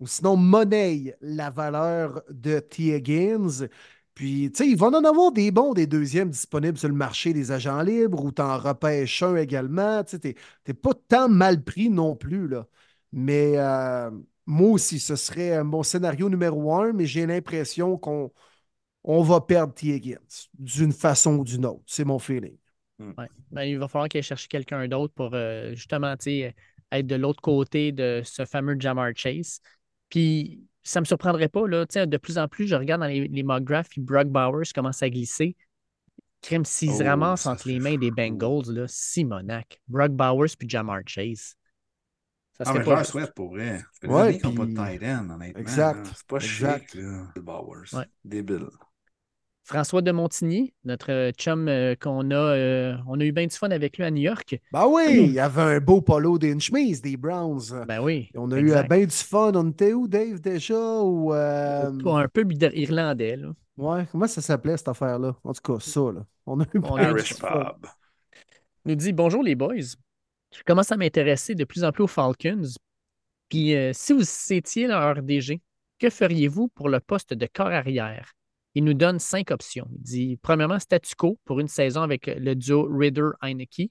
Speaker 1: Ou sinon, monnaie la valeur de T. Higgins. Puis, tu sais, il va en avoir des bons, des deuxièmes disponibles sur le marché des agents libres ou t'en repêches un également. Tu sais, t'es pas tant mal pris non plus, là. Mais euh, moi aussi, ce serait mon scénario numéro un, mais j'ai l'impression qu'on on va perdre T. Higgins d'une façon ou d'une autre. C'est mon feeling.
Speaker 3: Ouais. Ben, il va falloir qu'il aille chercher quelqu'un d'autre pour euh, justement tu sais, être de l'autre côté de ce fameux Jamar Chase. Puis ça ne me surprendrait pas, là, tu sais, de plus en plus, je regarde dans les, les mock drafts, puis Brock Bowers commence à glisser. Crime, s'ils se
Speaker 2: Oh,
Speaker 3: ramassent entre les mains des. Bengals, là, Simonac, Brock Bowers puis Jamar Chase. Ça
Speaker 2: Ah,
Speaker 3: serait
Speaker 2: mais je
Speaker 3: pas
Speaker 2: leur
Speaker 3: juste.
Speaker 2: souhaite pour vrai. Des
Speaker 1: Ouais,
Speaker 2: qu'ils n'ont pas
Speaker 1: puis-
Speaker 2: de tight end, honnêtement.
Speaker 1: Exact.
Speaker 2: C'est pas
Speaker 1: exact.
Speaker 2: chic, là. Bowers.
Speaker 3: Ouais.
Speaker 2: Débile.
Speaker 3: François de Montigny, notre euh, chum euh, qu'on a, euh, on a eu bien du fun avec lui à New York.
Speaker 1: Ben oui, il y avait un beau polo d'une chemise des Browns.
Speaker 3: Ben oui.
Speaker 1: on a eu bien du fun. On était où, Dave, déjà? Ou, euh,
Speaker 3: Pas un peu irlandais, là.
Speaker 1: Ouais, comment ça s'appelait cette affaire-là? En tout cas, ça, là. On a eu
Speaker 3: On
Speaker 1: bien du fun.
Speaker 2: Pub.
Speaker 3: nous dit Bonjour les boys. Je commence à m'intéresser de plus en plus aux Falcons. Puis euh, si vous étiez leur DG, que feriez-vous pour le poste de corps arrière? Il nous donne cinq options. Il dit premièrement, statu quo pour une saison avec le duo Ridder-Heineke.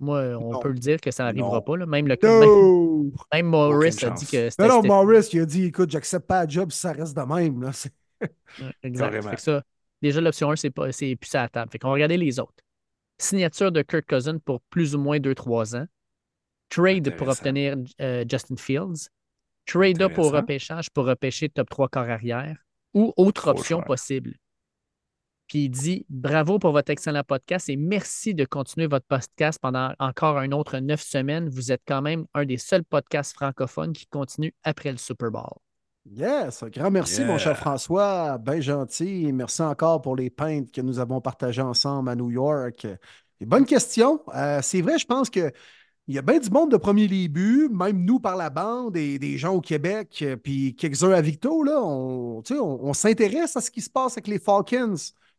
Speaker 3: Moi, on
Speaker 1: Non.
Speaker 3: peut le dire que ça n'arrivera
Speaker 2: Non.
Speaker 3: pas. là. Même, le, même,
Speaker 1: No!
Speaker 3: même Morris a dit que
Speaker 1: Non,
Speaker 3: c'était.
Speaker 1: non,
Speaker 3: c'était-
Speaker 1: Morris, il a dit écoute, j'accepte pas la job si ça reste de même. Là.
Speaker 3: Exact.
Speaker 2: Carrément.
Speaker 3: Fait que ça, déjà, l'option 1, c'est pas c'est plus à la table. Fait qu'on va regarder les autres. Signature de Kirk Cousin pour plus ou moins 2-3 ans. Trade pour obtenir euh, Justin Fields. Trade up au repêchage pour repêcher top 3 corps arrière. Ou autre
Speaker 2: Trop
Speaker 3: option
Speaker 2: cher.
Speaker 3: possible. Puis il dit bravo pour votre excellent podcast et merci de continuer votre podcast pendant encore un autre neuf semaines. Vous êtes quand même un des seuls podcasts francophones qui continue après le Super Bowl.
Speaker 1: Yes, un grand merci,
Speaker 2: Yeah.
Speaker 1: mon cher François. Bien gentil. Merci encore pour les peintes que nous avons partagées ensemble à New York. Et bonne question. Euh, c'est vrai, je pense que. Il y a bien du monde de premier début, même nous par la bande et des gens au Québec, euh, puis quelques-uns à Victo, là, on, on, on s'intéresse à ce qui se passe avec les Falcons.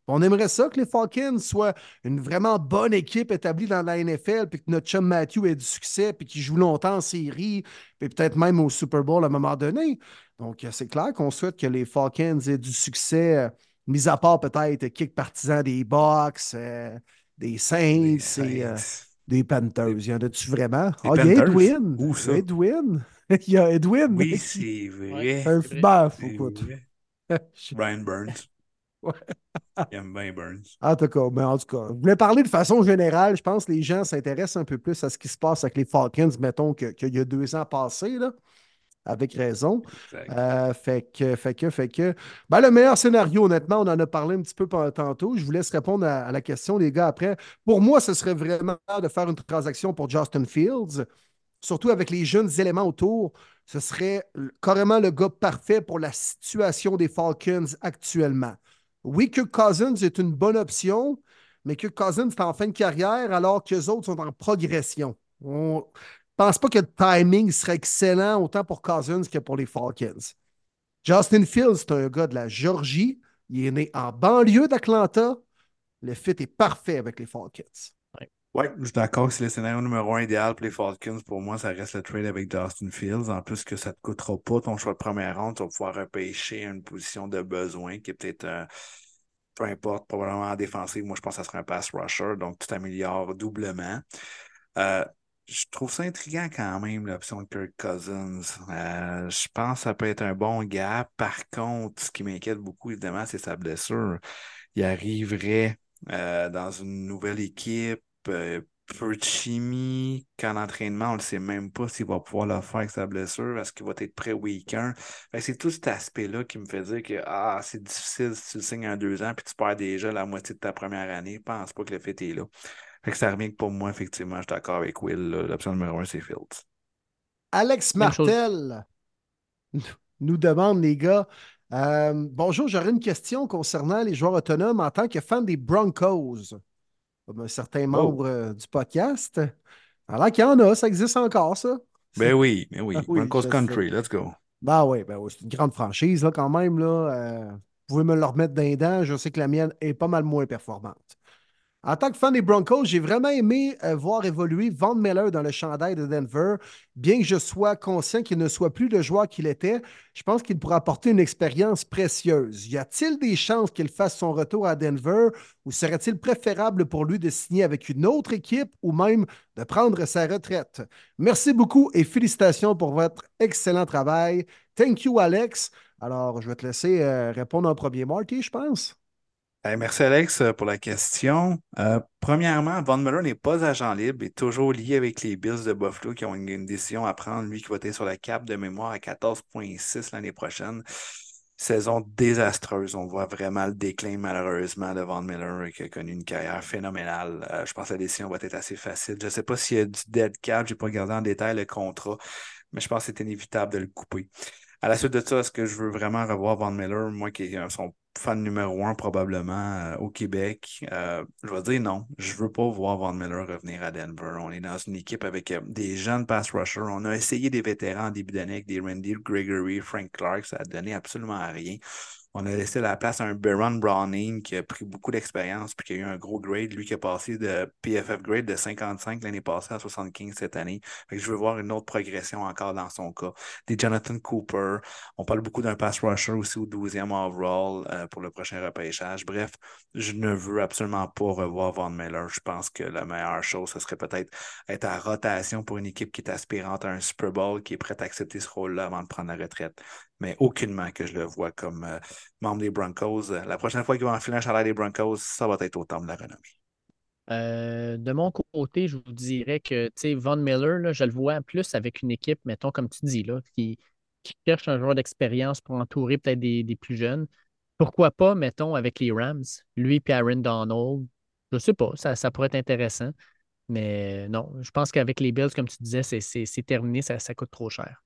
Speaker 1: On aimerait ça que les Falcons soient une vraiment bonne équipe établie dans la NFL, puis que notre chum Matthew ait du succès, puis qu'il joue longtemps en série, puis peut-être même au Super Bowl à un moment donné. Donc, euh, c'est clair qu'on souhaite que les Falcons aient du succès, euh, mis à part peut-être quelques partisans des euh, des Saints, et, euh,
Speaker 2: Saints.
Speaker 1: Des Panthers. Il y en a-tu vraiment? Ah, il y a? Edwin.
Speaker 2: Où ça?
Speaker 1: Edwin. il y a Edwin.
Speaker 2: Oui, c'est vrai.
Speaker 1: Un baf, écoute.
Speaker 2: Brian Burns.
Speaker 1: Ouais.
Speaker 2: Il aime bien Burns.
Speaker 1: En tout cas, mais en tout cas, je voulais parler de façon générale. Je pense que les gens s'intéressent un peu plus à ce qui se passe avec les Falcons, mettons, que- qu'il y a deux ans passés, là, avec raison. Euh, fait que, fait que, fait que. Ben, le meilleur scénario, honnêtement, on en a parlé un petit peu pendant- tantôt. Je vous laisse répondre à, à la question, les gars, après. Pour moi, ce serait vraiment de faire une transaction pour Justin Fields, surtout avec les jeunes éléments autour. Ce serait carrément le gars parfait pour la situation des Falcons actuellement. Oui, Kirk Cousins est une bonne option, mais Kirk Cousins est en fin de carrière alors que les autres sont en progression. On pense pas que le timing serait excellent autant pour Cousins que pour les Falcons. Justin Fields, c'est un gars de la Georgie. Il est né en banlieue d'Atlanta. Le fit est parfait avec les Falcons.
Speaker 2: Oui, je suis d'accord que c'est le scénario numéro un idéal pour les Falcons. Pour moi, ça reste le trade avec Dustin Fields. En plus que ça ne te coûtera pas ton choix de première ronde, tu vas pouvoir repêcher une position de besoin qui est peut-être, euh, peu importe, probablement en défensive. Moi, je pense que ça serait un pass rusher, donc tout améliore doublement. Euh, je trouve ça intriguant quand même, l'option de Kirk Cousins. Euh, je pense que ça peut être un bon gars. Par contre, ce qui m'inquiète beaucoup, évidemment, c'est sa blessure. Il arriverait dans une nouvelle équipe peu, de chimie qu'en entraînement, on ne sait même pas s'il va pouvoir le faire avec sa blessure, est-ce qu'il va être prêt week 1. C'est tout cet aspect-là qui me fait dire que ah, c'est difficile si tu le signes en deux ans puis tu perds déjà la moitié de ta première année. Je pense pas que le fait est là. Fait que ça revient que pour moi, effectivement, je suis d'accord avec Will. L'option numéro un, c'est Fields.
Speaker 1: Alex Martel nous demande, les gars, euh, bonjour, j'aurais une question concernant les joueurs autonomes en tant que fan des Broncos comme un certain oh. membre euh, du podcast. Alors qu'il y en a, ça existe encore, ça.
Speaker 2: Ben oui, ben oui. Broncos Country, let's go.
Speaker 1: Ben oui, ben oui, c'est une grande franchise là, quand même. Là. Euh, vous pouvez me le remettre d'un dents. Je sais que la mienne est pas mal moins performante. En tant que fan des Broncos, j'ai vraiment aimé euh, voir évoluer Von Miller dans le chandail de Denver. Bien que je sois conscient qu'il ne soit plus le joueur qu'il était, je pense qu'il pourra apporter une expérience précieuse. Y a-t-il des chances qu'il fasse son retour à Denver ou serait-il préférable pour lui de signer avec une autre équipe ou même de prendre sa retraite? Merci beaucoup et félicitations pour votre excellent travail. Thank you, Alex. Alors, je vais te laisser euh, répondre en premier, Marty, je pense
Speaker 2: merci Alex euh, pour la question. Euh, premièrement, Von Miller n'est pas agent libre et toujours lié avec les Bills de Buffalo qui ont une, décision à prendre. Lui qui va être sur la cap de mémoire à 14,6 l'année prochaine. Saison désastreuse. On voit vraiment le déclin malheureusement de Von Miller qui a connu une carrière phénoménale. Euh, je pense que la décision va être assez facile. Je ne sais pas s'il y a du dead cap. Je n'ai pas regardé en détail le contrat, mais je pense que c'est inévitable de le couper. À la suite de ça, est-ce que je veux vraiment revoir Von Miller, moi qui est son fan numéro un probablement euh, au Québec. Euh, je vais dire non. Je veux pas voir Von Miller revenir à Denver. On est dans une équipe avec euh, des jeunes pass rushers. On a essayé des vétérans en début d'année des Randy Gregory, Frank Clark. Ça a donné absolument rien. On a laissé la place à un Baron Browning qui a pris beaucoup d'expérience puis qui a eu un gros grade. Lui qui a passé de PFF grade de 55 l'année passée à 75 cette année. je veux voir une autre progression encore dans son cas. Des Jonathan Cooper. On parle beaucoup d'un pass rusher aussi au 12e overall euh, pour le prochain repêchage. Bref, je ne veux absolument pas revoir Von Miller. Je pense que la meilleure chose, ce serait peut-être être à rotation pour une équipe qui est aspirante à un Super Bowl, qui est prête à accepter ce rôle-là avant de prendre la retraite mais aucunement que je le vois comme euh, membre des Broncos. La prochaine fois qu'il va enfiler un chandail des Broncos, ça va être au temps de la renommée.
Speaker 3: Euh, de mon côté, je vous dirais que Von Miller, je le vois plus avec une équipe, mettons, comme tu dis, là, qui, cherche un joueur d'expérience pour entourer peut-être des, plus jeunes. Pourquoi pas, mettons, avec les Rams, lui et Aaron Donald. Je sais pas, ça, ça pourrait être intéressant. Mais non, je pense qu'avec les Bills, comme tu disais, c'est terminé, ça, ça coûte trop cher.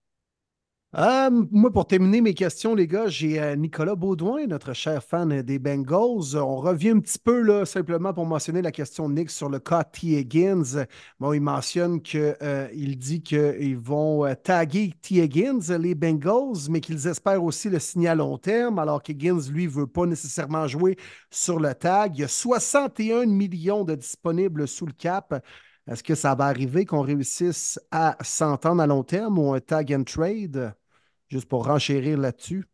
Speaker 1: Euh, moi, pour terminer mes questions, les gars, j'ai euh, Nicolas Baudouin, notre cher fan des Bengals. On revient un petit peu là, simplement pour mentionner la question de Nick sur le cas T. Higgins. Bon, il mentionne qu'il euh, dit qu'ils vont taguer T. Higgins, les Bengals, mais qu'ils espèrent aussi le signer à long terme, alors qu'Higgins, lui, ne veut pas nécessairement jouer sur le tag. Il y a 61 millions de disponibles sous le cap. Est-ce que ça va arriver qu'on réussisse à s'entendre à long terme ou un tag and trade? Juste pour renchérir là-dessus?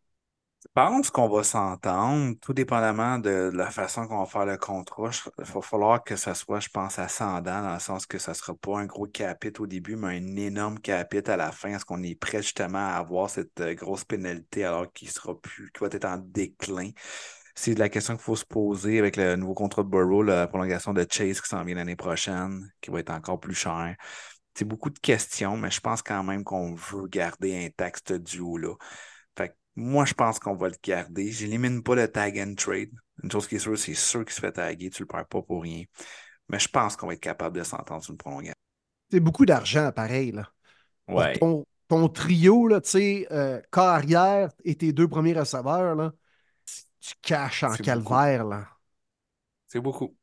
Speaker 2: Je pense qu'on va s'entendre, tout dépendamment de, la façon qu'on va faire le contrat. Il va falloir que ça soit, je pense, ascendant, dans le sens que ça ne sera pas un gros capit au début, mais un énorme capit à la fin. Est-ce qu'on est prêt justement à avoir cette euh, grosse pénalité alors qu'il sera plus, qu'il va être en déclin? c'est la question qu'il faut se poser avec le nouveau contrat de Burrow, la prolongation de Chase qui s'en vient l'année prochaine, qui va être encore plus cher. C'est beaucoup de questions, mais je pense quand même qu'on veut garder intact ce duo-là. Fait moi, je pense qu'on va le garder. J'élimine pas le tag and trade. Une chose qui est sûre, c'est sûr qu'il se fait taguer, tu le perds pas pour rien. Mais je pense qu'on va être capable de s'entendre sur une prolongation.
Speaker 1: C'est beaucoup d'argent, pareil. Là.
Speaker 2: Ouais.
Speaker 1: Ton, trio, là, tu sais, euh, carrière et tes deux premiers receveurs, là, du cash en calvaire. là.
Speaker 2: C'est beaucoup.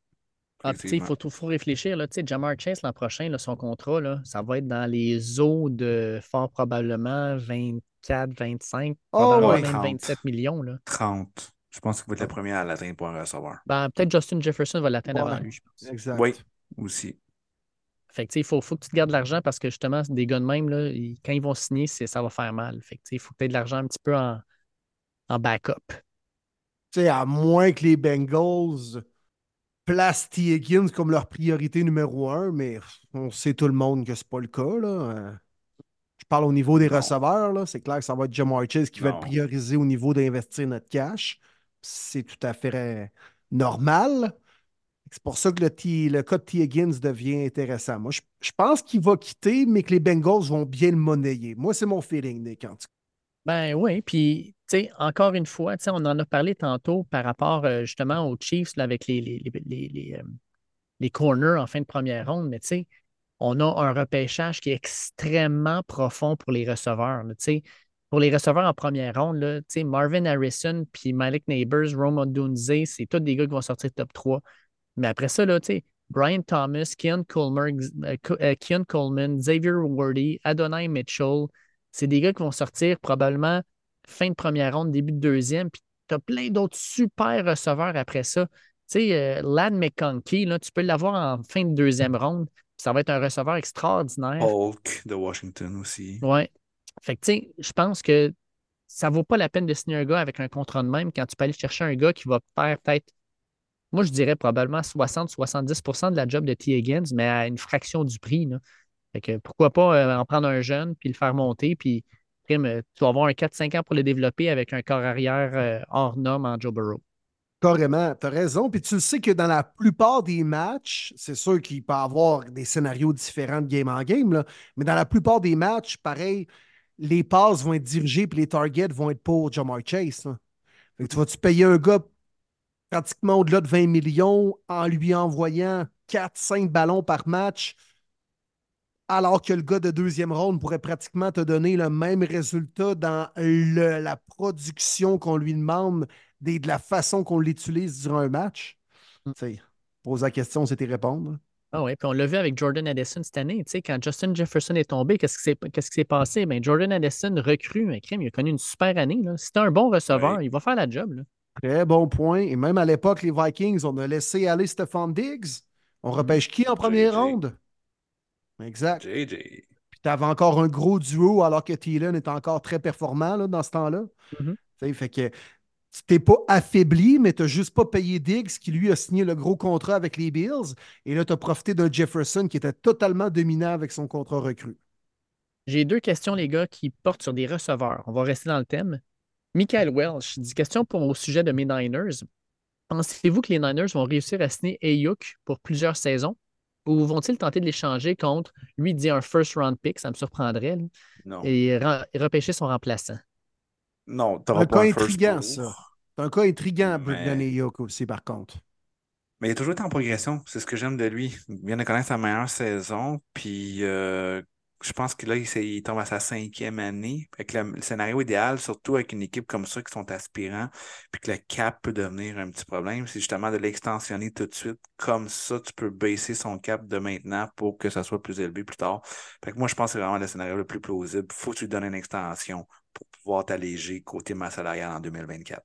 Speaker 3: Ah, il faut, faut, réfléchir. Là, Jamar Chase, l'an prochain, là, son contrat, là, ça va être dans les eaux de fort probablement 24, 25, probablement même 27 millions. Là.
Speaker 2: 30. Je pense qu'il va être la première à l'atteindre pour un receveur.
Speaker 3: Ben, Peut-être Justin Jefferson va l'atteindre avant lui, je pense.
Speaker 2: Exact. Oui, aussi.
Speaker 3: Fait que, il faut, faut que tu te gardes de l'argent parce que justement, des gars de même, là, quand ils vont signer, ça va faire mal. Fait que, il faut que tu aies de l'argent un petit peu en, en backup.
Speaker 1: sais, à moins que les Bengals placent T. Higgins comme leur priorité numéro un, mais on sait tout le monde que c'est pas le cas. Là. Je parle au niveau des receveurs. C'est clair que ça va être Jamar Chase qui va être priorisé au niveau d'investir notre cash. C'est tout à fait normal. C'est pour ça que le, le cas de T. Higgins devient intéressant. Moi, je, pense qu'il va quitter, mais que les Bengals vont bien le monnayer. Moi, c'est mon feeling, Nick.
Speaker 3: Ben oui, puis encore une fois, on en a parlé tantôt par rapport euh, justement aux Chiefs avec les, les, euh, les, corners en fin de première ronde, mais on a un repêchage qui est extrêmement profond pour les receveurs. pour les receveurs en première ronde, là, Marvin Harrison puis Malik Neighbors, Roman Dunze, c'est tous des gars qui vont sortir top 3. Mais après ça, là, Brian Thomas, Keon Coleman, euh, Xavier Wordy, Adonai Mitchell, c'est des gars qui vont sortir probablement fin de première ronde, début de deuxième, puis tu as plein d'autres super receveurs après ça. Tu sais, euh, Lad McConkey, là, tu peux l'avoir en fin de deuxième ronde, ça va être un receveur extraordinaire.
Speaker 2: Hulk de Washington aussi.
Speaker 3: Ouais. Fait que, tu sais, je pense que ça vaut pas la peine de signer un gars avec un contrat de même quand tu peux aller chercher un gars qui va faire peut-être moi, je dirais probablement 60-70% de la job de T. Higgins, mais à une fraction du prix. Fait que pourquoi pas euh, en prendre un jeune, puis le faire monter, puis euh, tu vas avoir un 4-5 ans pour le développer avec un corps arrière euh, hors norme en Joe Burrow.
Speaker 1: Carrément, tu as raison. Puis tu sais que dans la plupart des matchs, c'est sûr qu'il peut y avoir des scénarios différents de game en game, là, mais dans la plupart des matchs, pareil, les passes vont être dirigées puis les targets vont être pour Jamar Chase. tu vas-tu payer un gars pratiquement au-delà de 20 millions en lui envoyant 4-5 ballons par match, alors que le gars de deuxième ronde pourrait pratiquement te donner le même résultat dans la production qu'on lui demande et de la façon qu'on l'utilise durant un match? Mm. Pose la question, c'était répondre.
Speaker 3: Ah oui, puis on l'a vu avec Jordan Addison cette année. quand Justin Jefferson est tombé, qu'est-ce qui s'est passé? Ben, Jordan Addison recrue, un crime, il a connu une super année. C'est un bon receveur, il va faire la job. Là.
Speaker 1: Très bon point. Et même à l'époque, les Vikings, on a laissé aller Stephon Diggs. On repêche qui en première ronde? Exact.
Speaker 2: JJ.
Speaker 1: Puis tu avais encore un gros duo alors que Thielen est encore très performant dans ce temps-là. Mm-hmm. Fait que tu t'es pas affaibli, mais tu n'as juste pas payé Diggs qui lui a signé le gros contrat avec les Bills. Et là, tu as profité d'un Jefferson qui était totalement dominant avec son contrat recru.
Speaker 3: J'ai deux questions, les gars, qui portent sur des receveurs. On va rester dans le thème. Michael Welsh dit question pour, au sujet de mes Niners. Pensez-vous que les Niners vont réussir à signer Ayuk pour plusieurs saisons? Ou vont-ils tenter de l'échanger contre, lui dit un first round pick, ça me surprendrait,
Speaker 2: non.
Speaker 3: et, repêcher son remplaçant?
Speaker 2: Non,
Speaker 1: tu un cas intriguant, ça. C'est un cas intriguant, mais... Ayuk aussi, par contre.
Speaker 2: Mais il a toujours été en progression. C'est ce que j'aime de lui. Il vient de connaître sa meilleure saison. Puis euh, je pense que là, il, tombe à sa cinquième année. Le, scénario idéal, surtout avec une équipe comme ça qui sont aspirants, puis que le cap peut devenir un petit problème, c'est justement de l'extensionner tout de suite. Comme ça, tu peux baisser son cap de maintenant pour que ça soit plus élevé plus tard. Fait que moi, je pense que c'est vraiment le scénario le plus plausible. Faut que tu lui donnes une extension pour pouvoir t'alléger côté masse salariale en 2024.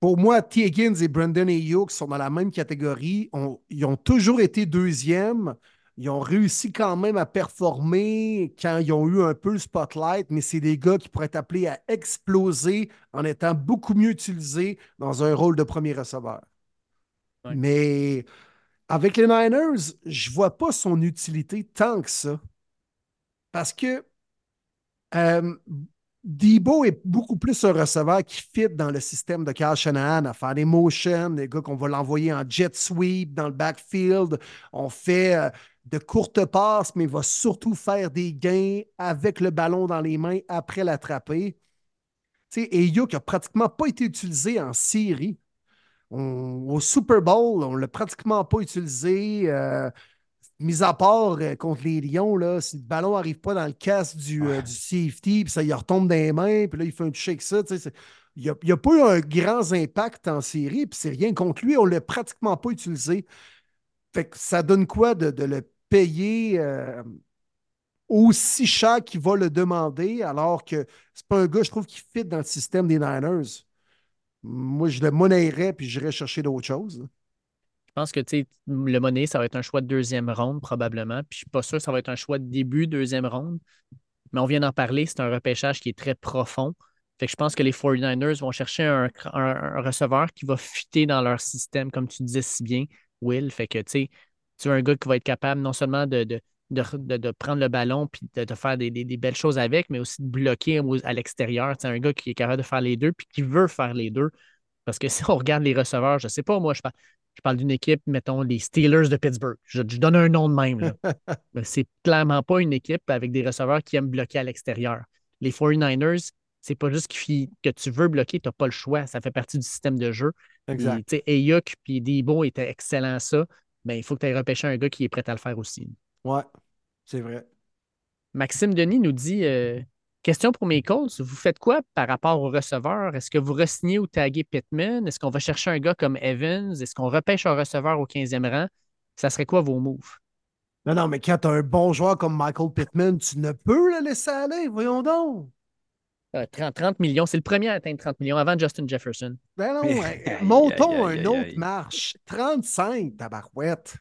Speaker 1: Pour moi, T. Higgins et Brandon Ayuk sont dans la même catégorie. ils ont toujours été deuxièmes ils ont réussi quand même à performer quand ils ont eu un peu le spotlight, mais c'est des gars qui pourraient être appelés à exploser en étant beaucoup mieux utilisés dans un rôle de premier receveur. Mais avec les Niners, je ne vois pas son utilité tant que ça. Parce que euh, Debo est beaucoup plus un receveur qui fit dans le système de Kyle Shanahan à faire des motions, des gars qu'on va l'envoyer en jet sweep dans le backfield. On fait euh, de courtes passes, mais il va surtout faire des gains avec le ballon dans les mains après l'attraper. Et Yoke n'a pratiquement pas été utilisé en série. au Super Bowl, on ne l'a pratiquement pas utilisé. Euh, mis à part euh, contre les Lions, là, si le ballon n'arrive pas dans le casque du, euh, du safety, puis ça y retombe dans les mains, puis là, il fait un avec ça. il n'y a, pas eu un grand impact en série, puis c'est rien contre lui, on ne l'a pratiquement pas utilisé. Fait que ça donne quoi de, le payer euh, aussi cher qu'il va le demander, alors que c'est pas un gars, je trouve, qui fit dans le système des Niners? Moi, je le monnaierais puis j'irais chercher d'autres choses.
Speaker 3: Je pense que le monnaie, ça va être un choix de deuxième ronde, probablement. Puis je suis pas sûr que ça va être un choix de début, deuxième ronde. Mais on vient d'en parler, c'est un repêchage qui est très profond. Fait que je pense que les 49ers vont chercher un, receveur qui va fitter dans leur système, comme tu disais si bien, Will. Fait que tu as un gars qui va être capable non seulement de, de, prendre le ballon puis de, faire des, belles choses avec, mais aussi de bloquer à l'extérieur. C'est un gars qui est capable de faire les deux puis qui veut faire les deux. Parce que si on regarde les receveurs, je ne sais pas, moi, je parle, je parle d'une équipe, mettons, les Steelers de Pittsburgh. Je, donne un nom de même. c'est clairement pas une équipe avec des receveurs qui aiment bloquer à l'extérieur. Les 49ers, c'est pas juste que tu veux bloquer, tu n'as pas le choix. Ça fait partie du système de jeu.
Speaker 1: Exact.
Speaker 3: Ayuk et Debo étaient excellents à ça. Mais il faut que tu aies repêché un gars qui est prêt à le faire aussi.
Speaker 1: Ouais, c'est vrai.
Speaker 3: Maxime Denis nous dit euh, Question pour mes Colts, vous faites quoi par rapport au receveur? Est-ce que vous re ou taguez Pittman? Est-ce qu'on va chercher un gars comme Evans? Est-ce qu'on repêche un receveur au 15e rang? Ça serait quoi vos moves?
Speaker 1: Non, non, mais quand tu as un bon joueur comme Michael Pittman, tu ne peux le laisser aller, voyons donc.
Speaker 3: 30, euh, millions, c'est le premier à atteindre 30 millions avant Justin Jefferson.
Speaker 1: Ben non, montons un autre marche. 35, tabarouette.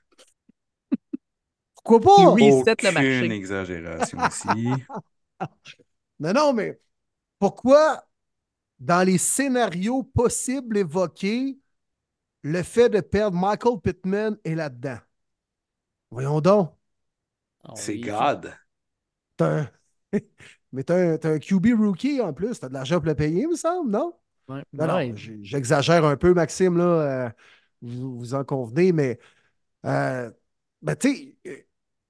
Speaker 1: Pourquoi pas?
Speaker 2: reset le marché. Une exagération ici.
Speaker 1: non, non, mais pourquoi, dans les scénarios possibles évoqués, le fait de perdre Michael Pittman est là-dedans? Voyons donc.
Speaker 2: C'est God.
Speaker 1: Mais t'as un, un, QB rookie en plus. T'as de l'argent pour le payer, il me semble, non?
Speaker 3: Ouais.
Speaker 1: Non, j'exagère un peu, Maxime, là. Euh, vous, vous, en convenez, mais euh, ben, tu sais, euh,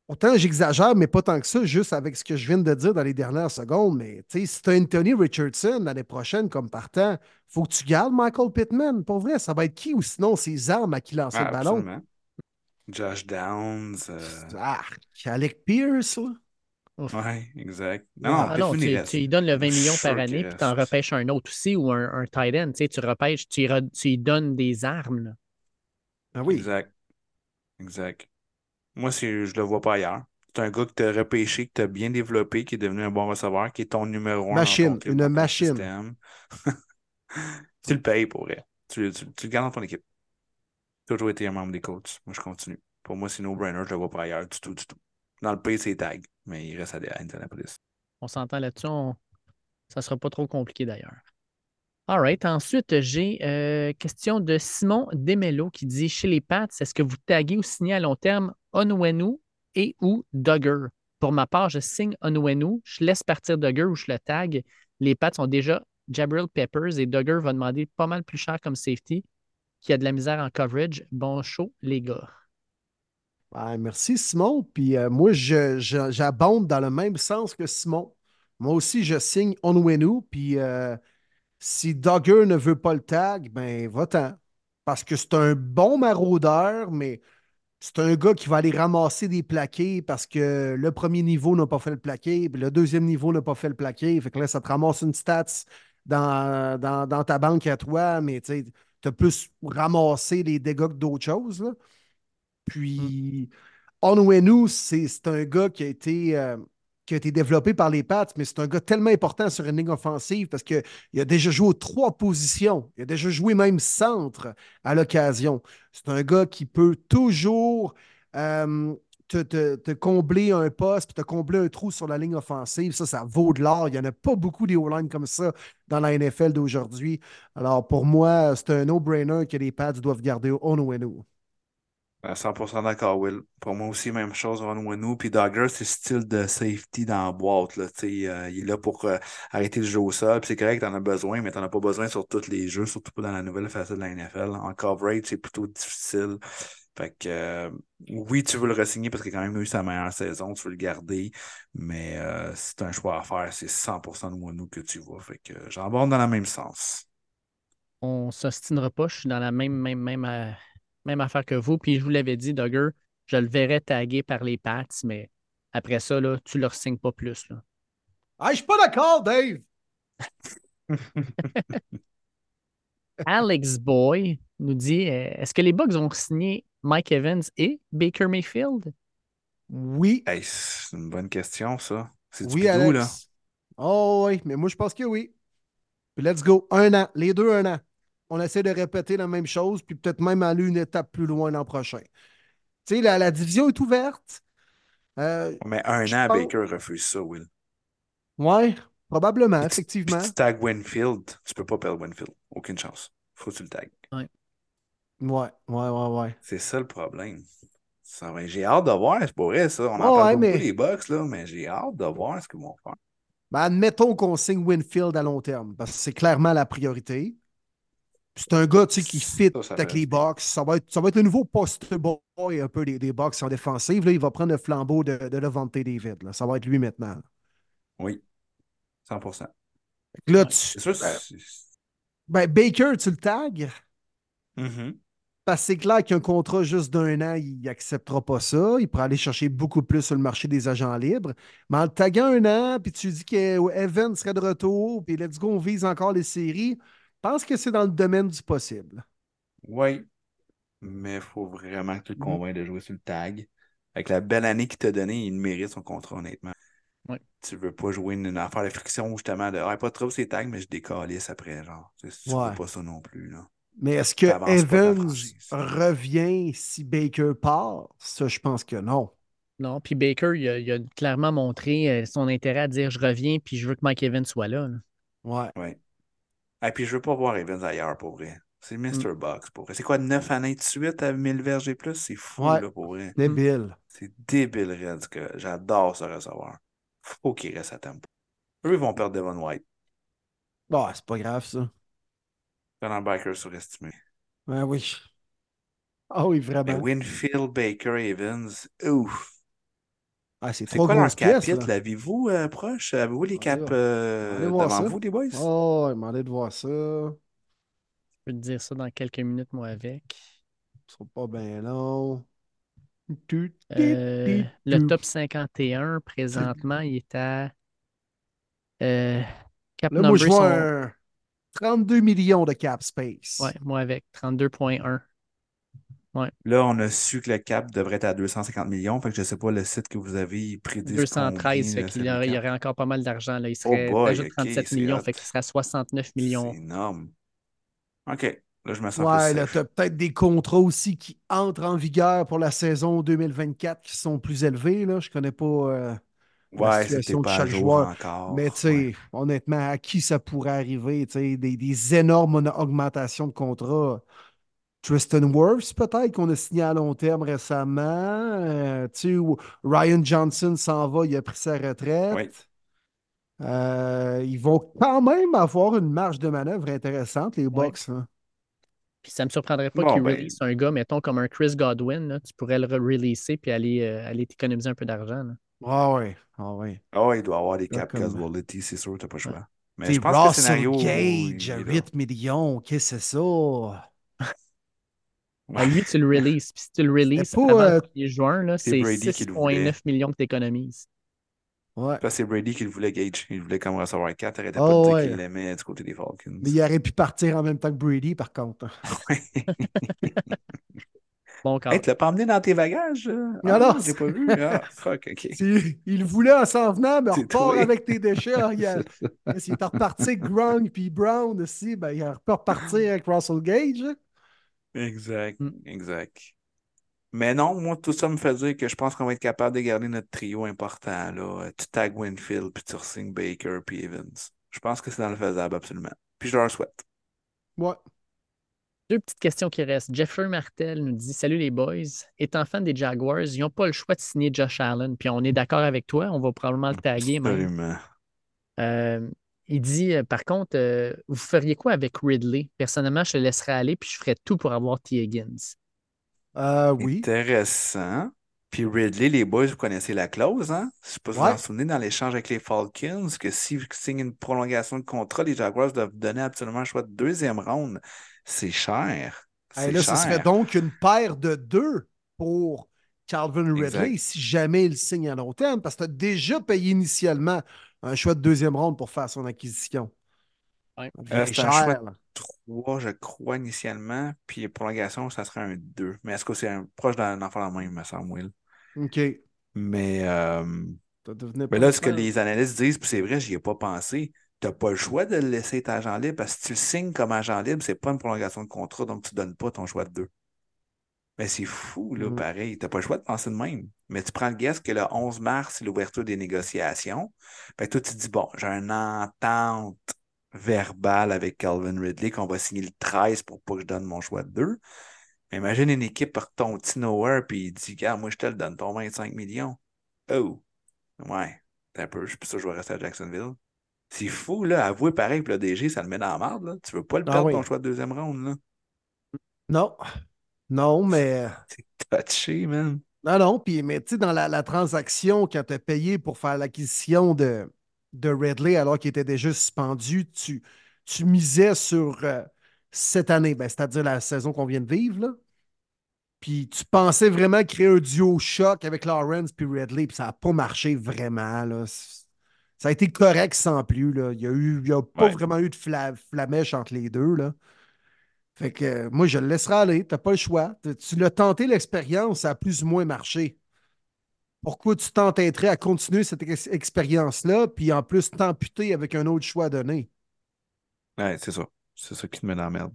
Speaker 1: autant j'exagère, mais pas tant que ça, juste avec ce que je viens de dire dans les dernières secondes. Mais tu sais, si tu as Anthony Richardson l'année prochaine comme partant, faut que tu gardes Michael Pittman. Pour vrai, ça va être qui ou sinon ses armes à qui lancer le ballon?
Speaker 2: Josh Downs.
Speaker 1: Ah, Alec Pierce, là.
Speaker 2: Oui, exact.
Speaker 3: Non, non, tu, lui donnes le 20 millions par année, puis tu en repêches un autre aussi ou un, un tight end. Tu, sais, tu repêches, tu, lui donnes des armes. Là.
Speaker 1: Ah oui.
Speaker 2: Exact. Exact. Moi, je ne le vois pas ailleurs. C'est un gars que tu as repêché, que tu as bien développé, qui est devenu un bon receveur, qui est ton numéro un.
Speaker 1: Machine, une machine.
Speaker 2: tu le payes pour vrai. Tu, tu, le gardes dans ton équipe. Tu as toujours été un membre des coachs. Moi, je continue. Pour moi, c'est no-brainer. Je ne le vois pas ailleurs du tout, du tout. Dans le pays, c'est tag, mais il reste à Indianapolis.
Speaker 3: On s'entend là-dessus. Ça ne sera pas trop compliqué d'ailleurs. All right. Ensuite, j'ai euh, question de Simon Demelo qui dit Chez les Pats, est-ce que vous taguez ou signez à long terme Onwenu et ou Dugger Pour ma part, je signe Onwenu, je laisse partir Dugger ou je le tag. Les Pats ont déjà Jabril Peppers et Dugger va demander pas mal plus cher comme safety qui a de la misère en coverage. Bon show, les gars
Speaker 1: merci, Simon. Puis euh, moi, j'abonde dans le même sens que Simon. Moi aussi, je signe Onwenu. Puis euh, si Dogger ne veut pas le tag, ben va-t'en. Parce que c'est un bon maraudeur, mais c'est un gars qui va aller ramasser des plaqués parce que le premier niveau n'a pas fait le plaqué, puis le deuxième niveau n'a pas fait le plaqué. Fait que là, ça te ramasse une stats dans, ta banque à toi, mais tu as plus ramassé les dégâts que d'autres choses. Puis, Onwenu, c'est un gars qui a été. Euh, qui a été développé par les Pats, mais c'est un gars tellement important sur une ligne offensive parce qu'il a déjà joué aux trois positions. Il a déjà joué même centre à l'occasion. C'est un gars qui peut toujours euh, te, combler un poste puis te combler un trou sur la ligne offensive. Ça, ça vaut de l'or. Il n'y en a pas beaucoup des O-line comme ça dans la NFL d'aujourd'hui. Alors, pour moi, c'est un no-brainer que les Pats doivent garder Onwenu.
Speaker 2: 100% d'accord, Will. Pour moi aussi, même chose, Ron Wenu. Puis Dogger, c'est style de safety dans la boîte. Là, euh, il est là pour euh, arrêter le jeu au sol. c'est correct, t'en as besoin, mais t'en as pas besoin sur tous les jeux, surtout pas dans la nouvelle facette de la NFL. En coverage, c'est plutôt difficile. Fait que euh, oui, tu veux le re-signer parce qu'il a quand même eu sa meilleure saison, tu veux le garder, mais c'est un choix à faire, c'est 100% de Wenu que tu vois. Fait que j'aborde dans le même sens.
Speaker 3: On s'ostinera pas, je suis dans la même, même, même même affaire que vous. Puis je vous l'avais dit, Dugger, je le verrais tagué par les Pats, mais après ça, là, tu leur signes pas plus. Là.
Speaker 1: Ah, je suis pas d'accord, Dave!
Speaker 3: Alex Boy nous dit euh, Est-ce que les Bucks ont signé Mike Evans et Baker Mayfield?
Speaker 1: Oui.
Speaker 2: Hey, c'est une bonne question, ça. C'est du
Speaker 1: Oui,
Speaker 2: bidou,
Speaker 1: Alex.
Speaker 2: là.
Speaker 1: Oh oui, mais moi je pense que oui. Puis let's go. Un an. Les deux, un an. On essaie de répéter la même chose, puis peut-être même aller une étape plus loin l'an prochain. Tu sais, la, la division est ouverte. Euh,
Speaker 2: Mais un an,
Speaker 1: pense-
Speaker 2: Baker refuse ça, Will.
Speaker 1: ouais, probablement,
Speaker 2: Puis
Speaker 1: effectivement.
Speaker 2: Puis tu tags Winfield, tu peux pas perdre Winfield. Aucune chance. Faut que tu le tags.
Speaker 1: Ouais, ouais, ouais, ouais.
Speaker 2: C'est ça le problème. Ça va- J'ai hâte de voir, c'est pas vrai, ça. On en
Speaker 1: Ouais,
Speaker 2: parle
Speaker 1: ouais,
Speaker 2: beaucoup
Speaker 1: mais-
Speaker 2: des Bucks, là, mais j'ai hâte de voir ce qu'ils vont faire.
Speaker 1: Ben, admettons qu'on signe Winfield à long terme, parce que c'est clairement la priorité. C'est un gars qui fit
Speaker 2: Ça, ça
Speaker 1: avec les. Bucks. Ça va être, ça va être le nouveau post boy un peu des, des Bucks en défensive. Là, il va prendre le flambeau de, de Levante David. là. Ça va être lui maintenant. là.
Speaker 2: Oui, 100%.
Speaker 1: Fait que Là, tu-
Speaker 2: C'est sûr,
Speaker 1: ben,
Speaker 2: c'est-
Speaker 1: ben, Baker, tu le tags?
Speaker 2: Mhm.
Speaker 1: Parce que c'est clair qu'un contrat juste d'un an, il n'acceptera pas ça. Il pourra aller chercher beaucoup plus sur le marché des agents libres. Mais en le taguant un an, puis tu dis qu'Evan serait de retour, puis let's go, on vise encore les séries, pense que c'est dans le domaine du possible.
Speaker 2: Oui, mais il faut vraiment que tu le
Speaker 1: Mhm.
Speaker 2: convainques de jouer sur le tag. Avec la belle année qu'il t'a donnée, il mérite son contrat, honnêtement.
Speaker 3: Ouais.
Speaker 2: Tu veux pas jouer une, une affaire de friction, justement, de ah, pas trop ces tags, mais je décalisse après, genre. Tu, sais, tu
Speaker 1: Ouais.
Speaker 2: veux pas ça non plus, là.
Speaker 1: Mais est-ce que Evans revient si Baker part? Ça, je pense que non.
Speaker 3: Non, puis Baker, il a, il a clairement montré euh, son intérêt à dire je reviens, puis je veux que Mike Evans soit là. là.
Speaker 1: Ouais.
Speaker 2: Ouais. Et puis je veux pas voir Evans ailleurs, pour vrai. C'est
Speaker 1: Mm.
Speaker 2: Mr. Box, pour vrai. C'est quoi, 9 années de suite à 1000 verges et plus? C'est fou,
Speaker 1: Ouais.
Speaker 2: là, pour vrai.
Speaker 1: Débile.
Speaker 2: C'est débile, que j'adore ce receveur. Faut qu'il reste à tempo. Eux, ils vont perdre Devon White.
Speaker 1: Bon, c'est pas grave, ça.
Speaker 2: Pendant Baker surestimé.
Speaker 1: Ben oui. Ah oui,
Speaker 2: Mais
Speaker 1: vraiment.
Speaker 2: Winfield, Baker, Evans, ouf.
Speaker 1: Ah, c'est
Speaker 2: quoi leur capite?
Speaker 1: là.
Speaker 2: L'avez-vous euh, proche? Avez-vous les caps euh, devant
Speaker 1: ça.
Speaker 2: vous, les boys?
Speaker 1: Oh, il m'a demandé de voir ça.
Speaker 3: Je peux te dire ça dans quelques minutes, moi, avec.
Speaker 1: Ce sera pas bien long.
Speaker 3: Euh, le top 51, présentement, il est à. euh, cap
Speaker 1: Là, moi, je vois
Speaker 3: sont-
Speaker 1: un 32 millions de cap space.
Speaker 3: Ouais, moi avec 32.1.
Speaker 2: Là, on a su que le cap devrait être à 250 millions. Fait que je sais pas le site que vous avez, prédit
Speaker 3: 213, fait
Speaker 2: combien,
Speaker 3: qu'il y aurait, il y
Speaker 2: cap.
Speaker 3: aurait encore pas mal d'argent. là. Il serait
Speaker 2: Oh boy,
Speaker 3: ajoute
Speaker 2: ok,
Speaker 3: 37
Speaker 2: c'est
Speaker 3: millions,
Speaker 2: hot.
Speaker 3: fait qu'il serait à 69 millions.
Speaker 2: C'est énorme. OK. Là, je me sens
Speaker 1: Ouais,
Speaker 2: plus
Speaker 1: là, tu as peut-être des contrats aussi qui entrent en vigueur pour la saison 2024 qui sont plus élevés. Là. Je connais pas euh, la
Speaker 2: Ouais, c'était
Speaker 1: situation de
Speaker 2: pas
Speaker 1: chaque joueur.
Speaker 2: encore.
Speaker 1: Mais tu sais,
Speaker 2: Ouais.
Speaker 1: honnêtement, à qui ça pourrait arriver? tu sais, Des, des énormes augmentations de contrats? Tristan Wirfs, peut-être, qu'on a signé à long terme récemment. Euh, tu sais, où Ryan Johnson s'en va, il a pris sa retraite.
Speaker 2: Oui.
Speaker 1: Euh, ils vont quand même avoir une marge de manœuvre intéressante, les
Speaker 3: Ouais.
Speaker 1: Bucks. hein.
Speaker 3: Puis ça me surprendrait pas
Speaker 2: Bon,
Speaker 3: qu'il
Speaker 2: ben-
Speaker 3: release un gars, mettons, comme un Chris Godwin. là. Tu pourrais le releaser puis aller, euh, aller t'économiser un peu d'argent.
Speaker 1: Ah ouais, ah ouais.
Speaker 2: Ah ouais, il doit avoir des cap
Speaker 1: comme-
Speaker 2: casualty, c'est sûr, t'as pas le choix. Mais
Speaker 1: T'sais,
Speaker 2: je pense que le scénario.
Speaker 1: Gage
Speaker 2: il
Speaker 1: à
Speaker 2: est là.
Speaker 1: 8 millions, qu'est-ce que c'est ça?
Speaker 3: À lui, tu le releases. Puis si tu le releases
Speaker 1: pas,
Speaker 3: avant
Speaker 1: euh,
Speaker 3: le 1er juin, là,
Speaker 2: c'est
Speaker 3: c'est
Speaker 2: Brady qui le voulait.
Speaker 3: 6,9 millions que tu économises.
Speaker 1: Ouais.
Speaker 2: Parce que c'est Brady qui le voulait, Gage. Il voulait comme recevoir 4. Arrêtait
Speaker 1: Ah
Speaker 2: pas de dire
Speaker 1: ouais.
Speaker 2: qu'il l'aimait du côté des Falcons.
Speaker 1: Mais il aurait pu partir en même temps que Brady, par contre.
Speaker 3: Bon, quand
Speaker 2: Hey, tu l'as pas emmené dans tes bagages?
Speaker 1: Non,
Speaker 2: Ah,
Speaker 1: non,
Speaker 2: j'ai pas vu. Ah, fuck, OK.
Speaker 1: Il le voulait en s'en venant, mais repart avec tes déchets. Ah, regarde. S'il est reparti avec Gronk puis Brown aussi, ben, il peut repartir avec Russell Gage.
Speaker 2: Exact,
Speaker 3: Mm.
Speaker 2: exact. Mais non, moi, tout ça me fait dire que je pense qu'on va être capable de garder notre trio important. Là. Tu tags Winfield, puis tu re-signes Baker, puis Evans. Je pense que c'est dans le faisable, absolument. Puis je leur souhaite.
Speaker 1: Ouais.
Speaker 3: Deux petites questions qui restent. Jeffrey Martel nous dit Salut les boys. Étant fan des Jaguars, ils n'ont pas le choix de signer Josh Allen. Puis on est d'accord avec toi, on va probablement le taguer. même.
Speaker 2: Absolument.
Speaker 3: Euh, il dit euh, Par contre, euh, vous feriez quoi avec Ridley? Personnellement, je le laisserais aller, puis je ferais tout pour avoir T. Higgins.
Speaker 1: Euh, oui.
Speaker 2: Intéressant. Puis Ridley, les boys, vous connaissez la clause, hein? Je sais pas si vous
Speaker 1: Ouais.
Speaker 2: vous en souvenez dans l'échange avec les Falcons, que s'ils signent une prolongation de contrat, les Jaguars doivent donner absolument un choix de deuxième ronde. C'est cher.
Speaker 1: Hey, là, ce
Speaker 2: cher.
Speaker 1: serait donc une paire de deux pour Calvin Ridley
Speaker 2: Exact.
Speaker 1: si jamais il signe à long terme, parce que tu as déjà payé initialement un choix de deuxième ronde pour faire son acquisition.
Speaker 3: Ouais.
Speaker 2: Euh, c'est un choix 3, je crois, initialement. Puis prolongation, ça serait un 2. Mais est-ce que c'est un, proche d'un enfant la même, me semble, Will?
Speaker 1: OK.
Speaker 2: Mais, euh,
Speaker 1: mais
Speaker 2: là, ce que les analystes disent, puis c'est vrai, j'y ai pas pensé, tu n'as pas le choix de le laisser être agent libre parce que si tu le signes comme agent libre, c'est pas une prolongation de contrat, donc tu ne donnes pas ton choix de 2. Mais c'est fou, là, mm. pareil. Tu n'as pas le choix de penser de même. Mais tu prends le guess que le 11 mars, c'est l'ouverture des négociations. Fait toi, tu te dis, bon, j'ai une entente verbale avec Calvin Ridley qu'on va signer le 13 pour pas que je donne mon choix de 2. Mais imagine une équipe par ton petit nowhere puis il dit, gars, moi, je te le donne, ton 25 millions. Oh, ouais, un peu, je suis sûr que je vais rester à Jacksonville. C'est fou, là. Avouer pareil que le DG, ça le met dans la merde, là. Tu veux pas le ah perdre ton choix de deuxième round, là.
Speaker 1: Non. Non, mais.
Speaker 2: C'est touché, man.
Speaker 1: Non, non, puis, mais tu sais, dans la, transaction, quand tu as payé pour faire l'acquisition de, de Redley alors qu'il était déjà suspendu, tu, tu misais sur euh, cette année, ben, c'est-à-dire la saison qu'on vient de vivre, là. Puis tu pensais vraiment créer un duo choc avec Lawrence puis Redley, puis ça n'a pas marché vraiment, là. Ça a été correct sans plus, là. Il n'y a, a pas vraiment eu de flamèche entre les deux, là. Fait que euh, moi, je le laisserai aller. Tu n'as pas le choix. Tu l'as tenté l'expérience, ça a plus ou moins marché. Pourquoi tu t'entêterais à continuer cette expérience-là, puis en plus t'amputer avec un autre choix donné?
Speaker 2: Ouais, c'est ça. C'est ça qui te met dans la merde.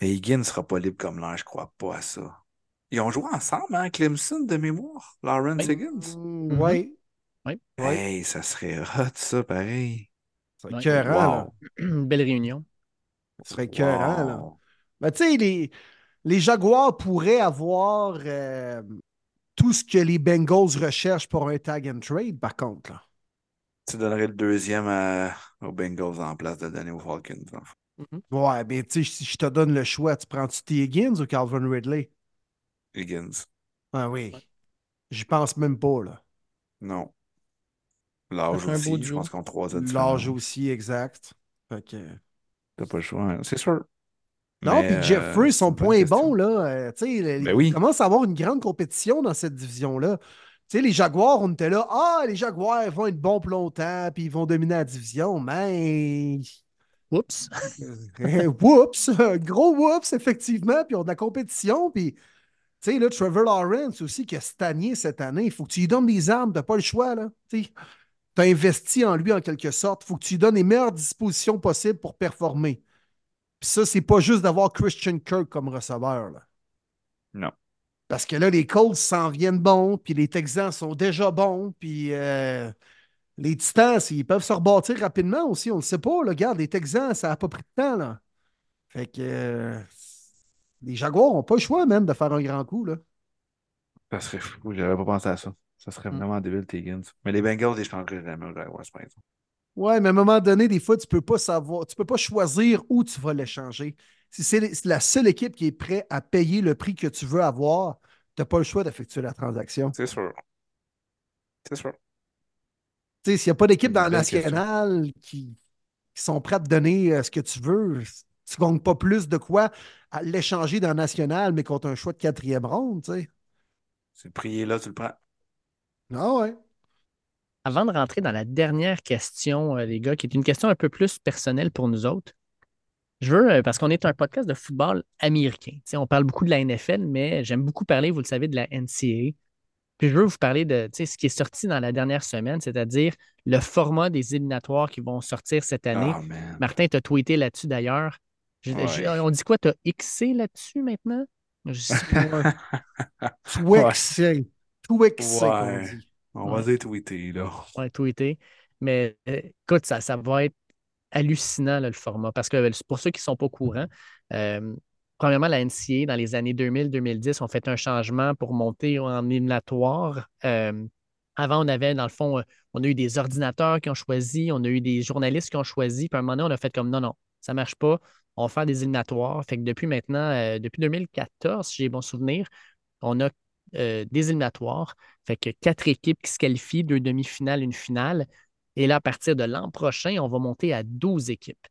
Speaker 2: Et Higgins ne sera pas libre comme l'an, je crois pas à ça. Ils ont joué ensemble, hein, Clemson de mémoire, Lawrence Higgins?
Speaker 1: Oui.
Speaker 3: Oui.
Speaker 2: Hey, ça serait hot, ça, pareil.
Speaker 1: C'est wow.
Speaker 3: Belle réunion.
Speaker 1: Ce serait écœurant, là. Mais tu sais, les, les, Jaguars pourraient avoir euh, tout ce que les Bengals recherchent pour un tag and trade, par contre. Là.
Speaker 2: Tu donnerais le deuxième aux Bengals en place de donner aux Falcons.
Speaker 1: Mm-hmm. Ouais, mais tu sais, si je te donne le choix, tu prends-tu T. Higgins ou Calvin Ridley?
Speaker 2: Higgins.
Speaker 1: Ah oui. J'y pense même pas, là.
Speaker 2: Non. L'âge aussi, je pense qu'on trois
Speaker 1: L'âge aussi, exact. Fait que...
Speaker 2: T'as pas le choix, hein. c'est sûr.
Speaker 1: Non, puis Jeffrey, son point est bon, là. Euh,
Speaker 2: ben il
Speaker 1: commence à avoir une grande compétition dans cette division-là. Tu sais, les Jaguars, on était là. Ah, les Jaguars vont être bons pour longtemps, puis ils vont dominer la division. Mais.
Speaker 3: Oups.
Speaker 1: Oups. Gros oups, effectivement. Puis on a de la compétition. Puis, tu sais, là, Trevor Lawrence aussi, qui a stagné cette année. Il faut que tu lui donnes des armes. Tu pas le choix, là. Tu tu as investi en lui en quelque sorte. Il faut que tu lui donnes les meilleures dispositions possibles pour performer. Puis ça, c'est pas juste d'avoir Christian Kirk comme receveur. Là.
Speaker 2: Non.
Speaker 1: Parce que là, les Colts s'en viennent bons, puis les Texans sont déjà bons, puis euh, les Titans, ils peuvent se rebâtir rapidement aussi. On ne le sait pas. Là. Regarde, les Texans, ça n'a pas pris de temps. Là. Fait que euh, les Jaguars n'ont pas le choix même de faire un grand coup. Là.
Speaker 2: Ça serait fou, j'avais pas pensé à ça. Ça serait mm. vraiment débile, Higgins. Mais les Bengals, ils changeraient jamais aux Jaguars, par exemple.
Speaker 1: Ouais, mais à un moment donné, des fois, tu peux pas savoir, tu peux pas choisir où tu vas l'échanger. Si c'est la seule équipe qui est prête à payer le prix que tu veux avoir, tu n'as pas le choix d'effectuer la transaction.
Speaker 2: C'est sûr. C'est sûr.
Speaker 1: Tu sais, s'il n'y a pas d'équipe dans la nationale qui, sont prêtes à te donner euh, ce que tu veux, tu ne gagnes pas plus de quoi à l'échanger dans la nationale, mais contre un choix de quatrième ronde, tu sais.
Speaker 2: C'est prier là, tu le prends.
Speaker 1: Ah ouais.
Speaker 3: Avant de rentrer dans la dernière question, euh, les gars, qui est une question un peu plus personnelle pour nous autres, je veux, euh, parce qu'on est un podcast de football américain. on parle beaucoup de la NFL, mais j'aime beaucoup parler, vous le savez, de la NCAA. Puis je veux vous parler de ce qui est sorti dans la dernière semaine, c'est-à-dire le format des éliminatoires qui vont sortir cette année.
Speaker 2: Oh,
Speaker 3: Martin, tu as tweeté là-dessus d'ailleurs. On dit quoi? Tu as Xé là-dessus maintenant?
Speaker 1: Je Twix,
Speaker 2: ouais. On va dire tweeter, là.
Speaker 3: Ouais, tweeter. Mais euh, écoute, ça, ça va être hallucinant, le format. Parce que pour ceux qui ne sont pas au courant, euh, premièrement, la NCA, dans les années 2000-2010, ont fait un changement pour monter en éliminatoire. Euh, avant, on avait, dans le fond, on a eu des ordinateurs qui ont choisi, on a eu des journalistes qui ont choisi, puis à un moment donné, on a fait comme non, non, ça ne marche pas, on va faire des éliminatoires. Fait que depuis maintenant, depuis 2014, si j'ai bon souvenir, on a euh, des éliminatoires. Fait que quatre équipes qui se qualifient, deux demi-finales, une finale. Et là, à partir de l'an prochain, on va monter à 12 équipes.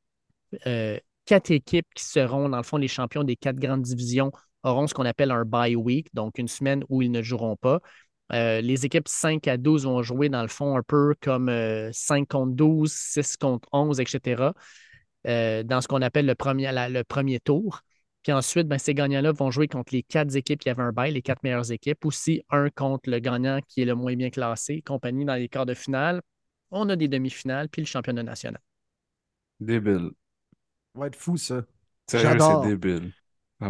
Speaker 3: Euh, quatre équipes qui seront, dans le fond, les champions des quatre grandes divisions auront ce qu'on appelle un bye week, donc une semaine où ils ne joueront pas. Euh, les équipes 5 à 12 vont jouer, dans le fond, un peu comme 5 contre 12, 6 contre 11, etc. euh, dans ce qu'on appelle le premier tour. Puis ensuite, ben, ces gagnants-là vont jouer contre les quatre équipes qui avaient un bail, les quatre meilleures équipes, aussi un contre le gagnant qui est le moins bien classé, compagnie dans les quarts de finale. On a des demi-finales, puis le championnat national.
Speaker 2: Débile.
Speaker 1: Ça va être fou, ça.
Speaker 2: Sérieux, c'est débile.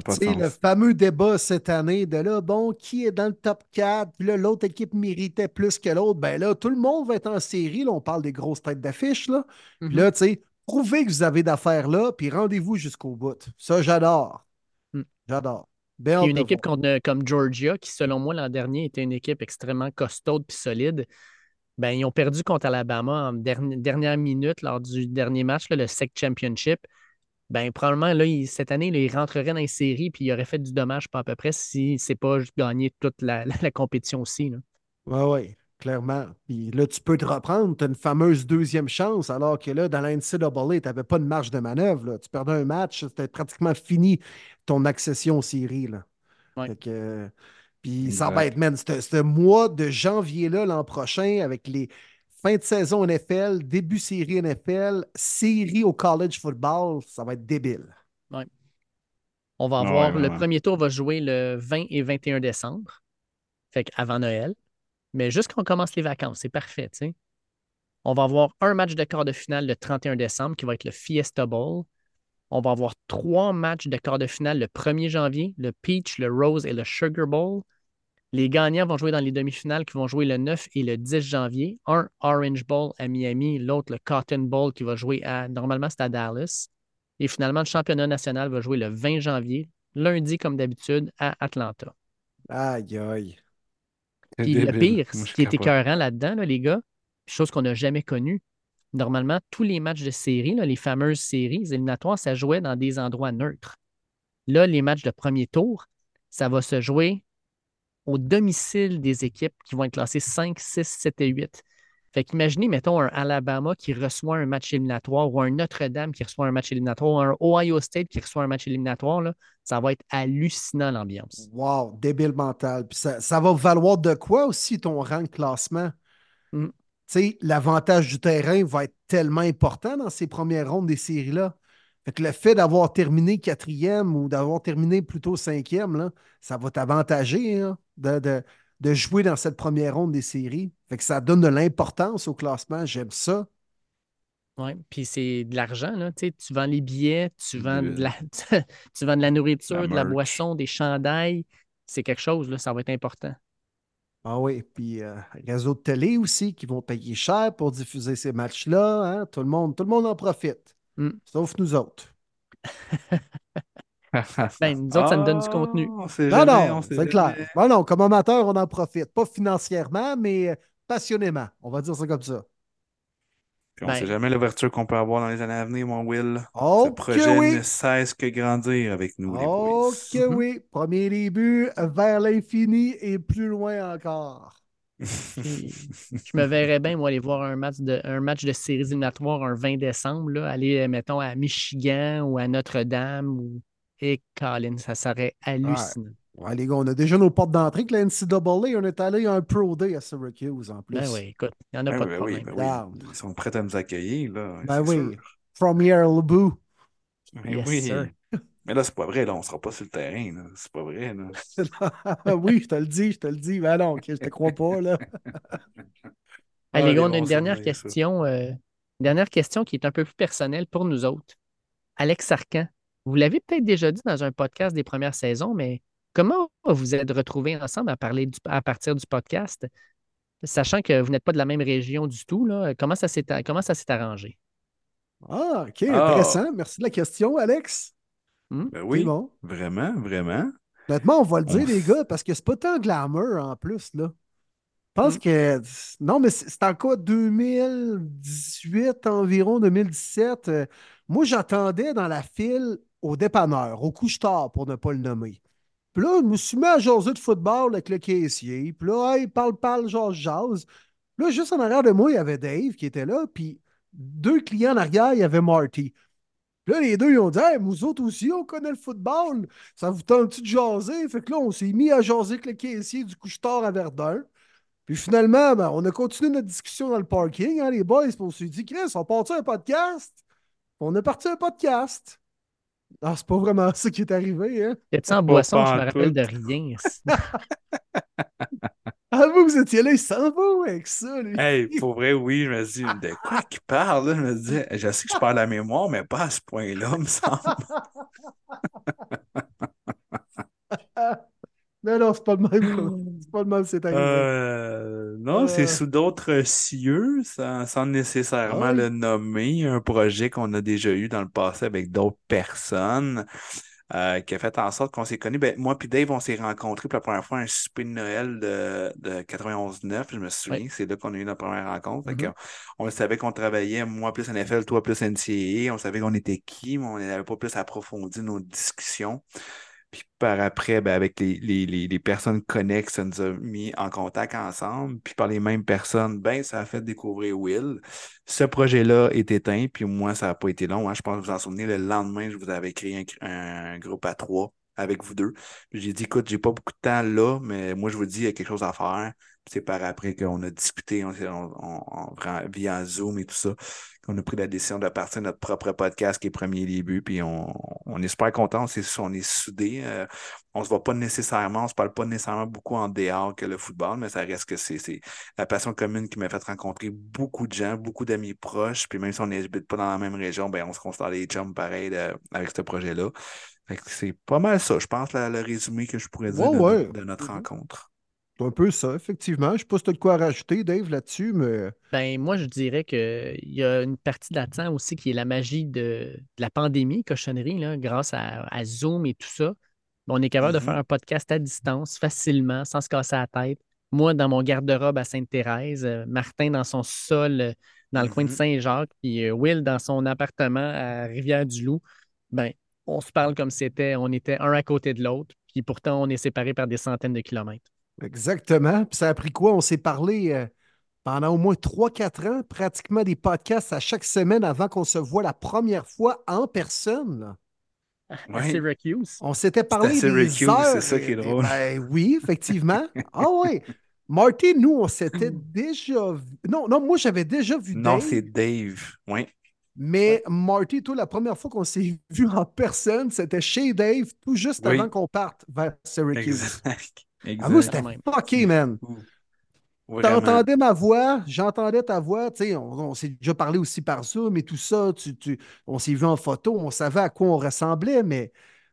Speaker 1: C'est le fameux débat cette année de là, bon, qui est dans le top 4, puis là, l'autre équipe méritait plus que l'autre. Ben là, tout le monde va être en série. Là, on parle des grosses têtes d'affiche. Là. Puis là, tu sais, prouvez que vous avez d'affaires là, puis rendez-vous jusqu'au bout. Ça, j'adore. Hmm. J'adore.
Speaker 3: Il y a une équipe comme Georgia, qui, selon moi, l'an dernier, était une équipe extrêmement costaude puis solide. Ben, ils ont perdu contre Alabama en dernière minute lors du dernier match, le SEC Championship ben probablement là, cette année, il rentrerait dans les séries puis il aurait fait du dommage pas à peu près si c'est pas gagné toute la, compétition aussi.
Speaker 1: Oui, oui, clairement. Puis là, tu peux te reprendre, tu as une fameuse deuxième chance, alors que là, dans la NCAA, tu n'avais pas de marge de manœuvre. Là. Tu perdais un match, c'était pratiquement fini ton accession aux séries. Là. puis ça va être, man, ce mois de janvier-là, l'an prochain, avec les, fin de saison NFL, début série NFL, série au college football, ça va être débile.
Speaker 3: On va avoir le premier tour va jouer le 20 et 21 décembre, fait avant Noël. Mais juste quand on commence les vacances, c'est parfait. On va avoir un match de quart de finale le 31 décembre qui va être le Fiesta Bowl. On va avoir trois matchs de quart de finale le 1er janvier, le Peach, le Rose et le Sugar Bowl. Les gagnants vont jouer dans les demi-finales qui vont jouer le 9 et le 10 janvier. Un Orange Bowl à Miami, l'autre le Cotton Bowl qui va jouer à, normalement c'est à Dallas. Et finalement, le championnat national va jouer le 20 janvier, lundi comme d'habitude, à Atlanta.
Speaker 1: Aïe, aïe.
Speaker 3: Puis le pire, ce qui est écœurant là-dedans, les gars, chose qu'on n'a jamais connue, normalement, tous les matchs de série, les fameuses séries éliminatoires, ça jouait dans des endroits neutres. Là, les matchs de premier tour, ça va se jouer au domicile des équipes qui vont être classées 5, 6, 7 et 8. Fait qu'imaginez, mettons, un Alabama qui reçoit un match éliminatoire ou un Notre-Dame qui reçoit un match éliminatoire ou un Ohio State qui reçoit un match éliminatoire, là, ça va être hallucinant l'ambiance.
Speaker 1: Wow, débile mental. Puis ça, va valoir de quoi aussi ton rang de classement? Mm. sais, L'avantage du terrain va être tellement important dans ces premières rondes des séries-là. Fait que le fait d'avoir terminé quatrième ou d'avoir terminé plutôt cinquième, là, ça va t'avantager hein, de, jouer dans cette première ronde des séries. Fait que ça donne de l'importance au classement. J'aime ça.
Speaker 3: Oui, puis c'est de l'argent. Là. Tu, vends les billets, tu vends, de la, tu vends de la nourriture, de la boisson, des chandails. C'est quelque chose, là, ça va être important.
Speaker 1: Ah oui, puis euh, réseau de télé aussi qui vont payer cher pour diffuser ces matchs-là. Hein. Tout, le monde, tout le monde en profite. Hmm. Sauf nous autres.
Speaker 3: ben, nous autres, ça nous donne du contenu.
Speaker 1: Ah, non, non, c'est clair. Ben non, comme amateur, on en profite. Pas financièrement, mais passionnément. On va dire ça comme ça.
Speaker 2: on ne ben sait jamais l'ouverture qu'on peut avoir dans les années à venir, mon Will. Ce projet ne cesse que grandir avec nous, les
Speaker 1: boys. Ok, oui. Premier début vers l'infini et plus loin encore
Speaker 3: je me verrais bien, moi, aller voir un match de, un match de séries éliminatoires un 20 décembre, là, aller, mettons, à Michigan ou à Notre-Dame. Ou... Et Colin, ça serait hallucinant.
Speaker 1: Ouais. les gars, on a déjà nos portes d'entrée avec la NCAA. On est allé à un Pro Day à Syracuse en plus.
Speaker 3: Ben oui, écoute, il n'y en a pas de ben problème.
Speaker 2: Ben oui, Ils sont prêts à nous accueillir. Là,
Speaker 1: ben oui, from here, Lebu.
Speaker 2: oui. Mais là, c'est pas vrai, là, on sera pas sur le terrain. C'est pas vrai.
Speaker 1: Là. oui, je te le dis, je te le dis. Mais non, je te crois pas. Là.
Speaker 3: Allez, les gars, on a une dernière question. Euh, une dernière question qui est un peu plus personnelle pour nous autres. Alex Sarkan, vous l'avez peut-être déjà dit dans un podcast des premières saisons, mais comment vous êtes retrouvés ensemble à parler à partir du podcast, sachant que vous n'êtes pas de la même région du tout, là, comment ça s'est arrangé?
Speaker 1: Ah, OK, ah. intéressant. Merci de la question, Alex.
Speaker 2: Hmm? Ben oui, vraiment, vraiment.
Speaker 1: Honnêtement, on va le dire, les gars, parce que c'est pas tant glamour en plus, là. Je pense hmm? que. Non, mais c'est en quoi 2018 environ, 2017. Euh, moi, j'attendais dans la file au dépanneur, au couche-tard, pour ne pas le nommer. Puis là, je me suis mis à jaser de football avec le caissier. Puis là, il parle, parle, genre, jase. Là, juste en arrière de moi, il y avait Dave qui était là. Puis deux clients en arrière, il y avait Marty là, les deux, ils ont dit Hey, nous autres aussi, on connaît le football. Ça vous tente de jaser? Fait que là, on s'est mis à jaser avec le caissier du couche-tard à Verdun. Puis finalement, ben, on a continué notre discussion dans le parking, hein, les boys. Puis on s'est dit Chris, on part un podcast? On a parti un podcast. Ah, c'est pas vraiment ça qui est arrivé, hein?
Speaker 3: T'es-tu en boisson? Je me rappelle de rien.
Speaker 1: ah, vous, vous étiez là, il s'en va avec ça, lui.
Speaker 2: Hey, pour vrai, oui, je me dis, de quoi qu'il parle? Là? Je me dis, je sais que je parle à la mémoire, mais pas à ce point-là, me semble.
Speaker 1: Non, non, c'est pas le même. C'est pas le même, c'est arrivé.
Speaker 2: Euh, non, c'est sous d'autres cieux, sans, sans nécessairement
Speaker 1: Ah oui.
Speaker 2: le nommer. Un projet qu'on a déjà eu dans le passé avec d'autres personnes. euh, qui a fait en sorte qu'on s'est connus. Ben, moi puis Dave, on s'est rencontrés pour la première fois à un souper de Noël de, de 91-9, je me souviens. C'est là qu'on a eu notre première rencontre.
Speaker 1: Mhm.
Speaker 2: qu'on- on savait qu'on travaillait, moi plus NFL, toi plus NCAA. On savait qu'on était qui, mais on n'avait pas plus approfondi nos discussions. Puis par après, ben, avec les, les, les, personnes connexes, ça nous a mis en contact ensemble. Puis par les mêmes personnes, ben, ça a fait découvrir Will. Ce projet-là est éteint, puis moi, ça n'a pas été long. hein. Je pense que vous en souvenez, le lendemain, je vous avais créé un, un groupe à trois avec vous deux. J'ai dit, écoute, j'ai pas beaucoup de temps là, mais moi, je vous dis, il y a quelque chose à faire. C'est par après qu'on a discuté on- on- on- via Zoom et tout ça, qu'on a pris la décision de partir notre propre podcast qui est Premier Début. Puis on, on est super content, on, on est soudés. Euh, on se voit pas nécessairement, on se parle pas nécessairement beaucoup en dehors que le football, mais ça reste que c'est c'est la passion commune qui m'a fait rencontrer beaucoup de gens, beaucoup d'amis proches. Puis même si on n'habite pas dans la même région, ben on se considère les chums pareil de- avec ce projet-là. C'est pas mal ça, je pense, la- le résumé que je pourrais dire de,
Speaker 1: ouais.
Speaker 2: de notre
Speaker 1: Mhm.
Speaker 2: rencontre.
Speaker 1: C'est un peu ça, effectivement. Je sais pas si tu as de quoi rajouter, Dave, là-dessus, mais.
Speaker 3: Ben, moi, je dirais qu'il y a une partie là-dedans aussi qui est la magie de, de la pandémie, cochonnerie, là, grâce à, à Zoom et tout ça. On est capable de
Speaker 2: Mhm.
Speaker 3: faire un podcast à distance facilement, sans se casser la tête. Moi, dans mon garde-robe à Sainte-Thérèse, euh, Martin dans son sol euh, dans le coin de
Speaker 2: Mhm.
Speaker 3: Saint-Jacques, puis euh, Will dans son appartement à Rivière-du-Loup. Ben, on se parle comme c'était, on était un à côté de l'autre, puis pourtant on est séparés par des centaines de kilomètres.
Speaker 1: Exactement. Puis ça a pris quoi? On s'est parlé euh, pendant au moins 3-4 ans, pratiquement des podcasts à chaque semaine avant qu'on se voit la première fois en personne. là.
Speaker 3: À
Speaker 2: Ouais.
Speaker 3: Syracuse.
Speaker 1: On s'était parlé
Speaker 2: à
Speaker 1: des
Speaker 2: Syracuse,
Speaker 1: heures.
Speaker 2: c'est ça qui est
Speaker 1: et-
Speaker 2: drôle.
Speaker 1: Ben oui, effectivement. Ah oui. Marty, nous, on s'était déjà vu. Non, non, moi, j'avais déjà vu
Speaker 2: Non,
Speaker 1: Dave,
Speaker 2: c'est Dave. Oui.
Speaker 1: mais Marty, toi, la première fois qu'on s'est vu en personne, c'était chez Dave, tout juste
Speaker 2: Oui.
Speaker 1: avant qu'on parte vers Syracuse.
Speaker 2: Exact.
Speaker 1: Ah, moi,
Speaker 2: Exact.
Speaker 1: c'était fucké, man. T'entendais ma voix, j'entendais ta voix, tu sais, on, on s'est déjà parlé aussi par Zoom et tout ça, tu, tu- on s'est vu en photo, on savait à quoi on ressemblait, mais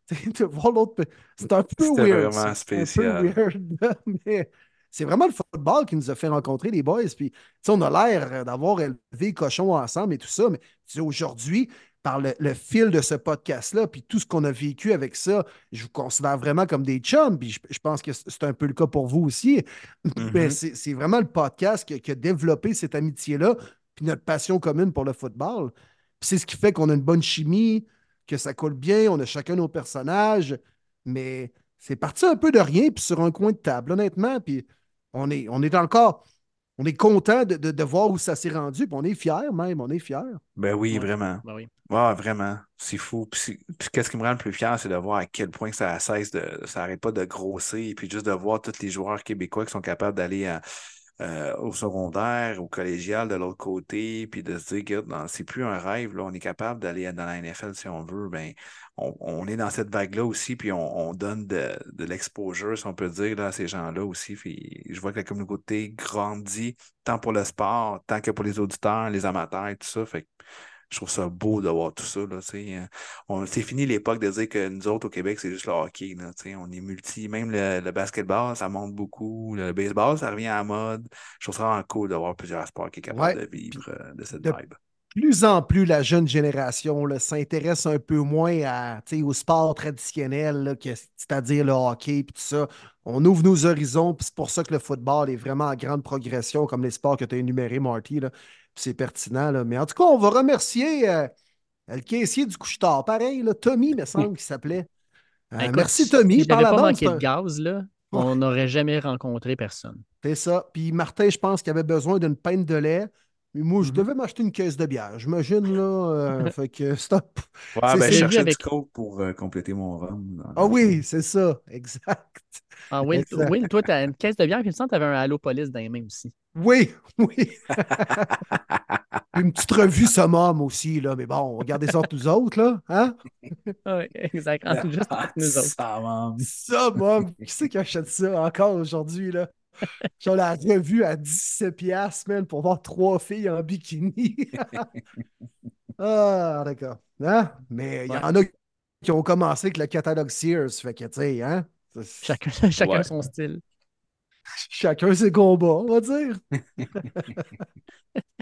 Speaker 1: de voir l'autre, c'est un peu weird.
Speaker 2: vraiment
Speaker 1: ça. Un peu weird, mais c'est vraiment le football qui nous a fait rencontrer les boys, puis tu sais, on a l'air d'avoir élevé cochon ensemble et tout ça, mais tu sais, aujourd'hui, par le, le fil de ce podcast-là, puis tout ce qu'on a vécu avec ça, je vous considère vraiment comme des chums, puis je, je pense que c'est un peu le cas pour vous aussi. Ben,
Speaker 2: Mhm.
Speaker 1: c'est vraiment le podcast qui, a- qui a développé cette amitié-là, puis notre passion commune pour le football. C'est ce qui fait qu'on a une bonne chimie, que ça coule bien, on a chacun nos personnages, mais c'est parti un peu de rien, puis sur un coin de table, honnêtement, puis on est, on est encore, on est content de, de- de voir où ça s'est rendu, puis on est fiers même, on est fiers.
Speaker 2: Ben oui,
Speaker 3: Ouais.
Speaker 2: vraiment.
Speaker 3: Ben oui.
Speaker 2: Ouais, vraiment. C'est fou. Puis, qu'est-ce qui me rend le plus fier, c'est de voir à quel point ça cesse de. Ça arrête pas de grossir. Et puis juste de voir tous les joueurs québécois qui sont capables d'aller à- euh, au secondaire, au collégial de l'autre côté, puis de se dire que c'est plus un rêve, on est capable d'aller dans la NFL si on veut. Ben, on, est dans cette vague-là aussi, puis on, on donne de, l'exposure, si on peut dire, là, à ces gens-là aussi. Puis je vois que la communauté grandit tant pour le sport, tant que pour les auditeurs, les amateurs et tout ça. Je trouve ça beau de voir tout ça. Là, on- c'est fini l'époque de dire que nous autres au Québec, c'est juste le hockey. Là, on est multi. Même le, le basketball, ça monte beaucoup. Le baseball, ça revient à la mode. Je trouve ça vraiment cool d'avoir plusieurs sports qui sont capables
Speaker 1: Ouais.
Speaker 2: de vivre euh, de cette
Speaker 1: de-
Speaker 2: vibe.
Speaker 1: plus en plus la jeune génération là, s'intéresse un peu moins à, au sport traditionnel, là, que- c'est-à-dire le hockey et tout ça. On ouvre nos horizons, puis c'est pour ça que le football est vraiment en grande progression, comme les sports que tu as énumérés, Marty. là. Puis C'est pertinent. là. Mais en tout cas, on va remercier euh, le caissier du couche-tard. Pareil, là, Tommy, il me semble qu'il s'appelait. Euh,
Speaker 3: Écoute,
Speaker 1: merci, Tommy.
Speaker 3: Si
Speaker 1: par la
Speaker 3: pas
Speaker 1: bande,
Speaker 3: manqué de gaz, là, on n'aurait jamais rencontré personne.
Speaker 1: C'est ça. Puis Martin, je pense qu'il avait besoin d'une pinte de lait. Mais moi, je
Speaker 2: Mhm.
Speaker 1: devais m'acheter une caisse de bière. J'imagine, là. euh, fait que stop.
Speaker 2: Ouais,
Speaker 1: C'est-
Speaker 2: ben,
Speaker 1: c'est
Speaker 2: je cherchais
Speaker 3: avec-
Speaker 2: du coke pour euh, compléter mon rhum.
Speaker 1: Ah oui, c'est ça. Exact.
Speaker 3: Ah, Will, toi, tu as une caisse de bière, puis il me semble que tu avais un Halo Police dans les mains aussi.
Speaker 1: Oui, oui. Une petite revue summum aussi, là. Mais bon, on regarde ça tous nous autres, là. Hein?
Speaker 3: oui, exact. En tout juste nous autres.
Speaker 1: Summum. Qui c'est qui achète ça encore aujourd'hui, là? J'ai la revue à 17 piastres, man, pour voir trois filles en bikini. ah, d'accord. Hein? Mais il y en a qui ont commencé avec le catalogue Sears. Fait que, tu sais, hein?
Speaker 3: Chacun, chacun son style.
Speaker 1: Chacun ses combats, on va dire.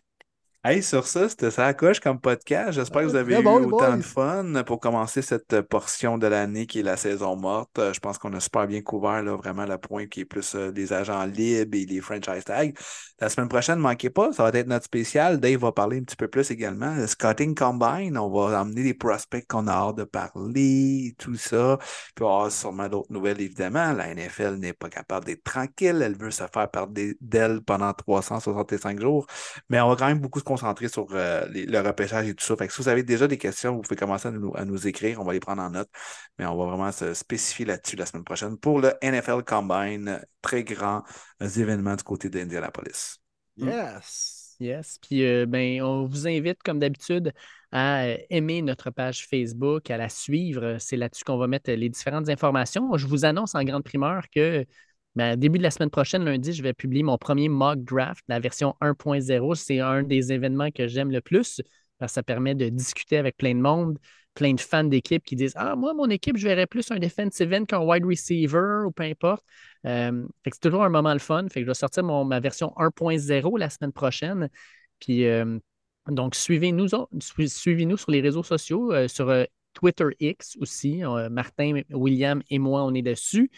Speaker 2: Hey, sur ça, c'était ça à coche comme podcast. J'espère que vous avez eu autant de fun pour commencer cette portion de l'année qui est la saison morte. Euh, je pense qu'on a super bien couvert là, vraiment le point qui est plus euh, des agents libres et les franchise tags. La semaine prochaine, ne manquez pas, ça va être notre spécial. Dave va parler un petit peu plus également. Le Scotting Combine, on va emmener des prospects qu'on a hâte de parler, tout ça. Puis on avoir sûrement d'autres nouvelles, évidemment. La NFL n'est pas capable d'être tranquille. Elle veut se faire perdre d'elle pendant 365 jours. Mais on va quand même beaucoup se concentrer sur euh, le repêchage et tout ça. Si vous avez déjà des questions, vous pouvez commencer à nous, écrire. On va les prendre en note. Mais on va vraiment se spécifier là-dessus la semaine prochaine pour le NFL Combine. Très grand événement du côté d'Indianapolis.
Speaker 1: Yes.
Speaker 3: Yes. Puis, euh, ben, on vous invite, comme d'habitude, à euh, aimer notre page Facebook, à la suivre. C'est là-dessus qu'on va mettre les différentes informations. Je vous annonce en grande primeur que ben, début de la semaine prochaine, lundi, je vais publier mon premier mock draft, la version 1.0. C'est un des événements que j'aime le plus parce que ça permet de discuter avec plein de monde, plein de fans d'équipe qui disent Ah, moi, mon équipe, je verrais plus un defensive end qu'un wide receiver ou peu importe. Euh, c'est toujours un moment le fun. Fait que je vais sortir ma version 1.0 la semaine prochaine. Puis euh, donc, suivez-nous suivez sur les réseaux sociaux, euh, sur Twitter X aussi. Martin, William et moi, on est dessus.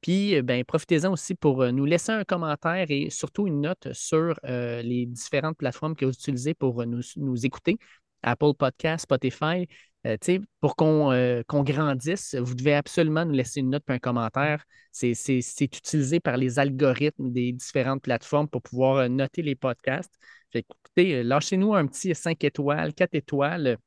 Speaker 3: Puis, euh, ben, profitez-en aussi pour euh, nous laisser un commentaire et surtout une note sur euh, les différentes plateformes que vous utilisez pour nous, écouter. Apple Podcast, Spotify. pour qu'on grandisse, vous devez absolument nous laisser une note et un commentaire. C'est utilisé par les algorithmes des différentes plateformes pour pouvoir noter les podcasts. écoutez, lâchez-nous un petit 5 étoiles, 4 étoiles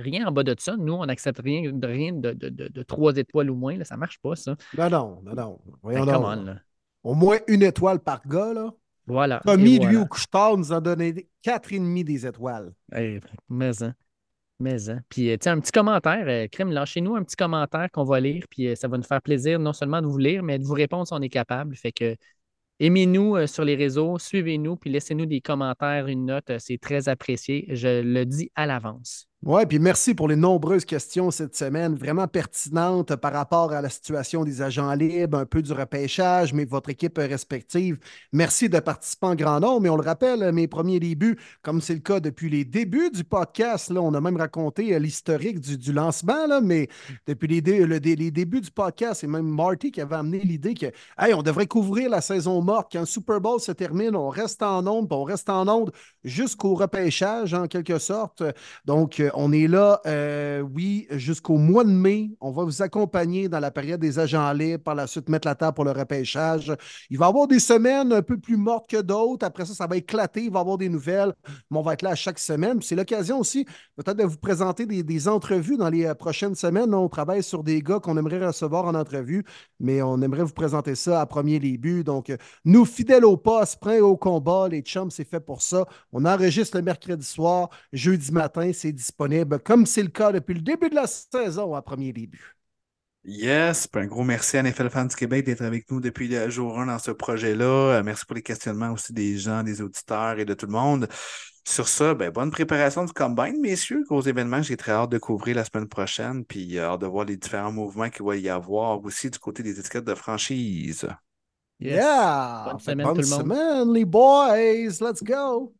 Speaker 3: rien en bas de ça. Nous, on n'accepte rien, de, rien de, de, trois étoiles ou moins. Là, ça ne marche pas, ça.
Speaker 1: Non, non, non, non. Voyons ben, Au moins une étoile par gars, là.
Speaker 3: Voilà.
Speaker 1: Tommy, lui, au couche-tard, nous a donné quatre et demi des étoiles.
Speaker 3: mais, hein. Mais, hein. Puis, euh, un petit commentaire, euh, Crème, lâchez-nous un petit commentaire qu'on va lire, puis euh, ça va nous faire plaisir non seulement de vous lire, mais de vous répondre si on est capable. Fait que aimez-nous sur les réseaux, suivez-nous, puis laissez-nous des commentaires, une note. C'est très apprécié. Je le dis à l'avance.
Speaker 1: Oui, puis merci pour les nombreuses questions cette semaine, vraiment pertinentes par rapport à la situation des agents libres, un peu du repêchage, mais votre équipe respective. Merci de participer en grand nombre. Mais on le rappelle, mes premiers débuts, comme c'est le cas depuis les débuts du podcast, là, on a même raconté euh, l'historique du, lancement, là, mais depuis les, les, débuts du podcast, c'est même Marty qui avait amené l'idée que hey, on devrait couvrir la saison morte. Quand le Super Bowl se termine, on reste en onde, on reste en onde jusqu'au repêchage, en quelque sorte. Donc, euh, on est là, euh, oui, jusqu'au mois de mai. On va vous accompagner dans la période des agents libres, par la suite mettre la table pour le repêchage. Il va y avoir des semaines un peu plus mortes que d'autres. Après ça, ça va éclater, il va y avoir des nouvelles, mais on va être là à chaque semaine. C'est l'occasion aussi peut-être de vous présenter des, entrevues dans les euh, prochaines semaines. On travaille sur des gars qu'on aimerait recevoir en entrevue, mais on aimerait vous présenter ça à premier début. Donc, nous, fidèles au poste, prêts au combat, les chums, c'est fait pour ça. On enregistre le mercredi soir, jeudi matin, c'est disponible, comme c'est le cas depuis le début de la saison à premier début.
Speaker 2: Yes, un gros merci à NFL Fans du Québec d'être avec nous depuis le jour 1 dans ce projet-là. Euh, merci pour les questionnements aussi des gens, des auditeurs et de tout le monde. Sur ça, ben, bonne préparation du Combine, messieurs. Gros événement, j'ai très hâte de couvrir la semaine prochaine, puis euh, hâte de voir les différents mouvements qu'il va y avoir aussi du côté des étiquettes de franchise.
Speaker 1: Yeah! Bonne semaine, tout le monde. semaine, les boys! Let's go!